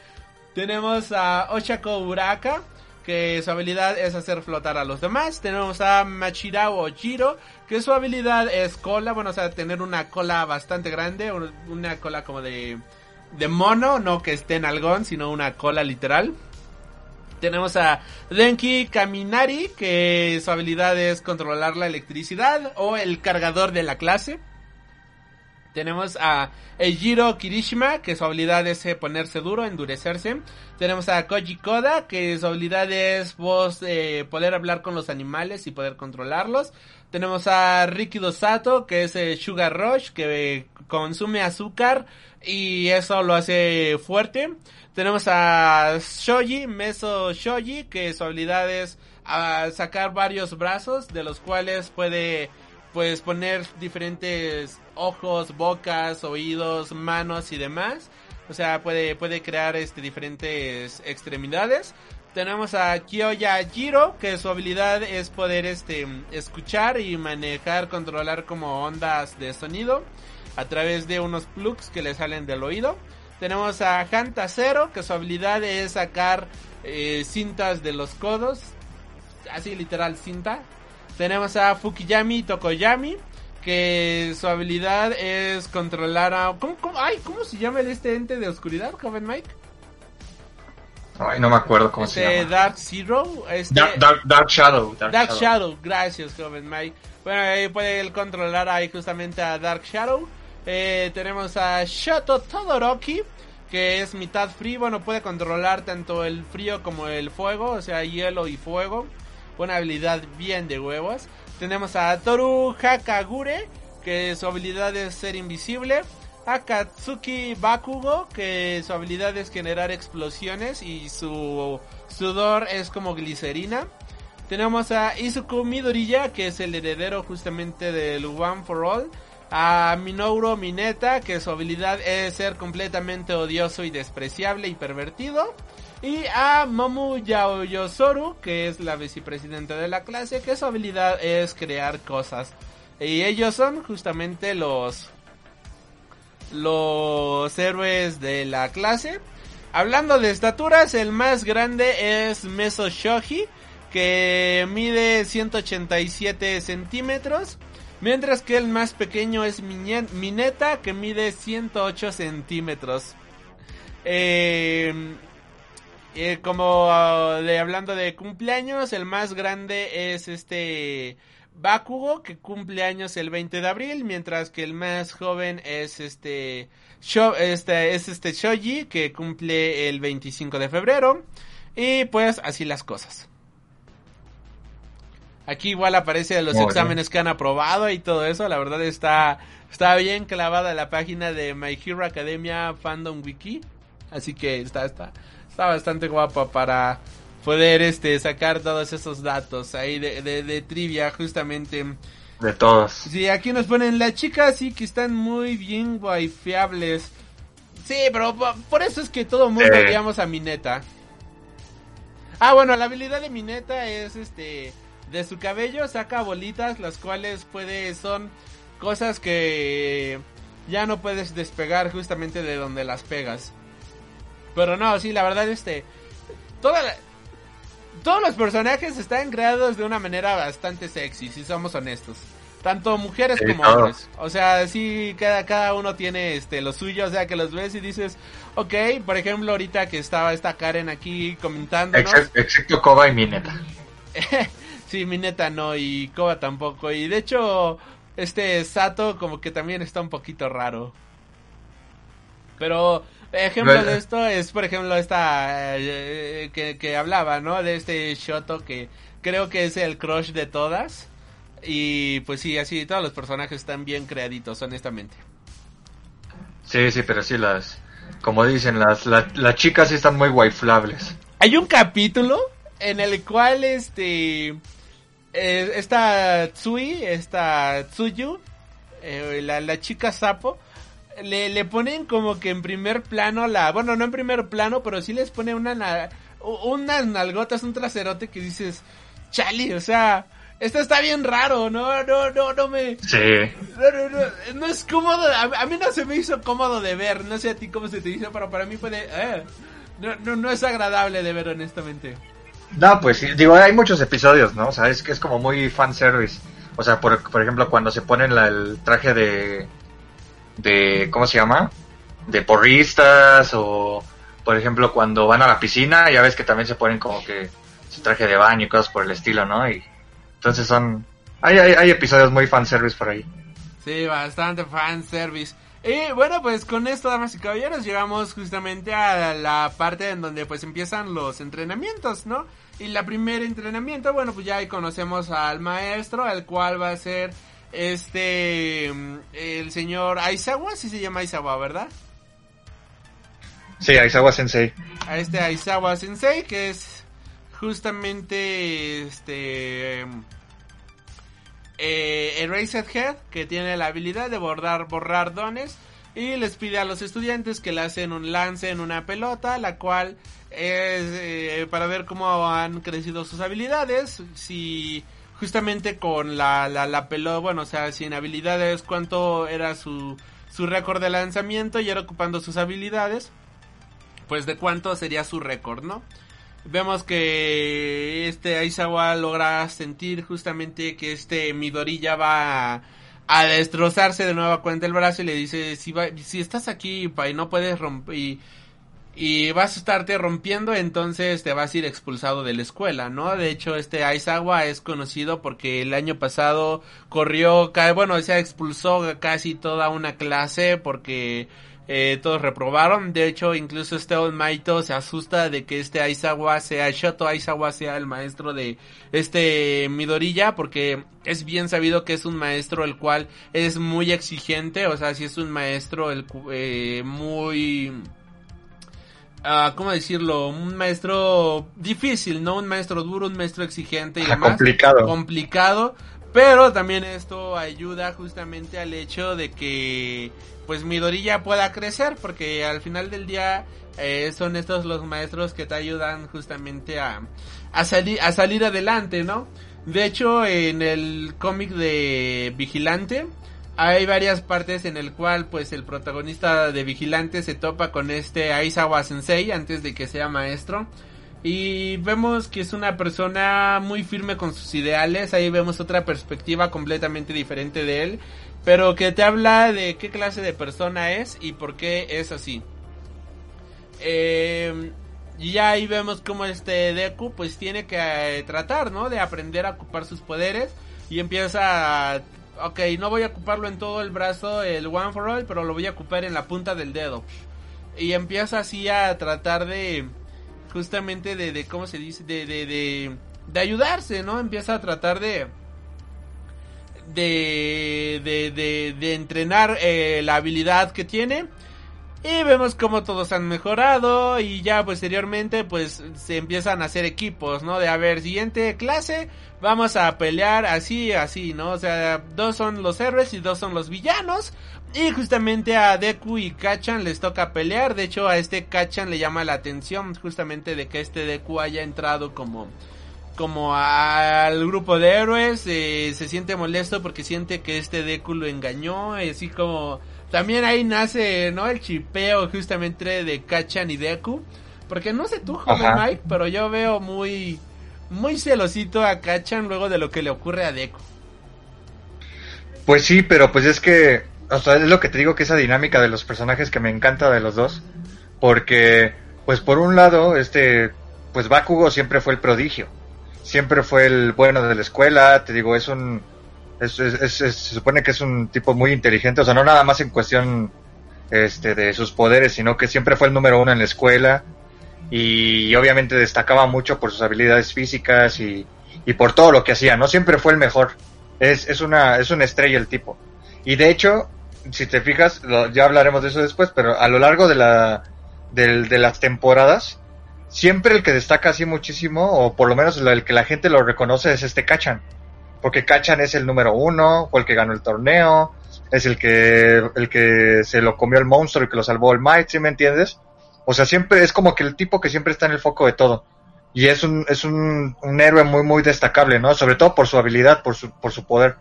Tenemos a Ochako Uraka, que su habilidad es hacer flotar a los demás. Tenemos a Machirao Ojiro, que su habilidad es cola, bueno, o sea, tener una cola bastante grande, un- una cola como de, de mono, no que esté en algón, sino una cola literal. Tenemos a Denki Kaminari, que su habilidad es controlar la electricidad o el cargador de la clase. Tenemos a Eijiro Kirishima, que su habilidad es eh, ponerse duro, endurecerse. Tenemos a Koji Koda, que su habilidad es eh, poder hablar con los animales y poder controlarlos. Tenemos a Rikido Sato, que es eh, Sugar Rush, que consume azúcar y eso lo hace fuerte. Tenemos a Shoji, Meso Shoji, que su habilidad es ah, sacar varios brazos, de los cuales puede pues poner diferentes ojos, bocas, oídos, manos y demás. O sea, puede, puede crear este diferentes extremidades. Tenemos a Kyoya Jiro, que su habilidad es poder este escuchar y manejar, controlar como ondas de sonido a través de unos plugs que le salen del oído. Tenemos a Hanta Zero, que su habilidad es sacar eh, cintas de los codos, así literal cinta. Tenemos a Fukiyami Tokoyami, que su habilidad es controlar a... ¿Cómo, cómo, ay, ¿cómo se llama el este ente de oscuridad, joven Mike? Ay, no me acuerdo cómo se Este llama. Dark Zero. Este, Dark, Dark, Dark Shadow. Dark, Dark Shadow. Shadow, gracias, joven Mike. Bueno, ahí puede él controlar ahí justamente a Dark Shadow. Eh, tenemos a Shoto Todoroki, que es mitad frío. Bueno, puede controlar tanto el frío como el fuego, o sea, hielo y fuego. Una habilidad bien de huevos. Tenemos a Toru Hakagure, que su habilidad es ser invisible. A Katsuki Bakugo, que su habilidad es generar explosiones y su sudor es como glicerina. Tenemos a Izuku Midoriya, que es el heredero justamente del One for All. A Minoru Mineta, que su habilidad es ser completamente odioso y despreciable y pervertido. Y a Momu Yaoyosoru, que es la vicepresidenta de la clase, que su habilidad es crear cosas. Y ellos son justamente los los héroes de la clase. Hablando de estaturas, el más grande es Meso Shoji, que mide 187 centímetros. Mientras que el más pequeño es Mineta, que mide 108 centímetros. Eh, eh, como ah, de hablando de cumpleaños, el más grande es este Bakugo, que cumple años el 20 de abril, mientras que el más joven es este, Sho- este es este Shoji, que cumple el 25 de febrero. Y pues así las cosas. Aquí igual aparece los Muy exámenes que han aprobado y todo eso. La verdad está, está bien clavada la página de My Hero Academia Fandom Wiki. Así que está, está, está bastante guapa para poder este sacar todos esos datos ahí de, de, de trivia justamente. De todos. Sí, aquí nos ponen las chicas sí que están muy bien wifeables. Sí, pero po- por eso es que todo el mundo Eh. odiamos a Mineta. Ah, bueno, la habilidad de Mineta es este de su cabello saca bolitas las cuales puede son cosas que ya no puedes despegar justamente de donde las pegas. Pero no, sí, la verdad este toda la- todos los personajes están creados de una manera bastante sexy, si somos honestos. Tanto mujeres Sí, como hombres. O sea, sí, cada, cada uno tiene este lo suyo. O sea, que los ves y dices, ok, por ejemplo, ahorita que estaba esta Karen aquí comentando, Excepto, Koba y Mineta. sí, mi neta no, y Koba tampoco. Y de hecho, este Sato como que también está un poquito raro. Pero ejemplo de esto es, por ejemplo, esta eh, que, que hablaba, ¿no? De este Shoto que creo que es el crush de todas. Y pues sí, así todos los personajes están bien creaditos, honestamente. Sí, sí, pero sí las... Como dicen, las, la- las chicas sí están muy wiflables. Hay un capítulo en el cual este eh, esta Tsui, esta Tsuyu, eh, la, la chica sapo, le, le ponen como que en primer plano la, bueno, no en primer plano, pero sí les pone una unas nalgotas, un traserote que dices, chali, o sea, esto está bien raro, no, no, no, no me, Sí. no, no, no, no es cómodo, a, a mí no se me hizo cómodo de ver, no sé a ti cómo se te hizo, pero para mí puede, eh, no, no, no es agradable de ver honestamente. No, pues sí, digo, hay muchos episodios, ¿no? O sea, es que es como muy fanservice. O sea, por, por ejemplo, cuando se ponen la- el traje de... de ¿Cómo se llama? De porristas o... Por ejemplo, cuando van a la piscina, ya ves que también se ponen como que su traje de baño y cosas por el estilo, ¿no? Y entonces son... Hay, hay, hay episodios muy fanservice por ahí. Sí, bastante fanservice. Y bueno, pues con esto, damas y caballeros, llegamos justamente a la parte en donde pues empiezan los entrenamientos, ¿no? Y la primer entrenamiento, bueno, pues ya ahí conocemos al maestro, el cual va a ser este, mm, el señor Aizawa, sí se llama Aizawa, ¿verdad? Sí, Aizawa Sensei. a este Aizawa Sensei, que es justamente este eh, Erased Head, que tiene la habilidad de borrar, borrar dones. Y les pide a los estudiantes que le hacen un lance en una pelota, la cual es eh, para ver cómo han crecido sus habilidades. Si justamente con la, la, la pelota, bueno, o sea, sin habilidades, cuánto era su, su récord de lanzamiento y era ocupando sus habilidades pues de cuánto sería su récord, ¿no? Vemos que este Aizawa logra sentir justamente que este Midori ya va a, destrozarse de nueva cuenta el brazo y le dice, si, va- si estás aquí pa, y no puedes romper y vas a estarte rompiendo, entonces te vas a ir expulsado de la escuela, ¿no? De hecho, este Aizawa es conocido porque el año pasado corrió, bueno, se expulsó casi toda una clase porque eh, todos reprobaron. De hecho, incluso este Maito se asusta de que este Aizawa sea, Shoto Aizawa sea el maestro de este Midoriya, porque es bien sabido que es un maestro el cual es muy exigente, o sea, si es un maestro el, eh, muy... ah, ¿Cómo decirlo? Un maestro difícil, ¿no? Un maestro duro, un maestro exigente y Ajá, demás. complicado. Complicado. Pero también esto ayuda justamente al hecho de que pues Midoriya pueda crecer porque al final del día eh, son estos los maestros que te ayudan justamente a, a, salir a salir adelante, ¿no? De hecho, en el cómic de Vigilante hay varias partes en el cual pues el protagonista de Vigilante se topa con este Aizawa Sensei antes de que sea maestro. Y vemos que es una persona muy firme con sus ideales. Ahí vemos otra perspectiva completamente diferente de él. Pero que te habla de qué clase de persona es y por qué es así. Eh, y ahí vemos como este Deku pues tiene que eh, tratar, ¿no? De aprender a ocupar sus poderes. Y empieza a... Ok, no voy a ocuparlo en todo el brazo, el One for All, pero lo voy a ocupar en la punta del dedo. Y empieza así a tratar de justamente de, de cómo se dice, de, de, de, de ayudarse, ¿no? Empieza a tratar de de de, de, de entrenar eh, la habilidad que tiene y vemos cómo todos han mejorado y ya posteriormente pues se empiezan a hacer equipos, ¿no? De a ver, siguiente clase, vamos a pelear así, así, ¿no? O sea, dos son los héroes y dos son los villanos. Y justamente a Deku y Kachan les toca pelear. De hecho, a este Kachan le llama la atención justamente de que este Deku haya entrado como como al grupo de héroes. Eh, se siente molesto porque siente que este Deku lo engañó. Así como también ahí nace, ¿no? El chipeo justamente de Kachan y Deku. Porque no sé tú, joven Mike, pero yo veo muy, muy celosito a Kachan luego de lo que le ocurre a Deku. Pues sí, pero pues es que, o sea, es lo que te digo que esa dinámica de los personajes que me encanta de los dos. Porque, pues por un lado, este, pues Bakugo siempre fue el prodigio. Siempre fue el bueno de la escuela, te digo, es un, se supone que es un tipo muy inteligente, o sea, no nada más en cuestión este, de sus poderes, sino que siempre fue el número uno en la escuela y, obviamente destacaba mucho por sus habilidades físicas y, por todo lo que hacía, ¿no? Siempre fue el mejor. Es, es, una, es una estrella el tipo. Y de hecho, si te fijas, ya hablaremos de eso después, pero a lo largo de, la, de, de las temporadas, siempre el que destaca así muchísimo, o por lo menos el que la gente lo reconoce, es este Kachan porque Kachan es el número uno, fue el que ganó el torneo, es el que, el que se lo comió el monstruo y que lo salvó el Might, ¿sí me entiendes? O sea, siempre es como que el tipo que siempre está en el foco de todo. Y es un, es un, un héroe muy, muy destacable, ¿no? Sobre todo por su habilidad, por su, por su poder.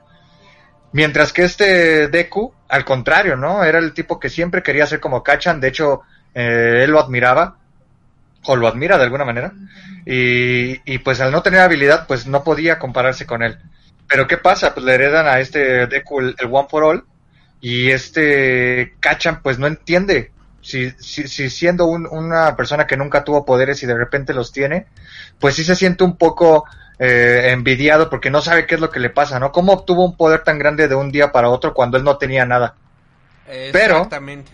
Mientras que este Deku, al contrario, ¿no? Era el tipo que siempre quería ser como Kachan, de hecho, eh, él lo admiraba, o lo admira de alguna manera, y, y pues al no tener habilidad, pues no podía compararse con él. Pero ¿qué pasa? Pues le heredan a este Deku el, One for All y este Kachan pues no entiende. Si, si, si siendo una persona que nunca tuvo poderes y de repente los tiene, pues sí se siente un poco eh, envidiado porque no sabe qué es lo que le pasa, ¿no? ¿Cómo obtuvo un poder tan grande de un día para otro cuando él no tenía nada? Exactamente.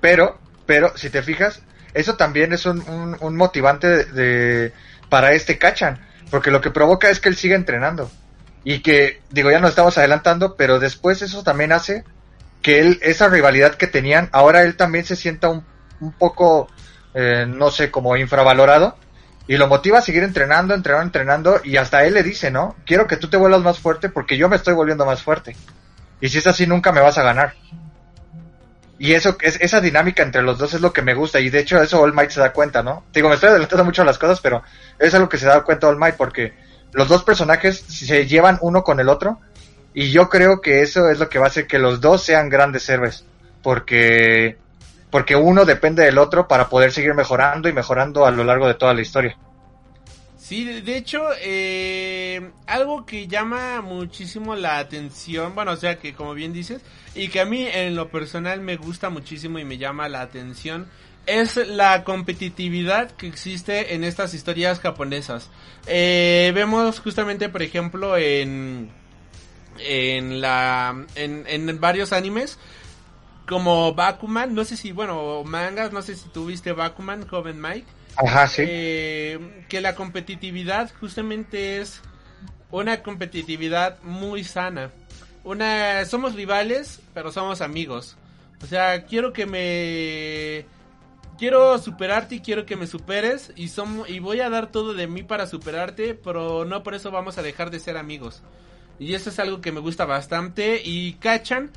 Pero, pero, pero, si te fijas, eso también es un, un, motivante de, para este Kachan, porque lo que provoca es que él siga entrenando. Y que, digo, ya nos estamos adelantando, pero después eso también hace que él, esa rivalidad que tenían, ahora él también se sienta un, un poco, eh, no sé, como infravalorado. Y lo motiva a seguir entrenando, entrenando, entrenando. Y hasta él le dice, ¿no? Quiero que tú te vuelvas más fuerte porque yo me estoy volviendo más fuerte. Y si es así, nunca me vas a ganar. Y eso, es, esa dinámica entre los dos es lo que me gusta. Y de hecho, eso All Might se da cuenta, ¿no? Digo, me estoy adelantando mucho a las cosas, pero es algo que se da cuenta All Might porque los dos personajes se llevan uno con el otro y yo creo que eso es lo que va a hacer que los dos sean grandes héroes porque porque uno depende del otro para poder seguir mejorando y mejorando a lo largo de toda la historia. Sí, de hecho, eh, algo que llama muchísimo la atención, bueno, o sea que como bien dices, y que a mí en lo personal me gusta muchísimo y me llama la atención, es la competitividad que existe en estas historias japonesas. Eh, vemos justamente, por ejemplo, en en la en, en varios animes como Bakuman, no sé si, bueno, mangas, no sé si tuviste Bakuman, joven Mike. Ajá, sí. Eh, que la competitividad justamente es una competitividad muy sana. Una, somos rivales, pero somos amigos. O sea, quiero que me quiero superarte y quiero que me superes y y voy a dar todo de mí para superarte, pero no por eso vamos a dejar de ser amigos. Y eso es algo que me gusta bastante. Y Kachan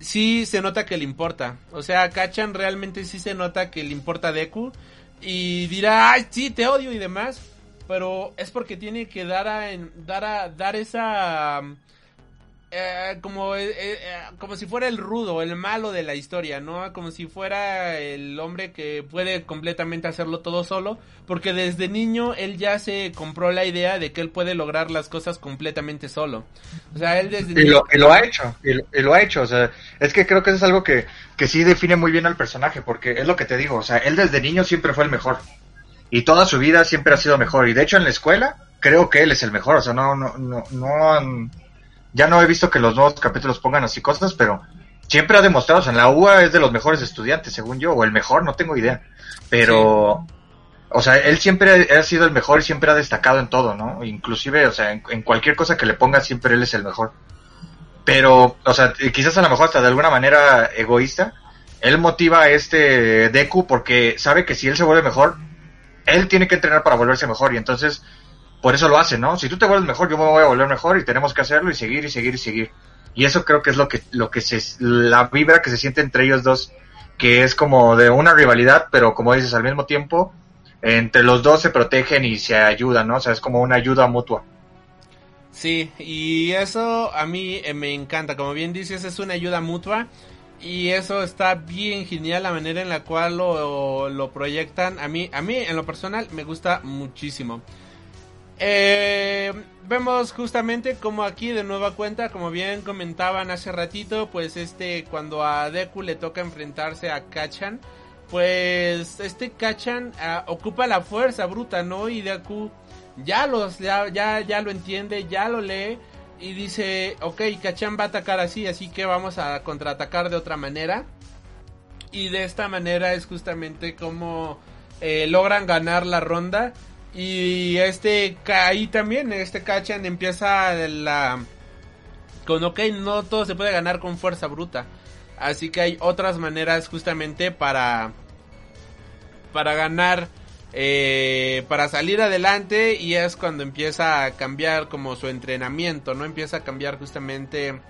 sí se nota que le importa. O sea, Kachan realmente sí se nota que le importa Deku. Y dirá, "Ay, sí, te odio" y demás, pero es porque tiene que dar a dar a dar esa eh, como, eh, eh, como si fuera el rudo, el malo de la historia, ¿no? Como si fuera el hombre que puede completamente hacerlo todo solo, porque desde niño él ya se compró la idea de que él puede lograr las cosas completamente solo. O sea, él desde y Lo, lo ha hecho, y lo, ha hecho, o sea, es que creo que eso es algo que, que sí define muy bien al personaje, porque es lo que te digo, o sea, él desde niño siempre fue el mejor. Y toda su vida siempre ha sido mejor. Y de hecho en la escuela creo que él es el mejor. O sea, no, no, no, no ya no he visto que los nuevos capítulos pongan así cosas, pero siempre ha demostrado, o sea, en la UA es de los mejores estudiantes, según yo, o el mejor, no tengo idea. Pero, o sea, él siempre ha sido el mejor y siempre ha destacado en todo, ¿no? Inclusive, o sea, en, en cualquier cosa que le ponga siempre él es el mejor. Pero, o sea, quizás a lo mejor hasta de alguna manera egoísta, él motiva a este Deku porque sabe que si él se vuelve mejor, él tiene que entrenar para volverse mejor y entonces por eso lo hace, ¿no? Si tú te vuelves mejor, yo me voy a volver mejor y tenemos que hacerlo y seguir y seguir y seguir. Y eso creo que es lo que lo que se la vibra que se siente entre ellos dos, que es como de una rivalidad, pero como dices al mismo tiempo entre los dos se protegen y se ayudan, ¿no? O sea, es como una ayuda mutua. Sí, y eso a mí eh, me encanta, como bien dices, es una ayuda mutua y eso está bien genial la manera en la cual lo, lo proyectan. A mí, a mí en lo personal me gusta muchísimo. Eh, vemos justamente como aquí de nueva cuenta, como bien comentaban hace ratito, pues este cuando a Deku le toca enfrentarse a Kachan, pues este Kachan ah, ocupa la fuerza bruta, ¿no? Y Deku ya los ya, ya, ya lo entiende, ya lo lee y dice, ok, Kachan va a atacar así, así que vamos a contraatacar de otra manera. Y de esta manera es justamente como eh, logran ganar la ronda. Y este ahí también, este Kachan empieza la... Con ok, no todo se puede ganar con fuerza bruta. Así que hay otras maneras justamente para... Para ganar eh, para salir adelante y es cuando empieza a cambiar como su entrenamiento, ¿no? Empieza a cambiar justamente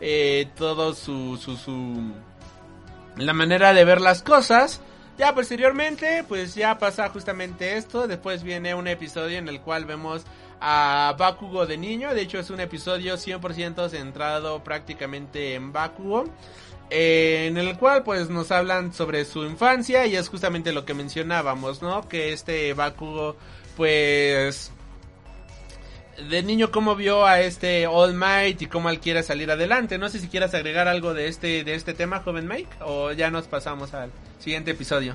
eh, todo su, su, su, la manera de ver las cosas. Ya posteriormente, pues ya pasa justamente esto. Después viene un episodio en el cual vemos a Bakugo de niño. De hecho, es un episodio 100% centrado prácticamente en Bakugo. Eh, en el cual pues nos hablan sobre su infancia y es justamente lo que mencionábamos, ¿no? Que este Bakugo pues de niño cómo vio a este All Might y cómo él quiere salir adelante. No sé si quieras agregar algo de este de este tema, joven Mike, o ya nos pasamos al siguiente episodio.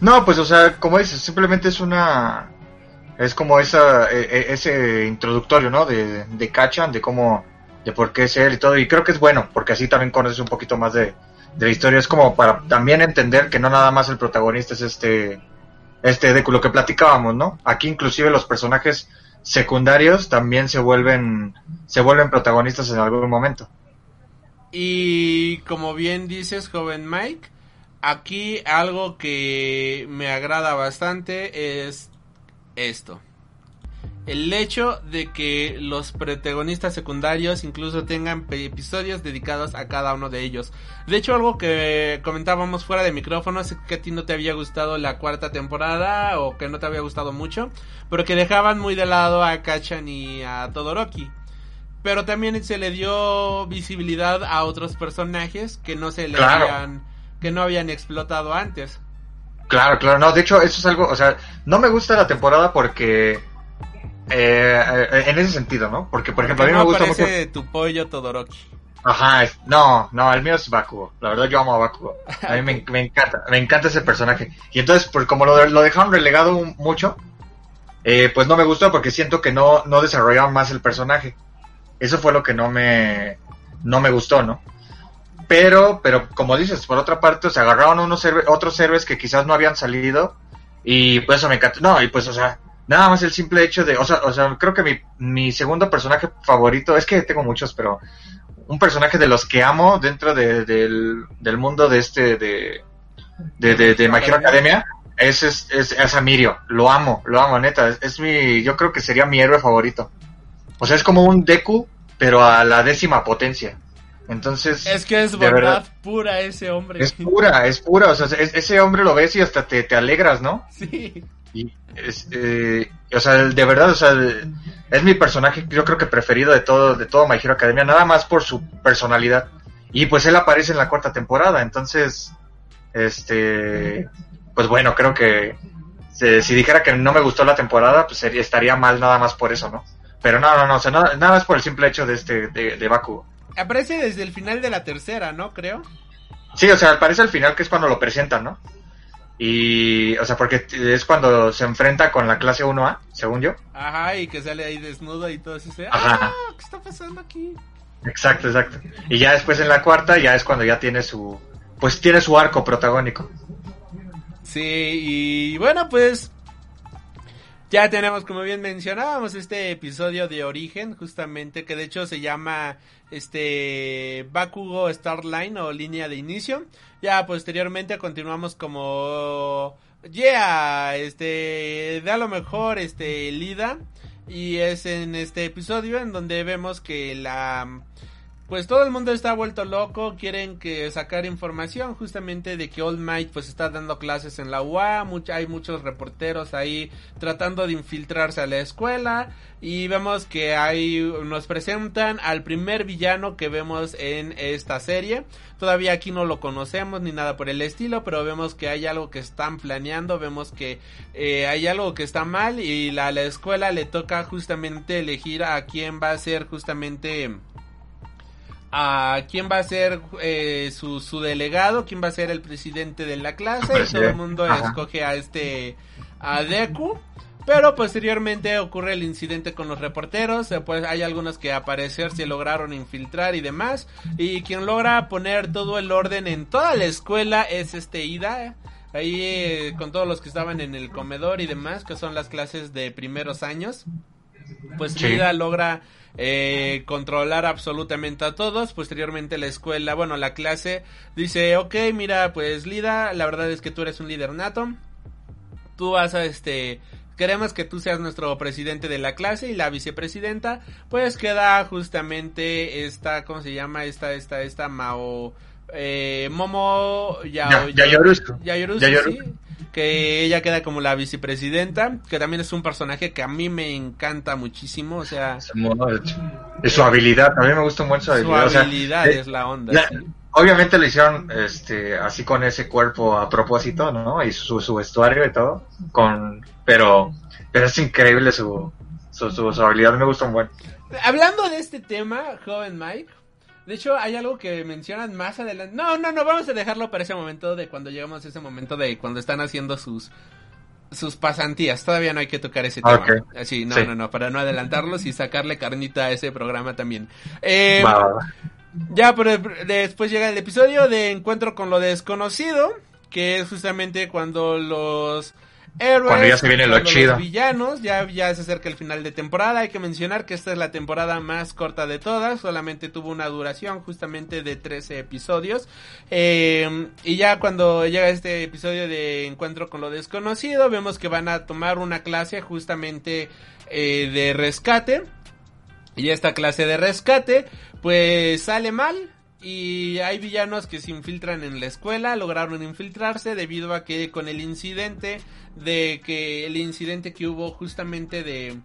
No, pues o sea, como dices, simplemente es una es como esa e, e, ese introductorio, ¿no? De de Kachan, de cómo de por qué es él y todo. Y creo que es bueno, porque así también conoces un poquito más de, la historia. Es como para también entender que no nada más el protagonista es este, este de lo que platicábamos, ¿no? Aquí inclusive los personajes secundarios también se vuelven, se vuelven protagonistas en algún momento. Y como bien dices, joven Mike, aquí algo que me agrada bastante es esto el hecho de que los protagonistas secundarios incluso tengan episodios dedicados a cada uno de ellos. De hecho, algo que comentábamos fuera de micrófono es que a ti no te había gustado la cuarta temporada o que no te había gustado mucho, pero que dejaban muy de lado a Kachan y a Todoroki. Pero también se le dio visibilidad a otros personajes que no se le habían que no habían explotado antes. Claro, claro, no, de hecho eso es algo, o sea, no me gusta la temporada porque eh, eh, en ese sentido, ¿no? Porque, por ejemplo, a mí me gusta mucho. tu pollo Todoroki. Ajá, no, no, el mío es Bakugo. La verdad, yo amo a Bakugo. A mí me, me encanta, me encanta ese personaje. Y entonces, pues como lo, lo dejaron relegado mucho, eh, pues no me gustó porque siento que no, no desarrollaban más el personaje. Eso fue lo que no me, no me gustó, ¿no? Pero, pero como dices, por otra parte, se agarraron unos otros héroes que quizás no habían salido y pues eso me encanta. No, y pues, o sea, Nada más el simple hecho de, o sea, o sea creo que mi, mi segundo personaje favorito, es que tengo muchos, pero un personaje de los que amo dentro de, del, del mundo de este, de, de, de, de My Hero Academia, es, es, es, Amirio. Lo amo, lo amo, neta. Es, mi, yo creo que sería mi héroe favorito. O sea, es como un Deku, pero a la décima potencia. Entonces. Es que es verdad, pura ese hombre. Es pura, es pura. O sea, ese hombre lo ves y hasta te, te alegras, ¿no? Sí. Y es, eh, o sea, de verdad, o sea, es mi personaje, yo creo que preferido de todo, de todo My Hero Academia, nada más por su personalidad. Y pues él aparece en la cuarta temporada, entonces, este, pues bueno, creo que si, dijera que no me gustó la temporada, pues sería, estaría mal nada más por eso, ¿no? Pero no, no, no, o sea, nada, nada más por el simple hecho de este, de, de Baku. Aparece desde el final de la tercera, ¿no? Creo. Sí, o sea, aparece al final que es cuando lo presentan, ¿no? Y, o sea, porque es cuando se enfrenta con la clase 1A, según yo. Ajá, y que sale ahí desnudo y todo eso. Ajá. Ah, ¿qué está pasando aquí? Exacto, exacto. Y ya después en la cuarta ya es cuando ya tiene su, pues tiene su arco protagónico. Sí, y bueno, pues ya tenemos, como bien mencionábamos, este episodio de origen, justamente, que de hecho se llama este Bakugo Starline o línea de inicio. Ya posteriormente continuamos como Yeah, este, da lo mejor, este, Lida. Y es en este episodio en donde vemos que la pues todo el mundo está vuelto loco, quieren que sacar información justamente de que All Might pues está dando clases en la UA, hay muchos reporteros ahí tratando de infiltrarse a la escuela y vemos que ahí nos presentan al primer villano que vemos en esta serie. Todavía aquí no lo conocemos ni nada por el estilo, pero vemos que hay algo que están planeando, vemos que eh, hay algo que está mal y la, la escuela le toca justamente elegir a quién va a ser justamente a quién va a ser eh, su, su, delegado, quién va a ser el presidente de la clase. Y todo el mundo escoge a este, a Deku. Pero posteriormente ocurre el incidente con los reporteros, eh, pues hay algunos que aparecer se lograron infiltrar y demás. Y quien logra poner todo el orden en toda la escuela es este Ida. Ahí eh, con todos los que estaban en el comedor y demás, que son las clases de primeros años. Pues Ida logra eh, controlar absolutamente a todos. Posteriormente la escuela, bueno, la clase dice, ok, mira, pues Lida, la verdad es que tú eres un líder nato. Tú vas a este... Queremos que tú seas nuestro presidente de la clase y la vicepresidenta, pues queda justamente esta, ¿cómo se llama? Esta, esta, esta Mao, eh, Momo ya, ya, que ella queda como la vicepresidenta, que también es un personaje que a mí me encanta muchísimo, o sea... Es su habilidad, a mí me gusta mucho su habilidad. Su habilidad eh, es la onda. obviamente lo hicieron este, así con ese cuerpo a propósito, ¿no? Y su, su vestuario y todo, con, pero, pero es increíble su, su, su, habilidad, me gusta un buen. Hablando de este tema, joven Mike, de hecho, hay algo que mencionan más adelante. No, no, no, vamos a dejarlo para ese momento de cuando llegamos a ese momento de cuando están haciendo sus sus pasantías. Todavía no hay que tocar ese tema. Así, no, no, no, para no adelantarlos y sacarle carnita a ese programa también. Eh, ya, pero después llega el episodio de Encuentro con lo desconocido, que es justamente cuando los cuando ya se viene lo chido. Los villanos, ya, ya se acerca el final de temporada. Hay que mencionar que esta es la temporada más corta de todas. Solamente tuvo una duración justamente de 13 episodios. Eh, y ya cuando llega este episodio de Encuentro con lo desconocido, vemos que van a tomar una clase justamente eh, de rescate. Y esta clase de rescate, pues sale mal y hay villanos que se infiltran en la escuela, lograron infiltrarse debido a que con el incidente de que el incidente que hubo justamente de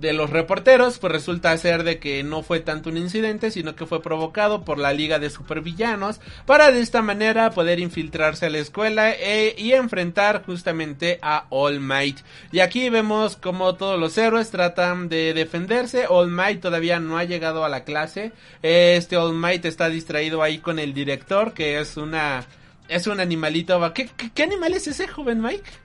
de los reporteros, pues resulta ser de que no fue tanto un incidente, sino que fue provocado por la Liga de Supervillanos para de esta manera poder infiltrarse a la escuela e, y enfrentar justamente a All Might. Y aquí vemos como todos los héroes tratan de defenderse. All Might todavía no ha llegado a la clase. Este All Might está distraído ahí con el director, que es una es un animalito. ¿Qué, qué animal es ese, joven Mike?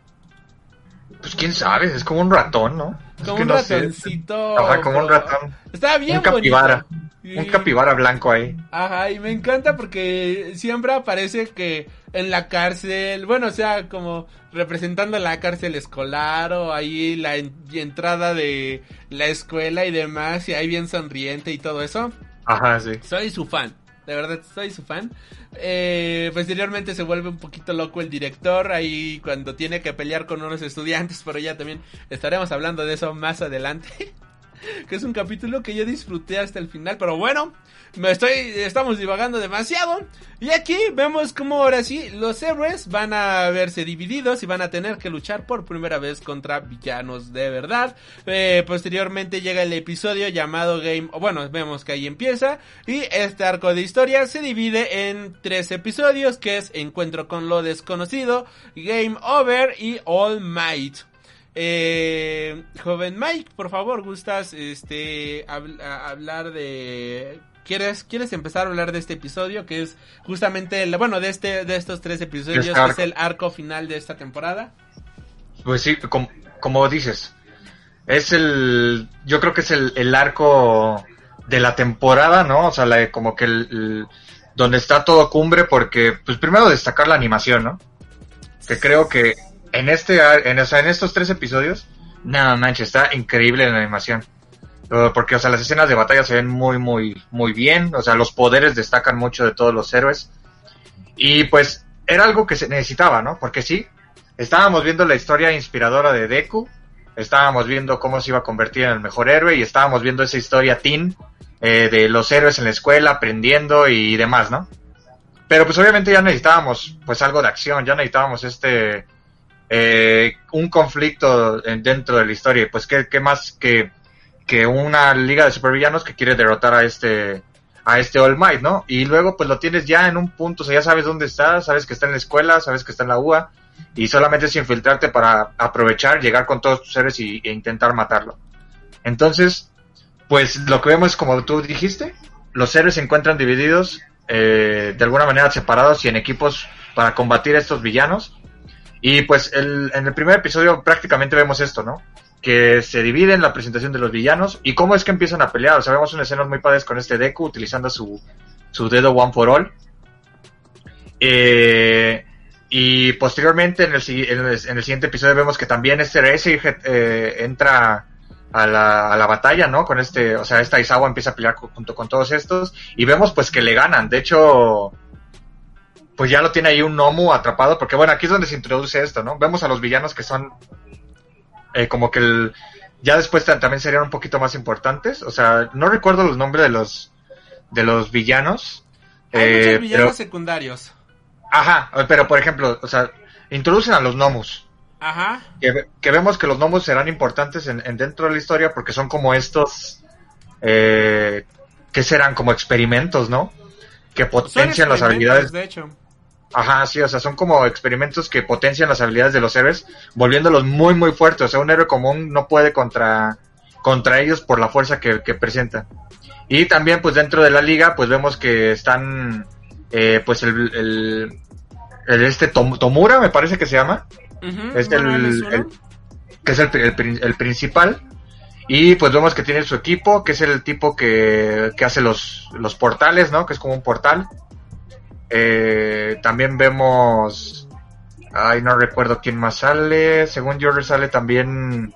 Pues quién sabe, es como un ratón, ¿no? Como un ratoncito. Ajá, como un ratón. Está bien Un capibara. Un capibara blanco ahí. Ajá, y me encanta porque siempre aparece que en la cárcel, bueno, o sea, como representando la cárcel escolar o ahí la entrada de la escuela y demás, y ahí bien sonriente y todo eso. Ajá, sí. Soy su fan de verdad soy su fan. Eh, posteriormente se vuelve un poquito loco el director ahí cuando tiene que pelear con unos estudiantes, pero ya también estaremos hablando de eso más adelante. que es un capítulo que yo disfruté hasta el final, pero bueno, me estoy, estamos divagando demasiado. Y aquí vemos como ahora sí los héroes van a verse divididos y van a tener que luchar por primera vez contra villanos de verdad. Eh, posteriormente llega el episodio llamado Game, bueno, vemos que ahí empieza. Y este arco de historia se divide en tres episodios, que es Encuentro con lo desconocido, Game Over y All Might. Eh, joven Mike, por favor, gustas este hablar de ¿Quieres, ¿Quieres empezar a hablar de este episodio que es justamente el, bueno, de este de estos tres episodios que es el arco final de esta temporada? Pues sí, como, dices, es el yo creo que es el, arco de la temporada, ¿no? O sea, como que el, donde está todo cumbre porque pues primero destacar la animación, ¿no? que creo que en este, en, o sea, en estos tres episodios, nada manches, está increíble la animación. Uh, Porque, o sea, las escenas de batalla se ven muy, muy, muy bien. O sea, los poderes destacan mucho de todos los héroes. Y pues, era algo que se necesitaba, ¿no? Porque sí, estábamos viendo la historia inspiradora de Deku. Estábamos viendo cómo se iba a convertir en el mejor héroe. Y estábamos viendo esa historia teen eh, de los héroes en la escuela, aprendiendo y demás, ¿no? Pero pues obviamente ya necesitábamos pues algo de acción, ya necesitábamos este eh, un conflicto en- dentro de la historia. Y pues qué, qué más que, que una liga de supervillanos que quiere derrotar a este a este All Might, ¿no? Y luego pues lo tienes ya en un punto, o sea, ya sabes dónde está, sabes que está en la escuela, sabes que está en la UA y solamente es infiltrarte para aprovechar, llegar con todos tus seres y, e intentar matarlo. Entonces, pues lo que vemos es como tú dijiste, los seres se encuentran divididos eh, de alguna manera separados y en equipos para combatir a estos villanos. Y pues el- en el primer episodio prácticamente vemos esto, ¿no? Que se divide en la presentación de los villanos y cómo es que empiezan a pelear. O sea, vemos unas escenas muy padres con este Deku utilizando su, su dedo One for All. Eh, y posteriormente en el, en el, en el siguiente episodio vemos que también este Reise eh, entra a la, a la batalla, ¿no? Con este, o sea, esta Isawa empieza a pelear junto con todos estos y vemos pues que le ganan. De hecho, pues ya lo tiene ahí un Nomu atrapado, porque bueno, aquí es donde se introduce esto, ¿no? Vemos a los villanos que son eh, como que el, ya después ta- también serían un poquito más importantes. O sea, no recuerdo los nombres de los de los villanos. Hay eh, muchos villanos pero, secundarios. ajá, pero por ejemplo, o sea, introducen a los Nomus. Ajá. Que, ve- que vemos que los gnomos serán importantes en, en dentro de la historia porque son como estos eh, que serán como experimentos, ¿no? Que potencian las habilidades. De hecho. Ajá, sí, o sea, son como experimentos que potencian las habilidades de los héroes, volviéndolos muy, muy fuertes. O sea, un héroe común no puede contra, contra ellos por la fuerza que, que presentan. Y también, pues dentro de la liga, pues vemos que están, eh, pues el, el, el este Tom- Tomura, me parece que se llama. Es el, el- que es el, el prin- el principal. Y pues vemos que tiene su equipo que es el tipo que, que hace los, los portales no que es como un portal Eh, también vemos ay no recuerdo quién más sale según yo sale también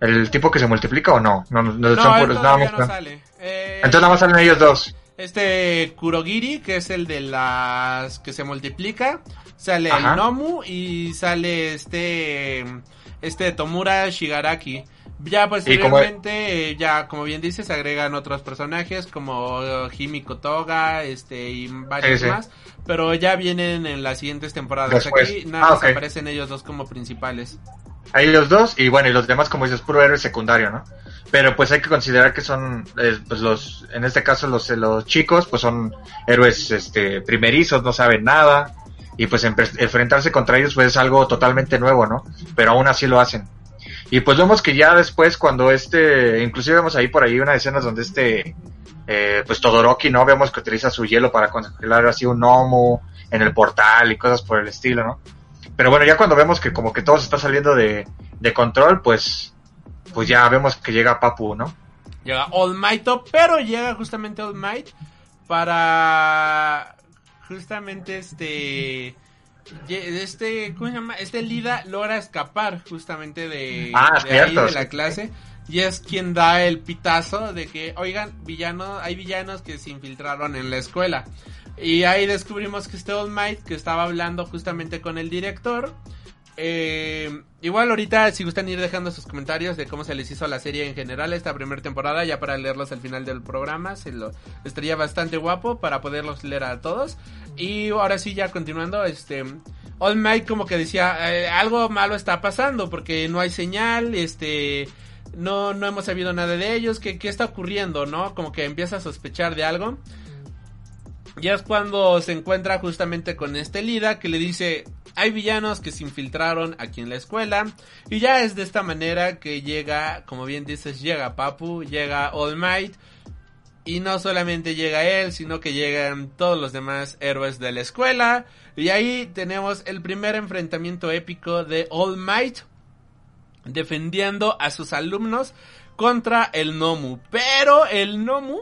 el tipo que se multiplica o no no, no, No, son puros- nada más- no sale. Eh, entonces nada más salen ellos dos Este Kurogiri, que es el de las que se multiplica, sale Ajá. el Nomu y sale este este Tomura Shigaraki. Ya posteriormente, eh, ya como bien dices, se agregan otros personajes como eh, Himiko Toga, este y varios Sí, sí. más, pero ya vienen en las siguientes temporadas. Después. Aquí nada Ah, más aparecen ellos dos como principales. Hay ellos dos y bueno, y los demás como dices, puro héroe secundario, ¿no? Pero pues hay que considerar que son, eh, pues los, en este caso los, los chicos, pues son héroes, este, primerizos, no saben nada y pues enfrentarse contra ellos pues es algo totalmente nuevo, ¿no? Pero aún así lo hacen. Y pues vemos que ya después cuando este, inclusive vemos ahí por ahí una escena donde este, eh, pues Todoroki, ¿no? Vemos que utiliza su hielo para congelar así un gnomo en el portal y cosas por el estilo, ¿no? Pero bueno, ya cuando vemos que como que todo se está saliendo de, de control, pues, pues ya vemos que llega Papu, ¿no? Llega All Might, pero llega justamente All Might para justamente este este ¿cómo se llama? Este Lida logra escapar justamente de, Ah, de ahí de la clase y es quien da el pitazo de que oigan, villanos, hay villanos que se infiltraron en la escuela. Y ahí descubrimos que este All Might que estaba hablando justamente con el director eh, igual ahorita si gustan ir dejando sus comentarios de cómo se les hizo la serie en general esta primera temporada ya para leerlos al final del programa se lo estaría bastante guapo para poderlos leer a todos y ahora sí ya continuando este All Might como que decía eh, algo malo está pasando porque no hay señal este no no hemos sabido nada de ellos qué qué está ocurriendo no como que empieza a sospechar de algo ya es cuando se encuentra justamente con este Lida que le dice, hay villanos que se infiltraron aquí en la escuela. Y ya es de esta manera que llega, como bien dices, llega Papu, llega All Might. Y no solamente llega él, sino que llegan todos los demás héroes de la escuela. Y ahí tenemos el primer enfrentamiento épico de All Might defendiendo a sus alumnos contra el Nomu. Pero el Nomu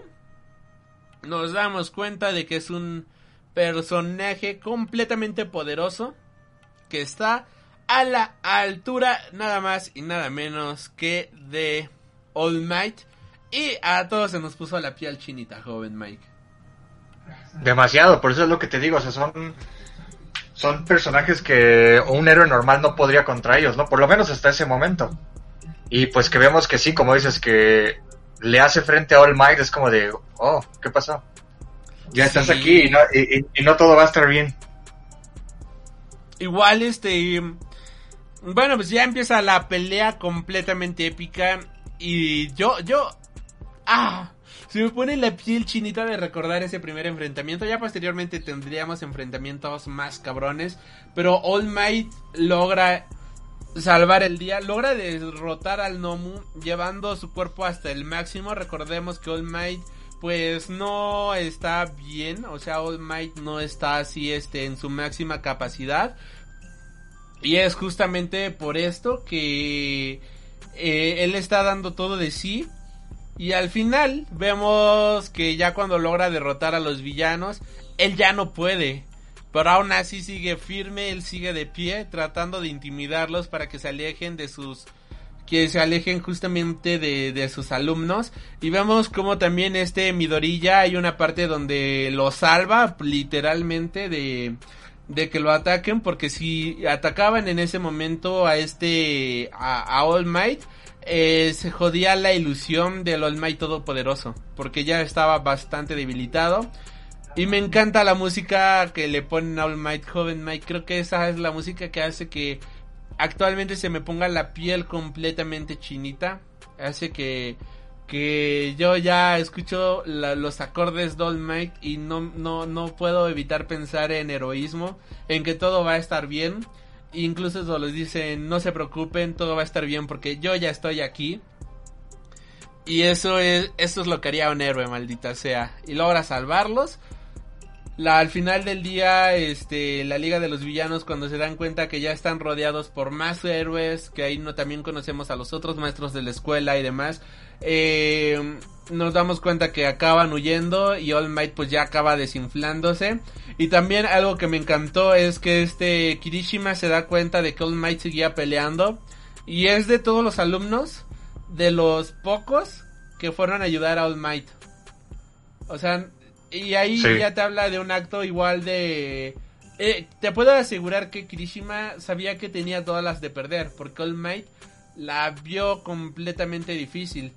nos damos cuenta de que es un personaje completamente poderoso. que está a la altura nada más y nada menos que de All Might. Y a todos se nos puso la piel chinita, joven Mike. Demasiado, por eso es lo que te digo, o sea, son son personajes que un héroe normal no podría contra ellos, ¿no? Por lo menos hasta ese momento. Y pues que vemos que sí, como dices, que le hace frente a All Might, es como de, oh, ¿qué pasó? Ya estás Sí. aquí y no, y- y no todo va a estar bien. Igual este... Bueno, pues ya empieza la pelea completamente épica. Y yo, yo... Ah, se me pone la piel chinita de recordar ese primer enfrentamiento. Ya posteriormente tendríamos enfrentamientos más cabrones. Pero All Might logra salvar el día. Logra derrotar al Nomu llevando su cuerpo hasta el máximo. Recordemos que All Might pues no está bien. O sea, All Might no está así este, en su máxima capacidad. Y es justamente por esto que eh, él está dando todo de sí. Y al final vemos que ya cuando logra derrotar a los villanos, él ya no puede. Pero aún así sigue firme, él sigue de pie, tratando de intimidarlos para que se alejen de sus... Que se alejen justamente de, de sus alumnos. Y vemos como también este Midorilla hay una parte donde lo salva literalmente de, de que lo ataquen. Porque si atacaban en ese momento a este... a, a All Might eh, se jodía la ilusión del All Might Todopoderoso, porque ya estaba bastante debilitado. Y me encanta la música que le ponen a All Might, Joven Might. Creo que esa es la música que hace que actualmente se me ponga la piel completamente chinita. Hace que, que yo ya escucho los acordes de All Might y no, no, no puedo evitar pensar en heroísmo, en que todo va a estar bien. Incluso eso les dicen, no se preocupen, todo va a estar bien porque yo ya estoy aquí. Y eso es, eso es lo que haría un héroe, maldita sea. Y logra salvarlos. Al final del día, este, la Liga de los Villanos, cuando se dan cuenta que ya están rodeados por más héroes, que ahí no también conocemos a los otros maestros de la escuela y demás, eh, nos damos cuenta que acaban huyendo y All Might pues ya acaba desinflándose. Y también algo que me encantó es que este Kirishima se da cuenta de que All Might seguía peleando. Y es de todos los alumnos, de los pocos que fueron a ayudar a All Might. O sea, y ahí Sí. ya te habla de un acto igual de... eh, te puedo asegurar que Kirishima sabía que tenía todas las de perder, porque All Might la vio completamente difícil.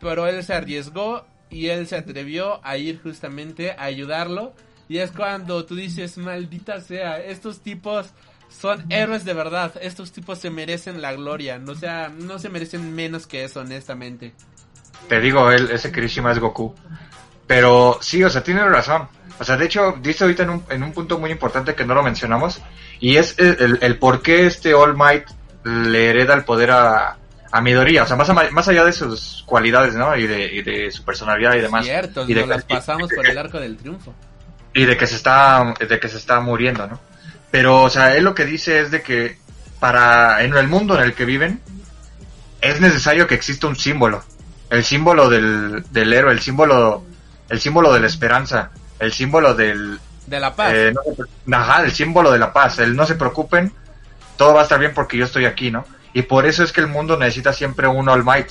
Pero él se arriesgó y él se atrevió a ir justamente a ayudarlo. Y es cuando tú dices, maldita sea, estos tipos son héroes de verdad. Estos tipos se merecen la gloria. No, sea, no se merecen menos que eso, honestamente. Te digo, él, ese Kirishima es Goku. Pero sí, o sea, tiene razón. O sea, de hecho, dice ahorita en un, en un punto muy importante que no lo mencionamos. Y es el, el, el por qué este All Might le hereda el poder a, a Midoriya. O sea, más, más allá de sus cualidades, ¿no? Y de, y de su personalidad y demás. Cierto, y de, nos las que- pasamos por el arco del triunfo. y de que se está de que se está muriendo, ¿no? Pero o sea, él lo que dice es de que para en el mundo en el que viven es necesario que exista un símbolo, el símbolo del, del héroe, el símbolo el símbolo de la esperanza, el símbolo del De la paz. eh, no ajá, el símbolo de la paz, el no se preocupen, todo va a estar bien porque yo estoy aquí, ¿no? Y por eso es que el mundo necesita siempre un All Might.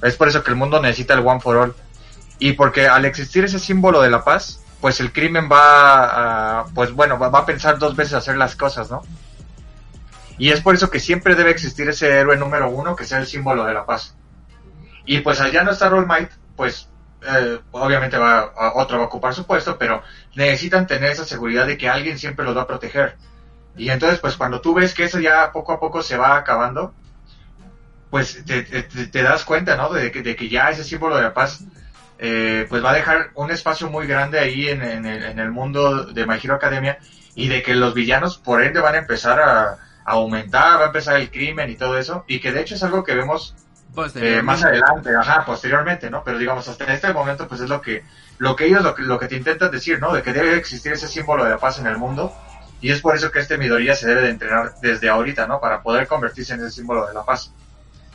Es por eso que el mundo necesita el One for All. Y porque al existir ese símbolo de la paz, pues el crimen va a, pues bueno, va, a pensar dos veces hacer las cosas, ¿no? Y es por eso que siempre debe existir ese héroe número uno que sea el símbolo de la paz. Y pues al ya no estar All Might, pues eh, obviamente va, otro va a ocupar su puesto, pero necesitan tener esa seguridad de que alguien siempre los va a proteger. Y entonces, pues cuando tú ves que eso ya poco a poco se va acabando, pues te, te- te- te das cuenta, ¿no? De que, de que ya ese símbolo de la paz, eh, pues va a dejar un espacio muy grande ahí en, en el, en el mundo de My Hero Academia y de que los villanos, por ende, van a empezar a, a aumentar, va a empezar el crimen y todo eso, y que de hecho es algo que vemos eh, más adelante, ajá, posteriormente, ¿no? Pero digamos, hasta este momento, pues es lo que, lo que ellos, lo que, lo que te intentan decir, ¿no? De que debe existir ese símbolo de la paz en el mundo, y es por eso que este Midoriya se debe de entrenar desde ahorita, ¿no? Para poder convertirse en ese símbolo de la paz.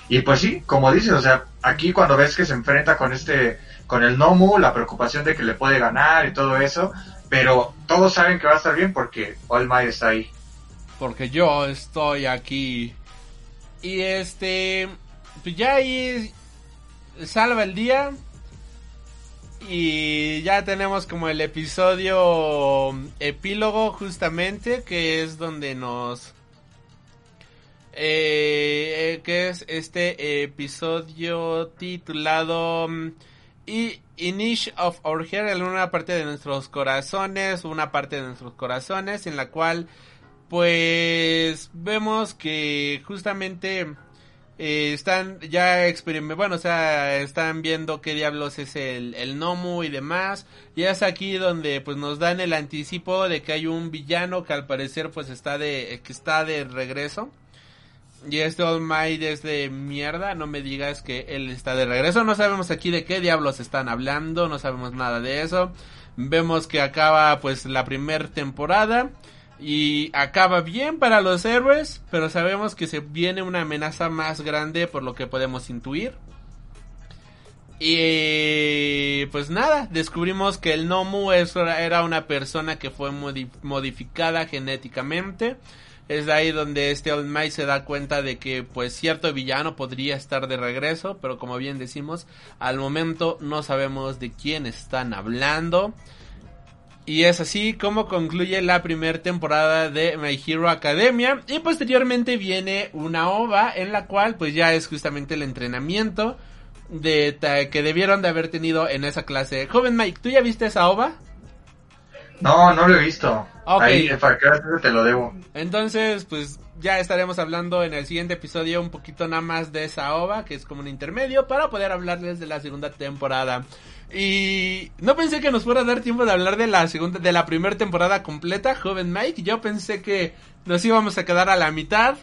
Y pues sí, como dices, o sea, aquí cuando ves que se enfrenta con este, con el Nomu, la preocupación de que le puede ganar y todo eso, pero todos saben que va a estar bien porque All Might está ahí. Porque yo estoy aquí. Y este, pues ya ahí salva el día. Y ya tenemos como el episodio epílogo justamente, que es donde nos... Eh, que es este episodio titulado y Inish of Our en una parte de nuestros corazones, una parte de nuestros corazones, en la cual pues vemos que justamente eh, están ya experimentando, bueno, o sea, están viendo qué diablos es el, el Nomu y demás. Y es aquí donde pues nos dan el anticipo de que hay un villano que al parecer pues está de, que está de regreso. Y este All Might es de mierda, no me digas que él está de regreso. No sabemos aquí de qué diablos están hablando, no sabemos nada de eso. Vemos que acaba pues la primera temporada. Y acaba bien para los héroes, pero sabemos que se viene una amenaza más grande por lo que podemos intuir. Y pues nada, descubrimos que el Nomu era una persona que fue modificada genéticamente. Es de ahí donde este All Might se da cuenta de que pues cierto villano podría estar de regreso, pero como bien decimos, al momento no sabemos de quién están hablando. Y es así como concluye la primera temporada de My Hero Academia. Y posteriormente viene una OVA en la cual pues ya es justamente el entrenamiento de que debieron de haber tenido en esa clase. Joven Mike, ¿tú ya viste esa OVA? No, no lo he visto. Ahí, te lo debo. Entonces, pues ya estaremos hablando en el siguiente episodio un poquito nada más de esa OVA, que es como un intermedio, para poder hablarles de la segunda temporada. Y no pensé que nos fuera a dar tiempo de hablar de la segunda, de la primera temporada completa, joven Mike. Yo pensé que nos íbamos a quedar a la mitad,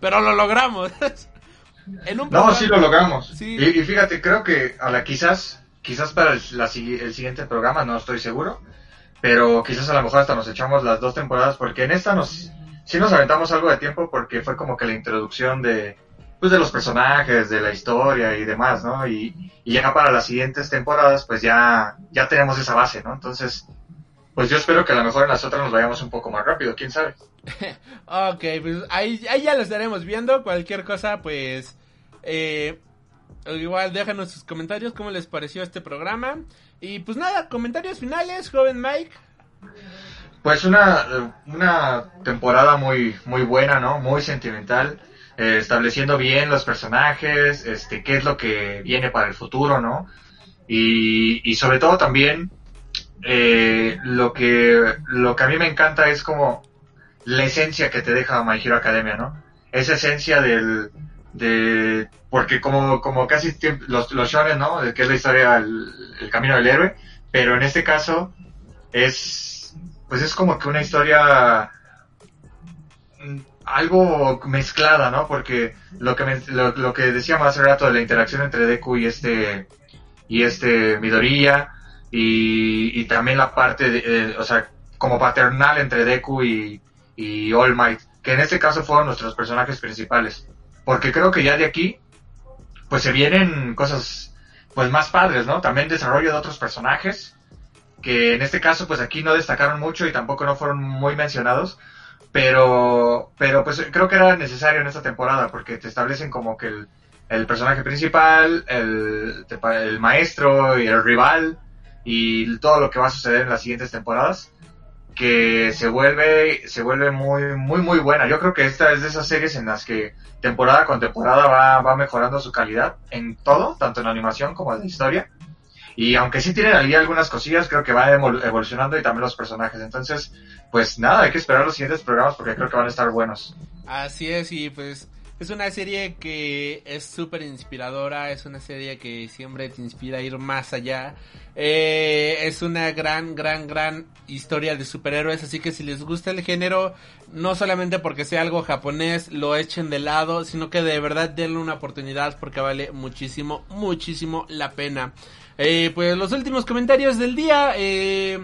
pero lo logramos. no, sí lo logramos. Y, fíjate, creo que a la quizás, quizás para el, el siguiente programa, no estoy seguro, pero quizás a lo mejor hasta nos echamos las dos temporadas, porque en esta nos, sí nos aventamos algo de tiempo porque fue como que la introducción de, pues de los personajes, de la historia y demás, ¿no? Y, ya para las siguientes temporadas, pues ya, ya tenemos esa base, ¿no? Entonces, pues yo espero que a lo mejor en las otras nos vayamos un poco más rápido, quién sabe. ok, pues ahí, ahí ya lo estaremos viendo. Cualquier cosa, pues, eh, igual déjanos sus comentarios, cómo les pareció este programa. Y pues nada, comentarios finales, joven Mike. Pues una, una temporada muy, muy buena, ¿no? Muy sentimental. Eh, estableciendo bien los personajes, este, qué es lo que viene para el futuro, ¿no? Y, sobre todo también eh, lo que lo que a mí me encanta es como la esencia que te deja My Hero Academia, ¿no? Esa esencia del de porque como como casi los los shonen, ¿no? Que es la historia el, camino del héroe, pero en este caso es pues es como que una historia algo mezclada, ¿no? Porque lo que, lo, que decíamos hace rato de la interacción entre Deku y este, y este Midoriya, y, también la parte, de, o sea, como paternal entre Deku y, y All Might, que en este caso fueron nuestros personajes principales. Porque creo que ya de aquí, pues se vienen cosas, pues más padres, ¿no? También desarrollo de otros personajes, que en este caso, pues aquí no destacaron mucho y tampoco no fueron muy mencionados, pero, pero pues creo que era necesario en esta temporada porque te establecen como que el, personaje principal, el, el maestro y el rival y todo lo que va a suceder en las siguientes temporadas que se vuelve se vuelve muy muy muy buena. Yo creo que esta es de esas series en las que temporada con temporada va, va mejorando su calidad en todo, tanto en animación como en la historia. Y aunque sí tienen ahí algunas cosillas, creo que va evolucionando y también los personajes. Entonces, pues nada, hay que esperar los siguientes programas porque creo que van a estar buenos. Así es, y pues es una serie que es súper inspiradora, es una serie que siempre te inspira a ir más allá. Eh, es una gran, gran, gran historia de superhéroes, así que si les gusta el género, no solamente porque sea algo japonés, lo echen de lado, sino que de verdad denle una oportunidad porque vale muchísimo, muchísimo la pena. Eh, pues los últimos comentarios del día. Eh,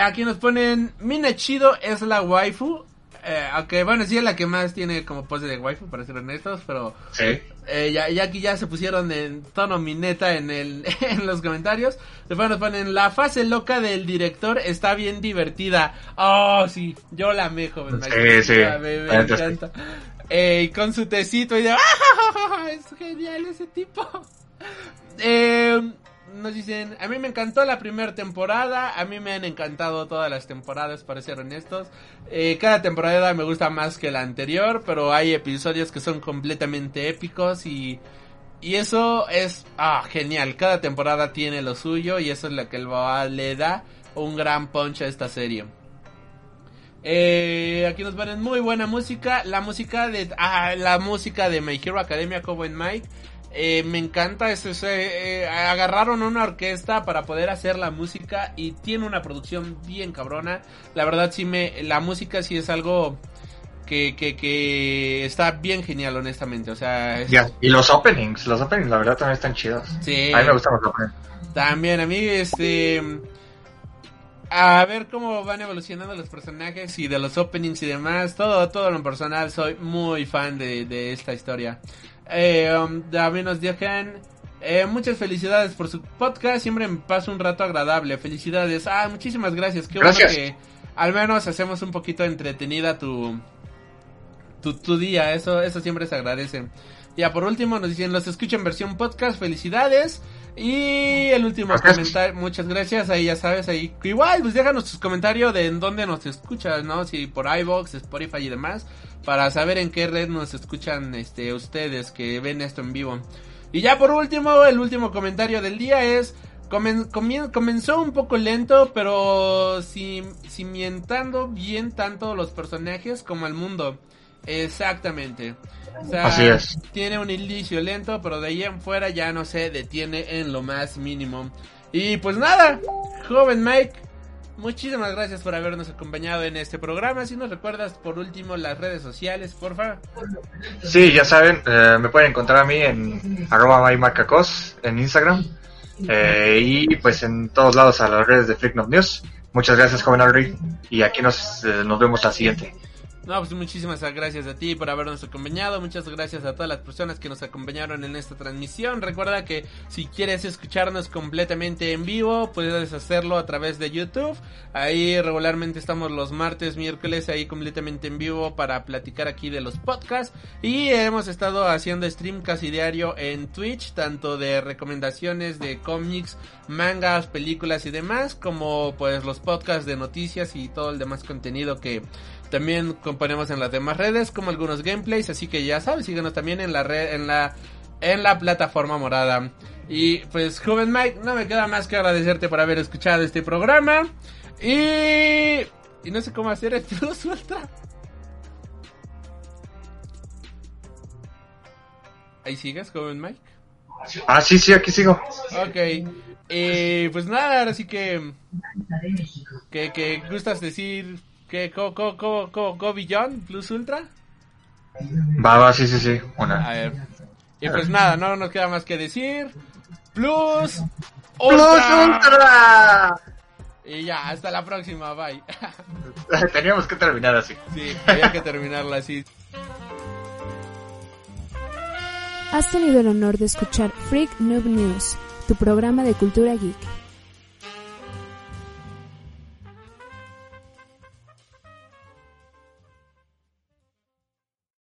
aquí nos ponen, Mina Chido es la waifu. Eh, aunque bueno, sí es la que más tiene como pose de waifu, para ser honestos, pero Sí. eh, ya, ya aquí ya se pusieron en tono mineta en el en los comentarios. Después nos ponen la fase loca del director está bien divertida. Oh, sí, yo la amé, joven. Sí, Mike. sí. Me, me encanta. Eh, con su tecito y de ¡Ah! es genial ese tipo. Eh, nos dicen, a mí me encantó la primera temporada, a mí me han encantado todas las temporadas, para ser honestos. Eh, cada temporada me gusta más que la anterior, pero hay episodios que son completamente épicos y, y eso es ah, genial. Cada temporada tiene lo suyo y eso es lo que el- le da un gran punch a esta serie. Eh, aquí nos ponen muy buena música. La música de ah, la música de My Hero Academia Cobo and Mike. Eh, me encanta eso, eso, eh, eh, agarraron una orquesta para poder hacer la música y tiene una producción bien cabrona. La verdad sí me la música sí es algo que, que, que está bien genial honestamente, o sea, es- Y los openings, los openings la verdad también están chidos. sí. A mí me gustan los openings. También a mí, este... A ver cómo van evolucionando los personajes y de los openings y demás. Todo, todo lo personal, soy muy fan de, de esta historia. Eh, um, también nos dejan... eh, muchas felicidades por su podcast. Siempre me paso un rato agradable. Felicidades. Ah, muchísimas gracias. Qué Gracias. bueno que al menos hacemos un poquito entretenida tu, tu, tu día. Eso, eso siempre se agradece. Ya por último nos dicen, los escucho en versión podcast, felicidades. Y el último comentario, muchas gracias, ahí ya sabes, ahí igual, pues déjanos tus comentarios de en dónde nos escuchas, ¿no? Si por iVoox, Spotify y demás, para saber en qué red nos escuchan este ustedes que ven esto en vivo. Y ya por último, el último comentario del día es, comen- comien- comenzó un poco lento, pero cimientando bien tanto los personajes como el mundo. Exactamente. O sea, Así es. Tiene un inicio lento, pero de ahí en fuera ya no se detiene en lo más mínimo. Y pues nada, joven Mike, muchísimas gracias por habernos acompañado en este programa. Si nos recuerdas por último las redes sociales, porfa. Sí, ya saben, eh, me pueden encontrar a mí en arroba en Instagram. eh, y pues en todos lados a las redes de Freak News. Muchas gracias, joven Henry. Y aquí nos, eh, nos vemos la siguiente. No, pues muchísimas gracias a ti por habernos acompañado. Muchas gracias a todas las personas que nos acompañaron en esta transmisión. Recuerda que si quieres escucharnos completamente en vivo, puedes hacerlo a través de YouTube. Ahí regularmente estamos los martes, miércoles, ahí completamente en vivo para platicar aquí de los podcasts. Y hemos estado haciendo stream casi diario en Twitch, tanto de recomendaciones de cómics, mangas, películas y demás, como pues los podcasts de noticias y todo el demás contenido que también componemos en las demás redes, como algunos gameplays, así que ya sabes, síguenos también en la red, en la, en la plataforma morada. Y pues, joven Mike, no me queda más que agradecerte por haber escuchado este programa. Y, y no sé cómo hacer esto, suelta. Ahí sigues, joven Mike. Ah, sí, sí, aquí sigo. Ok. Eh, pues nada, ahora sí que. Que, que gustas decir que Go, Go, Go, Go, Go Beyond Plus Ultra. Va, va, sí, sí, sí. Una. A ver. Y pues nada, no nos queda más que decir. Plus ¡Plus Ultra. Ultra! Y ya, hasta la próxima, bye. Teníamos que terminar así. sí, había que terminarla así. Has tenido el honor de escuchar Freak Noob News, tu programa de cultura geek.